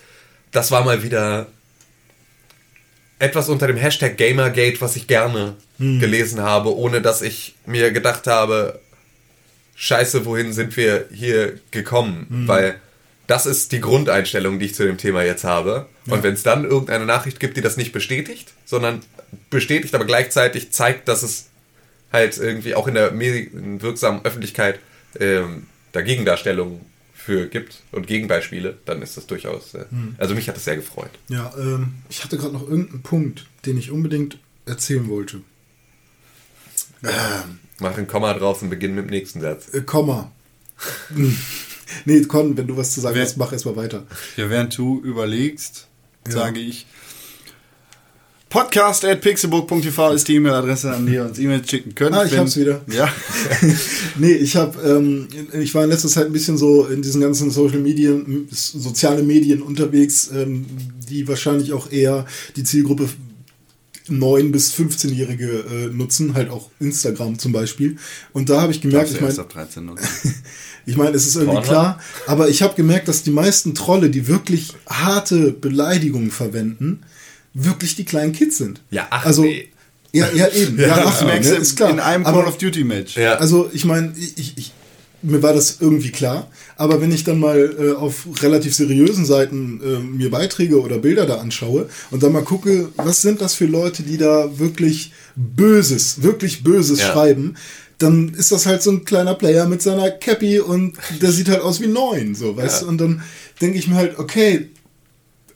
das war mal wieder etwas unter dem Hashtag Gamergate, was ich gerne gelesen habe, ohne dass ich mir gedacht habe, scheiße, wohin sind wir hier gekommen, weil das ist die Grundeinstellung, die ich zu dem Thema jetzt habe. Und wenn es dann irgendeine Nachricht gibt, die das nicht bestätigt, sondern bestätigt, aber gleichzeitig zeigt, dass es halt irgendwie auch in der wirksamen Öffentlichkeit ähm, da Gegendarstellungen für gibt und Gegenbeispiele, dann ist das durchaus. Äh, Also mich hat das sehr gefreut. Ja, ähm, ich hatte gerade noch irgendeinen Punkt, den ich unbedingt erzählen wollte. Mach ein Komma draus und beginn mit dem nächsten Satz. Äh, Komma. nee, Con, wenn du was zu sagen Wer- hast, mach erstmal weiter. Ja, während du überlegst, sage ich, Podcast at pixelbook.tv ist die E-Mail-Adresse, an die ihr uns E-Mails schicken könnt. Ah, ich wenn- hab's wieder. Ja. nee, ich habe, ähm, ich war in letzter Zeit ein bisschen so in diesen ganzen Social Medien, soziale Medien unterwegs, ähm, die wahrscheinlich auch eher die Zielgruppe 9 bis 15-Jährige äh, nutzen, halt auch Instagram zum Beispiel. Und da habe ich gemerkt, Darfst ich meine, ab 13 nutzen. Ich meine, es ist irgendwie Pornhub? klar, aber ich habe gemerkt, dass die meisten Trolle, die wirklich harte Beleidigungen verwenden, wirklich die kleinen Kids sind. Ja, ach also, nee. Ja, ja, eben. Ja, Das ach, merkst ne, ist klar. in einem aber, Call of Duty Match. Ja. also ich meine, ich, ich, mir war das irgendwie klar, aber wenn ich dann mal äh, auf relativ seriösen Seiten äh, mir Beiträge oder Bilder da anschaue und dann mal gucke, was sind das für Leute, die da wirklich Böses, wirklich Böses Ja. schreiben, dann ist das halt so ein kleiner Player mit seiner Cappy und der sieht halt aus wie neun, so, weißt du? Und dann denke ich mir halt, okay,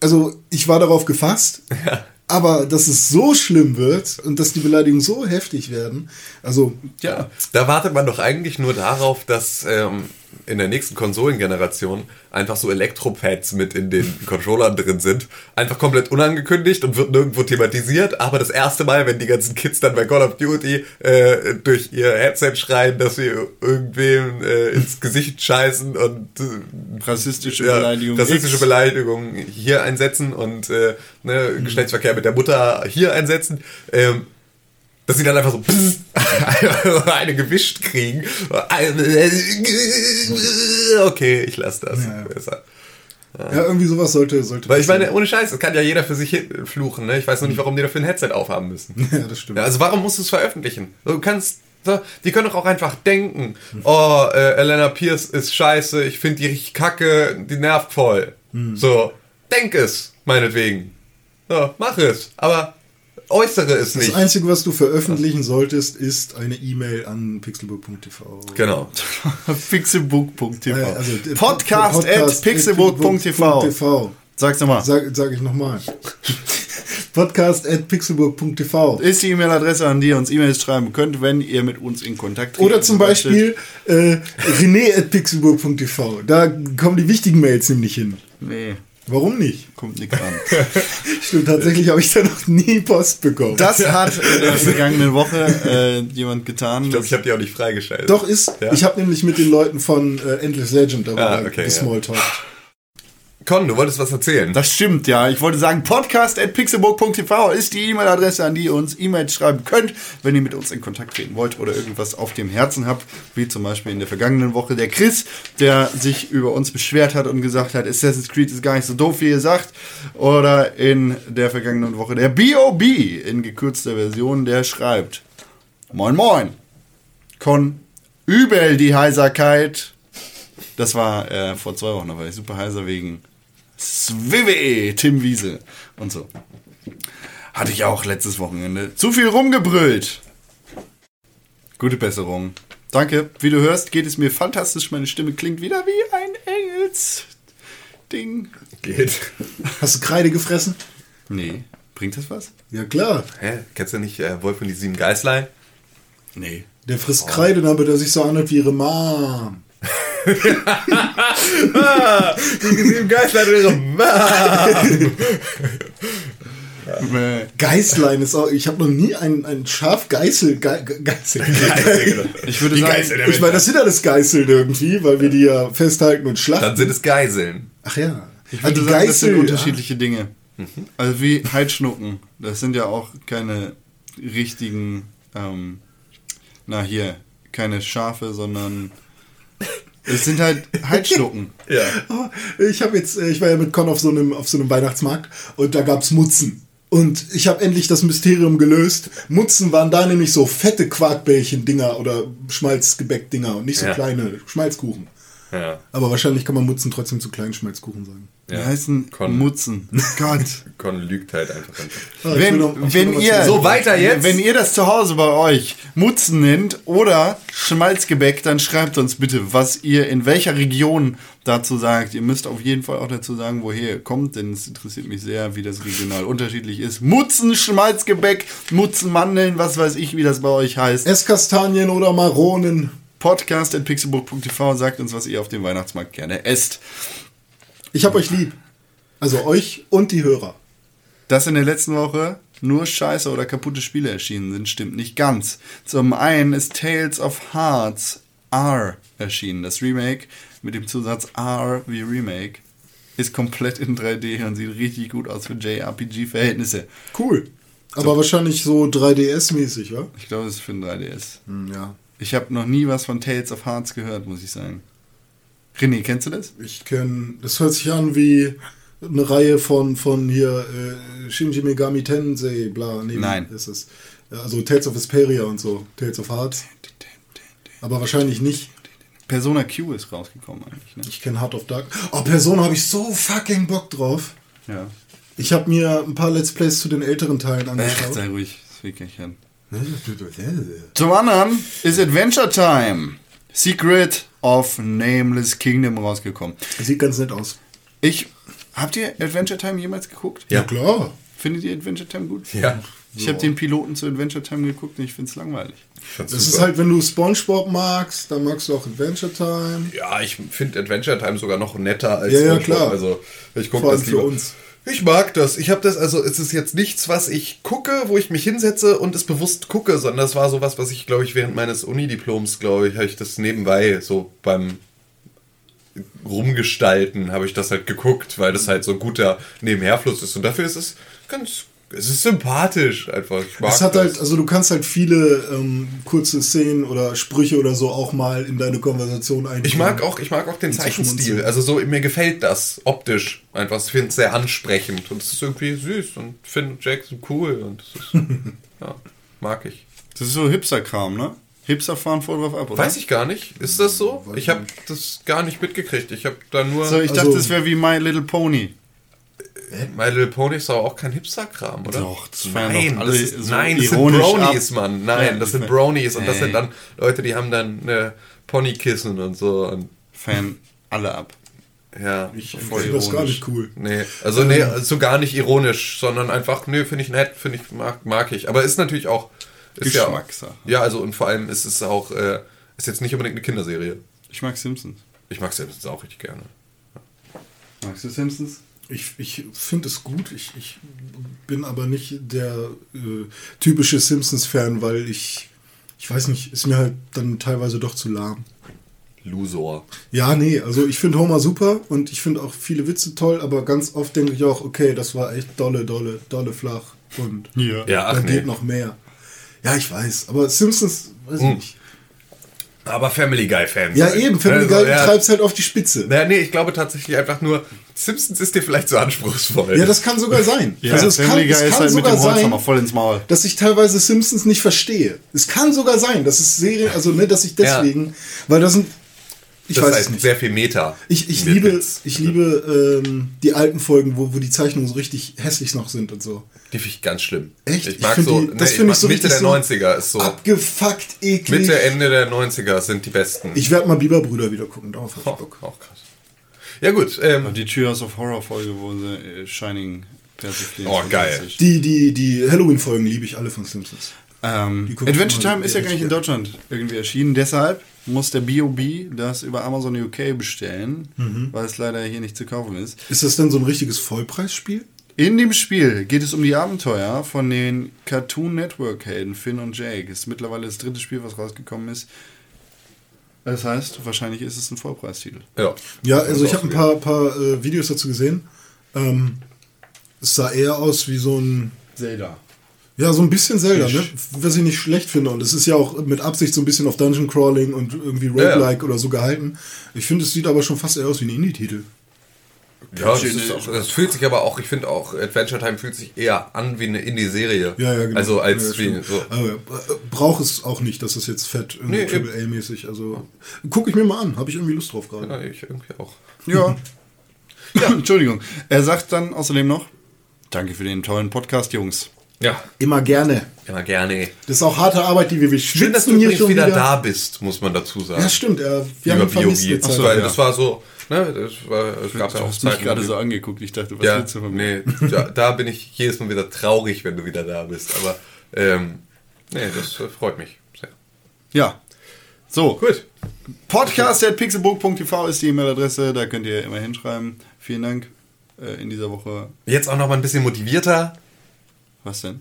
also ich war darauf gefasst, aber dass es so schlimm wird und dass die Beleidigungen so heftig werden, also Ja, da wartet man doch eigentlich nur darauf, dass ähm, in der nächsten Konsolengeneration einfach so Elektropads mit in den Controllern drin sind. Einfach komplett unangekündigt und wird nirgendwo thematisiert. Aber das erste Mal, wenn die ganzen Kids dann bei Call of Duty äh, durch ihr Headset schreien, dass sie irgendwem äh, ins Gesicht scheißen und äh, Rassistische ja, Beleidigung. rassistische X. Beleidigung hier einsetzen und äh, ne, Geschlechtsverkehr mit der Mutter hier einsetzen. Ähm, dass sie dann einfach so eine gewischt kriegen. Okay, ich lasse das. Besser. Ja, irgendwie sowas sollte, sollte Weil ich meine, ohne Scheiß, das kann ja jeder für sich fluchen. Ne? Ich weiß noch nicht, warum die dafür ein Headset aufhaben müssen. Ja, das stimmt. Ja, also warum musst du es veröffentlichen? Du kannst, so, die können doch auch einfach denken, oh, äh, Elena Pierce ist scheiße, ich finde die richtig kacke, die nervt voll. So, denk es, meinetwegen. So, mach es, aber äußere es Das nicht. Einzige, was du veröffentlichen solltest, ist eine E-Mail an pixelbook.tv. Genau. Pixelbook.tv. Äh, also, äh, Podcast, Podcast at pixelbook.tv. pixelbook.tv. Sag's nochmal. Sag, sag ich nochmal. Podcast at pixelbook.tv. Ist die E-Mail-Adresse, an die ihr uns E-Mails schreiben könnt, wenn ihr mit uns in Kontakt treten Oder zum. Beispiel äh, rené at pixelbook.tv. Da kommen die wichtigen Mails nämlich hin. Nee, Warum nicht? kommt nichts an. Stimmt, tatsächlich habe ich da noch nie Post bekommen. Das hat in der vergangenen Woche äh, jemand getan. Ich glaube, ich habe die auch nicht freigeschaltet. Doch ist, Ja? ich habe nämlich mit den Leuten von äh, Endless Legend darüber Ah, okay, ja. Con, du wolltest was erzählen. Das stimmt, ja. Ich wollte sagen, podcast at pixelburg.tv ist die E-Mail-Adresse, an die ihr uns E-Mails schreiben könnt, wenn ihr mit uns in Kontakt treten wollt oder irgendwas auf dem Herzen habt, wie zum Beispiel in der vergangenen Woche der Chris, der sich über uns beschwert hat und gesagt hat, Assassin's Creed ist gar nicht so doof, wie ihr sagt. Oder in der vergangenen Woche der B.O.B. in gekürzter Version, der schreibt, Moin Moin, Con, übel die Heiserkeit. Das war äh, vor zwei Wochen, da war ich super heiser wegen Swive, Tim Wiese und so. Hatte ich auch letztes Wochenende. Zu viel rumgebrüllt. Gute Besserung. Danke. Wie du hörst, geht es mir fantastisch. Meine Stimme klingt wieder wie ein Engels-Ding. Geht. Hast du Kreide gefressen? Nee. Bringt das was? Ja klar. Hä? Kennst du nicht äh, Wolf und die sieben Geißlein? Nee. Der frisst Kreide, damit er sich so anhört wie ihre Mom. Die sieben Geißlein ist auch. Ich habe noch nie ein, ein Schaf Geißel. Ge, Ge- Geißel. Ich würde Die sagen, Geißel Ich meine, das sind alles Geißeln irgendwie, weil wir die ja festhalten und schlachten. Dann sind es Geiseln. Ach ja. ich Ah, würde die sagen das sind Geißel, unterschiedliche Dinge. Also wie Heidschnucken. Das sind ja auch keine richtigen, ähm, na hier, keine Schafe, sondern es sind halt Heidschnucken. Ja. Oh, Ich habe jetzt, äh, ich war ja mit Con auf so einem, auf so einem Weihnachtsmarkt und da gab's Mutzen. Und ich habe endlich das Mysterium gelöst. Mutzen waren da nämlich so fette Quarkbällchen-Dinger oder Schmalzgebäck-Dinger und nicht so Ja. kleine Schmalzkuchen. Ja. Aber wahrscheinlich kann man Mutzen trotzdem zu kleinen Schmalzkuchen sagen. Die heißen Con- Mutzen. Gott. Con lügt halt einfach. Ah, ich Wenn, noch- wenn ihr. So, weiter jetzt. Wenn ihr das zu Hause bei euch Mutzen nennt oder Schmalzgebäck, dann schreibt uns bitte, was ihr in welcher Region dazu sagt. Ihr müsst auf jeden Fall auch dazu sagen, woher ihr kommt, denn es interessiert mich sehr, wie das regional unterschiedlich ist. Mutzen, Schmalzgebäck, Mutzen, Mandeln, was weiß ich, wie das bei euch heißt. Esskastanien oder Maronen. Podcast at pixelbook.tv sagt uns, was ihr auf dem Weihnachtsmarkt gerne esst. Ich hab euch lieb. Also euch und die Hörer. Dass in der letzten Woche nur scheiße oder kaputte Spiele erschienen sind, stimmt nicht ganz. Zum einen ist Tales of Hearts R erschienen. Das Remake mit dem Zusatz R wie Remake ist komplett in 3D und sieht richtig gut aus für JRPG-Verhältnisse. Cool. Aber wahrscheinlich so 3DS-mäßig, wa? Ich glaube, es ist für ein 3DS. Hm, ja. Ich habe noch nie was von Tales of Hearts gehört, muss ich sagen. René, kennst du das? Ich kenne, das hört sich an wie eine Reihe von, von hier äh, Shinji Megami Tensei, bla. Nee, Nein. Ist es. Also Tales of Vesperia und so. Tales of Heart. Aber wahrscheinlich nicht. Persona Q ist rausgekommen eigentlich. Ne? Ich kenne Heart of Dark. Oh, Persona habe ich so fucking Bock drauf. Ja. Ich habe mir ein paar Let's Plays zu den älteren Teilen angeschaut. sei ruhig, das will ich nicht hören. Zum anderen ist Adventure Time. Secret of Nameless Kingdom rausgekommen. Sieht ganz nett aus. Ich. Habt ihr Adventure Time jemals geguckt? Ja. klar. Findet ihr Adventure Time gut? Ja. Ich habe den Piloten zu Adventure Time geguckt und ich finde es langweilig. Das ist halt, wenn du Spongebob magst, dann magst du auch Adventure Time. Ja, ich finde Adventure Time sogar noch netter als Ja, ja, SpongeBob. klar. Also ich gucke das für lieber. uns. Ich mag das. Ich habe das, also es ist jetzt nichts, was ich gucke, wo ich mich hinsetze und es bewusst gucke, sondern das war sowas, was ich, glaube ich, während meines Unidiploms, glaube ich, habe ich das nebenbei so beim Rumgestalten habe ich das halt geguckt, weil das halt so ein guter Nebenherfluss ist. Und dafür ist es ganz, es ist sympathisch einfach. Ich mag Es hat das. halt, also du kannst halt viele ähm, kurze Szenen oder Sprüche oder so auch mal in deine Konversation einbringen. Ich mag auch, ich mag auch den Und Zeichenstil. Also so, mir gefällt das optisch einfach. Ich finde es sehr ansprechend und es ist irgendwie süß und finde Jackson cool und das ist, ja, mag ich. Das ist so Hipster-Kram, ne? Hipster fahren voll drauf ab, oder? Weiß ich gar nicht. Ist das so? Ich habe das gar nicht mitgekriegt. Ich habe da nur. So, ich Also- dachte, das wäre wie My Little Pony. My Little Pony ist aber auch kein Hipster-Kram, oder? Doch, das nein, doch alle das, ist, so nein, das sind Bronies, ab. Mann. Nein, Ja, das sind Bronies und das sind dann Leute, die haben dann eine Ponykissen und so. Und, Fan alle ab. ja, Ich finde das gar nicht cool. Nee, also nee, so gar nicht ironisch, sondern einfach, nee, finde ich nett, finde ich, mag, mag ich. Aber ist natürlich auch. Ist Geschmackssache. Ja, ja, also und vor allem ist es auch, äh, ist jetzt nicht unbedingt eine Kinderserie. Ich mag Simpsons. Ich mag Simpsons auch richtig gerne. Magst du Simpsons? Ich, ich finde es gut. Ich, ich bin aber nicht der äh, typische Simpsons-Fan, weil ich, ich weiß nicht, ist mir halt dann teilweise doch zu lahm. Lusor. Ja, nee, also ich finde Homer super und ich finde auch viele Witze toll, aber ganz oft denke ich auch, okay, das war echt dolle, dolle, dolle flach und Ja. Ja, ach da nee. geht noch mehr. Ja, ich weiß, aber Simpsons, weiß ich Hm. nicht. Aber Family Guy-Fans. Ja, eben, Family Also, Guy ja. treibt's halt auf die Spitze. Naja, nee, ich glaube tatsächlich einfach nur, Simpsons ist dir vielleicht zu anspruchsvoll. Ja, das kann sogar sein. Ja, also es kann, Family es Guy ist kann halt mit sogar dem Holzhammer sein, voll ins Maul. dass ich teilweise Simpsons nicht verstehe. Es kann sogar sein, dass es Serien, also ne, dass ich deswegen, weil das sind, ich das weiß halt nicht. sehr viel Meta. Ich, ich liebe, Witz. ich liebe ähm, die alten Folgen, wo, wo die Zeichnungen so richtig hässlich noch sind und so. Die finde ich ganz schlimm. Echt? Ich Ich mag find so, die- nee, das ich find mag ich so Mitte der so 90er ist so. Abgefuckt, eklig. Mitte, Ende der 90er sind die besten. Ich werde mal Biberbrüder wieder gucken, darauf hab ich auch, Bock. auch krass. Ja gut, ähm, Und die Treehouse of Horror Folge, wo sie äh, Shining persiflieren. Oh, geil. Die, die, die Halloween-Folgen liebe ich alle von Simpsons. Ähm, Adventure Time ist ja gar nicht in Deutschland irgendwie erschienen. Deshalb muss der B.O.B. das über Amazon UK bestellen, Mhm. weil es leider hier nicht zu kaufen ist. Ist das denn so ein richtiges Vollpreisspiel? In dem Spiel geht es um die Abenteuer von den Cartoon Network Helden Finn und Jake. Ist mittlerweile das dritte Spiel, was rausgekommen ist. Das heißt, wahrscheinlich ist es ein Vollpreistitel. ja. Ja, also ich habe ein paar, paar äh, Videos dazu gesehen. Ähm, es sah eher aus wie so ein, Zelda. Ja, so ein bisschen Zelda, ne? was ich nicht schlecht finde. Und es ist ja auch mit Absicht so ein bisschen auf Dungeon Crawling und irgendwie Ja, ja. Roguelike oder so gehalten. Ich finde, es sieht aber schon fast eher aus wie ein Indie-Titel. Ja, das, ist auch, das fühlt sich aber auch, ich finde auch, Adventure Time fühlt sich eher an wie eine Indie-Serie. Ja, ja, genau. Also als ja, wie so. Aber äh, braucht es auch nicht, dass es jetzt fett irgendwie Nee, eben. Triple A-mäßig. Also gucke ich mir mal an, habe ich irgendwie Lust drauf gerade. Ja, ich irgendwie auch. Ja. ja, Entschuldigung. Er sagt dann außerdem noch, danke für den tollen Podcast, Jungs. Ja, Immer gerne. immer gerne. Das ist auch harte Arbeit, die wir wir Schön, dass du hier übrigens schon wieder, wieder da bist, muss man dazu sagen. Ja, stimmt. Äh, wir Lieber haben eine Zeit. weil ja. das war so, ne, das war, es gab ja auch hast mich Zeiten, gerade wo- so angeguckt. Ich dachte, was Ja, willst du von mir? nee, da, da bin ich jedes Mal wieder traurig, wenn du wieder da bist. Aber, ähm, nee, das äh, freut mich sehr. Ja. So, Gut. podcast.pixelburg.tv ist die E-Mail-Adresse. Da könnt ihr immer hinschreiben. Vielen Dank äh, in dieser Woche. Jetzt auch noch mal ein bisschen motivierter. Was denn?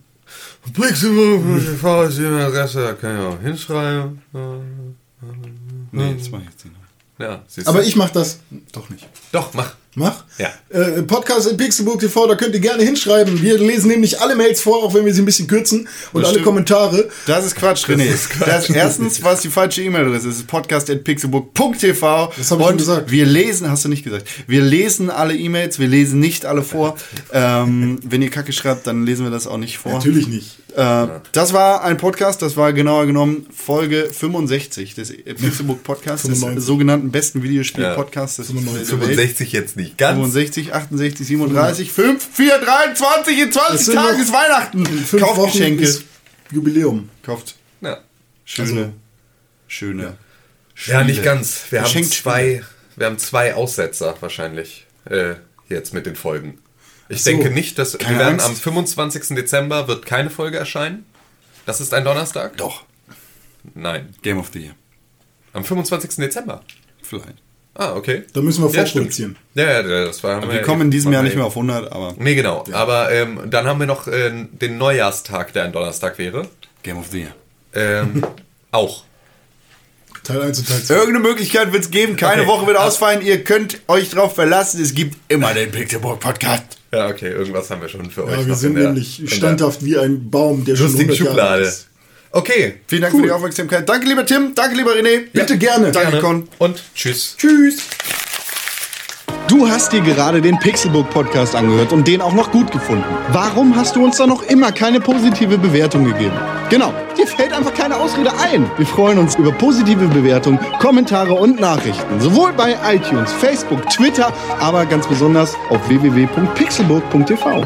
Pixelburg.tv ist die Adresse, da kann ich auch hinschreiben. Nee, das mache ich jetzt nicht. noch. Ja, siehst du. Aber ich mache das doch nicht. Doch, mach. Mach. Ja. Äh, Podcast in Pixelbook TV, da könnt ihr gerne hinschreiben. Wir lesen nämlich alle Mails vor, auch wenn wir sie ein bisschen kürzen. Und Das alle stimmt. Kommentare. Das ist Quatsch, René. Das erstens war es die falsche E-Mail-Adresse. Es ist podcast.pixelbook.tv. Das hab ich schon gesagt. Wir lesen, hast du nicht gesagt. Wir lesen alle E-Mails, wir lesen nicht alle vor. Ähm, wenn ihr Kacke schreibt, dann lesen wir das auch nicht vor. Natürlich nicht. Äh, das war ein Podcast, das war genauer genommen Folge 65 des Pixelbook Podcasts, des 95. sogenannten besten Videospiel-Podcasts Welt. 65 jetzt nicht ganz. 65, 68, 37, 5, 4, 23, in Es 20 sind Tagen ist Weihnachten. In fünf Kauft Wochen Geschenke. ist Jubiläum. Kauft Ja. schöne, Also- schöne. ja, nicht ganz. Wir haben zwei, wir haben zwei Aussetzer wahrscheinlich äh, jetzt mit den Folgen. Ich so. denke nicht, dass wir werden Angst. am 25. Dezember wird keine Folge erscheinen. Das ist ein Donnerstag? Doch. Nein. Game of the Year. Am 25. Dezember. Vielleicht. Ah, okay. Da müssen wir Ja, vorproduzieren. Ja, ja, das war. Wir kommen in diesem Jahr nicht mehr auf 100, aber Nee, genau. Aber ähm, dann haben wir noch äh, den Neujahrstag, der ein Donnerstag wäre. Game of the Year. Ähm, auch. Teil 1 und Teil 2. Irgendeine Möglichkeit wird es geben. Keine Okay. Woche wird ausfallen. Ihr könnt euch drauf verlassen. Es gibt immer den Pixelburg Podcast. Ja, okay, irgendwas haben wir schon für euch. Ja, wir noch sind in der- nämlich standhaft wie ein Baum, der schon Lustigen 100 Jahre Schublade. ist. Okay. Vielen Dank für die Aufmerksamkeit. Danke, lieber Tim. Danke, lieber René. Bitte gerne. Danke, Con. Und tschüss. Tschüss. Du hast dir gerade den Pixelbook Podcast angehört und den auch noch gut gefunden. Warum hast du uns da noch immer keine positive Bewertung gegeben? Genau, dir fällt einfach keine Ausrede ein. Wir freuen uns über positive Bewertungen, Kommentare und Nachrichten. Sowohl bei iTunes, Facebook, Twitter, aber ganz besonders auf www.pixelburg.tv.